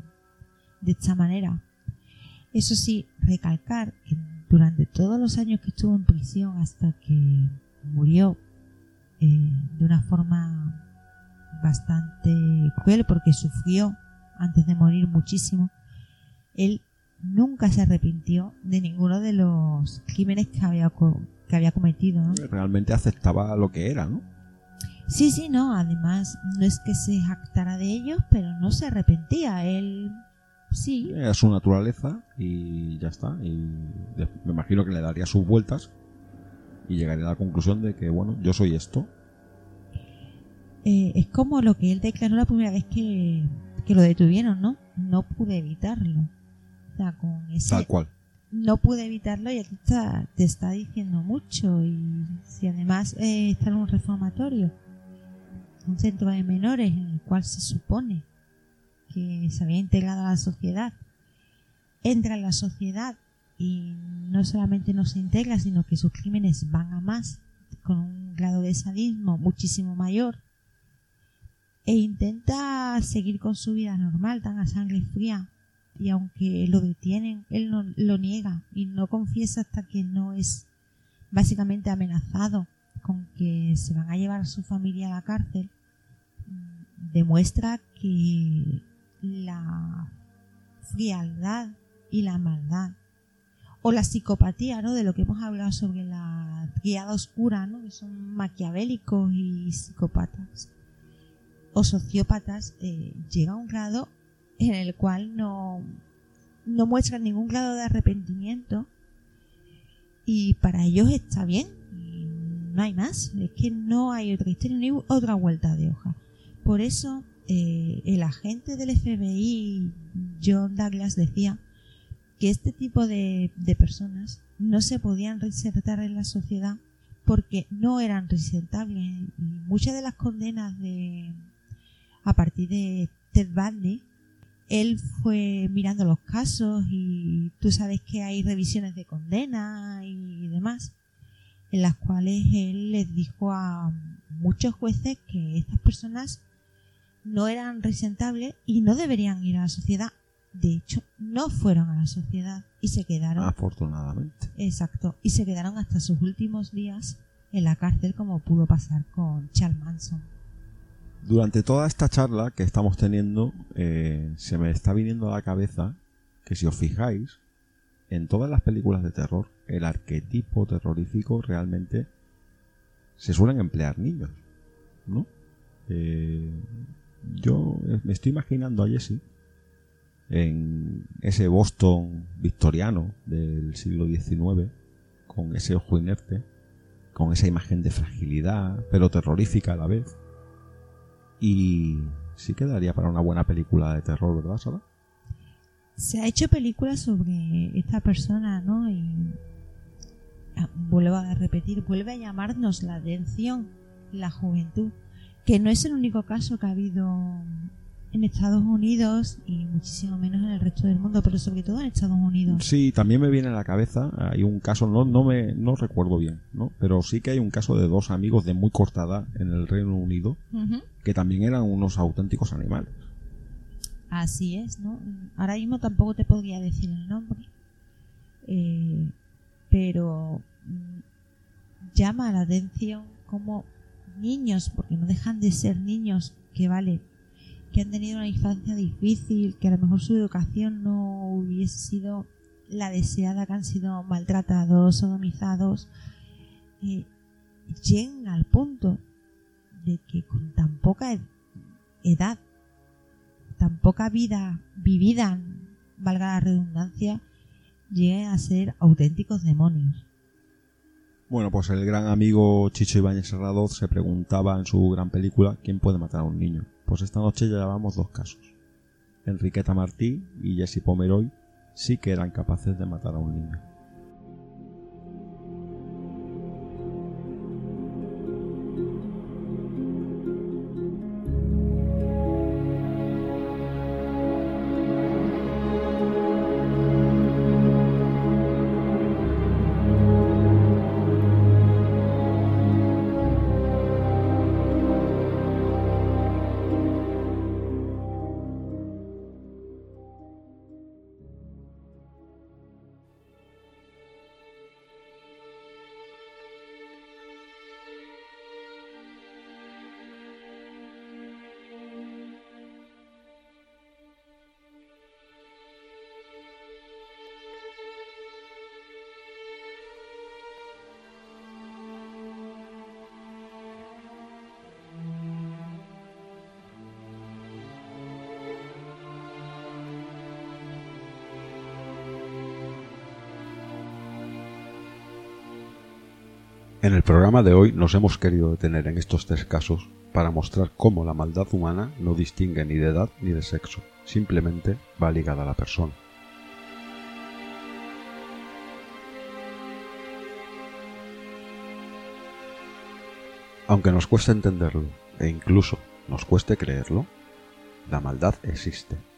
de esta manera. Eso sí, recalcar que durante todos los años que estuvo en prisión hasta que murió eh, de una forma bastante cruel porque sufrió antes de morir muchísimo, él nunca se arrepintió de ninguno de los crímenes que había, que había cometido. Realmente aceptaba lo que era, ¿no? Sí, sí, no. Además, no es que se jactara de ellos, pero no se arrepentía. Él sí. Era su naturaleza y ya está. Y me imagino que le daría sus vueltas y llegaría a la conclusión de que, bueno, yo soy esto eh, es como lo que él declaró la primera vez que, lo detuvieron, ¿no? No pude evitarlo. O sea, con ese... Tal cual. No pude evitarlo y aquí está, te está diciendo mucho. Y si además eh, está en un reformatorio, un centro de menores en el cual se supone que se había integrado a la sociedad, entra en la sociedad y no solamente no se integra, sino que sus crímenes van a más, con un grado de sadismo muchísimo mayor, e intenta seguir con su vida normal, tan a sangre fría. Y aunque lo detienen, él no lo niega y no confiesa hasta que no es básicamente amenazado con que se van a llevar a su familia a la cárcel. Demuestra que la frialdad y la maldad o la psicopatía, ¿no? De lo que hemos hablado sobre la guiada oscura, ¿no? Que son maquiavélicos y psicópatas o sociópatas eh, llega a un grado en el cual no, no muestran ningún grado de arrepentimiento. Y para ellos está bien no hay más. Es que no hay otra historia ni otra vuelta de hoja. Por eso eh, el agente del FBI John Douglas decía que este tipo de, de personas no se podían reinsertar en la sociedad porque no eran reinsertables muchas de las condenas de, a partir de Ted Bundy, él fue mirando los casos y tú sabes que hay revisiones de condena y demás, en las cuales él les dijo a muchos jueces que estas personas no eran resentables y no deberían ir a la sociedad. De hecho, no fueron a la sociedad y se quedaron. Afortunadamente. Exacto. Y se quedaron hasta sus últimos días en la cárcel, como pudo pasar con Charles Manson. Durante toda esta charla que estamos teniendo, eh, se me está viniendo a la cabeza que si os fijáis, en todas las películas de terror, el arquetipo terrorífico realmente se suelen emplear niños, ¿no? Eh, yo me estoy imaginando a Jesse en ese Boston victoriano del siglo XIX, con ese ojo inerte, con esa imagen de fragilidad, pero terrorífica a la vez. Y sí quedaría para una buena película de terror, ¿verdad, Sara? Se ha hecho películas sobre esta persona, ¿no? Y ah, vuelvo a repetir, vuelve a llamarnos la atención la juventud, que no es el único caso que ha habido en Estados Unidos y muchísimo menos en el resto del mundo, pero sobre todo en Estados Unidos. Sí, también me viene a la cabeza, hay un caso, no, no me no recuerdo bien, ¿no? Pero sí que hay un caso de dos amigos de muy corta edad en el Reino Unido que también eran unos auténticos animales. Así es, ¿no? Ahora mismo tampoco te podría decir el nombre, eh, pero mm, llama la atención como niños, porque no dejan de ser niños, que vale, que han tenido una infancia difícil, que a lo mejor su educación no hubiese sido la deseada, que han sido maltratados, sodomizados, eh, lleguen al punto de que con tan poca ed- edad tan poca vida vivida, valga la redundancia, lleguen a ser auténticos demonios. Bueno, pues el gran amigo Chicho Ibáñez Serradoz se preguntaba en su gran película quién puede matar a un niño. Pues esta noche ya llevamos dos casos. Enriqueta Martí y Jesse Pomeroy sí que eran capaces de matar a un niño. En el programa de hoy nos hemos querido detener en estos tres casos para mostrar cómo la maldad humana no distingue ni de edad ni de sexo, simplemente va ligada a la persona. Aunque nos cueste entenderlo e incluso nos cueste creerlo, la maldad existe.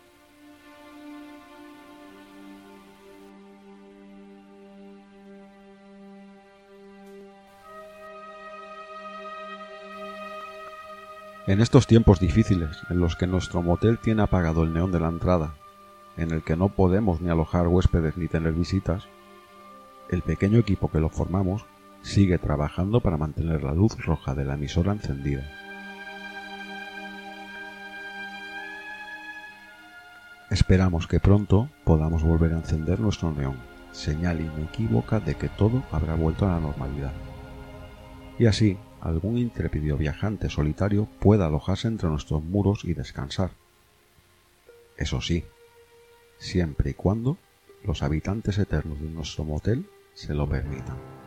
En estos tiempos difíciles, en los que nuestro motel tiene apagado el neón de la entrada, en el que no podemos ni alojar huéspedes ni tener visitas, el pequeño equipo que lo formamos sigue trabajando para mantener la luz roja de la emisora encendida. Esperamos que pronto podamos volver a encender nuestro neón, señal inequívoca de que todo habrá vuelto a la normalidad. Y así, algún intrépido viajante solitario pueda alojarse entre nuestros muros y descansar. Eso sí, siempre y cuando los habitantes eternos de nuestro motel se lo permitan.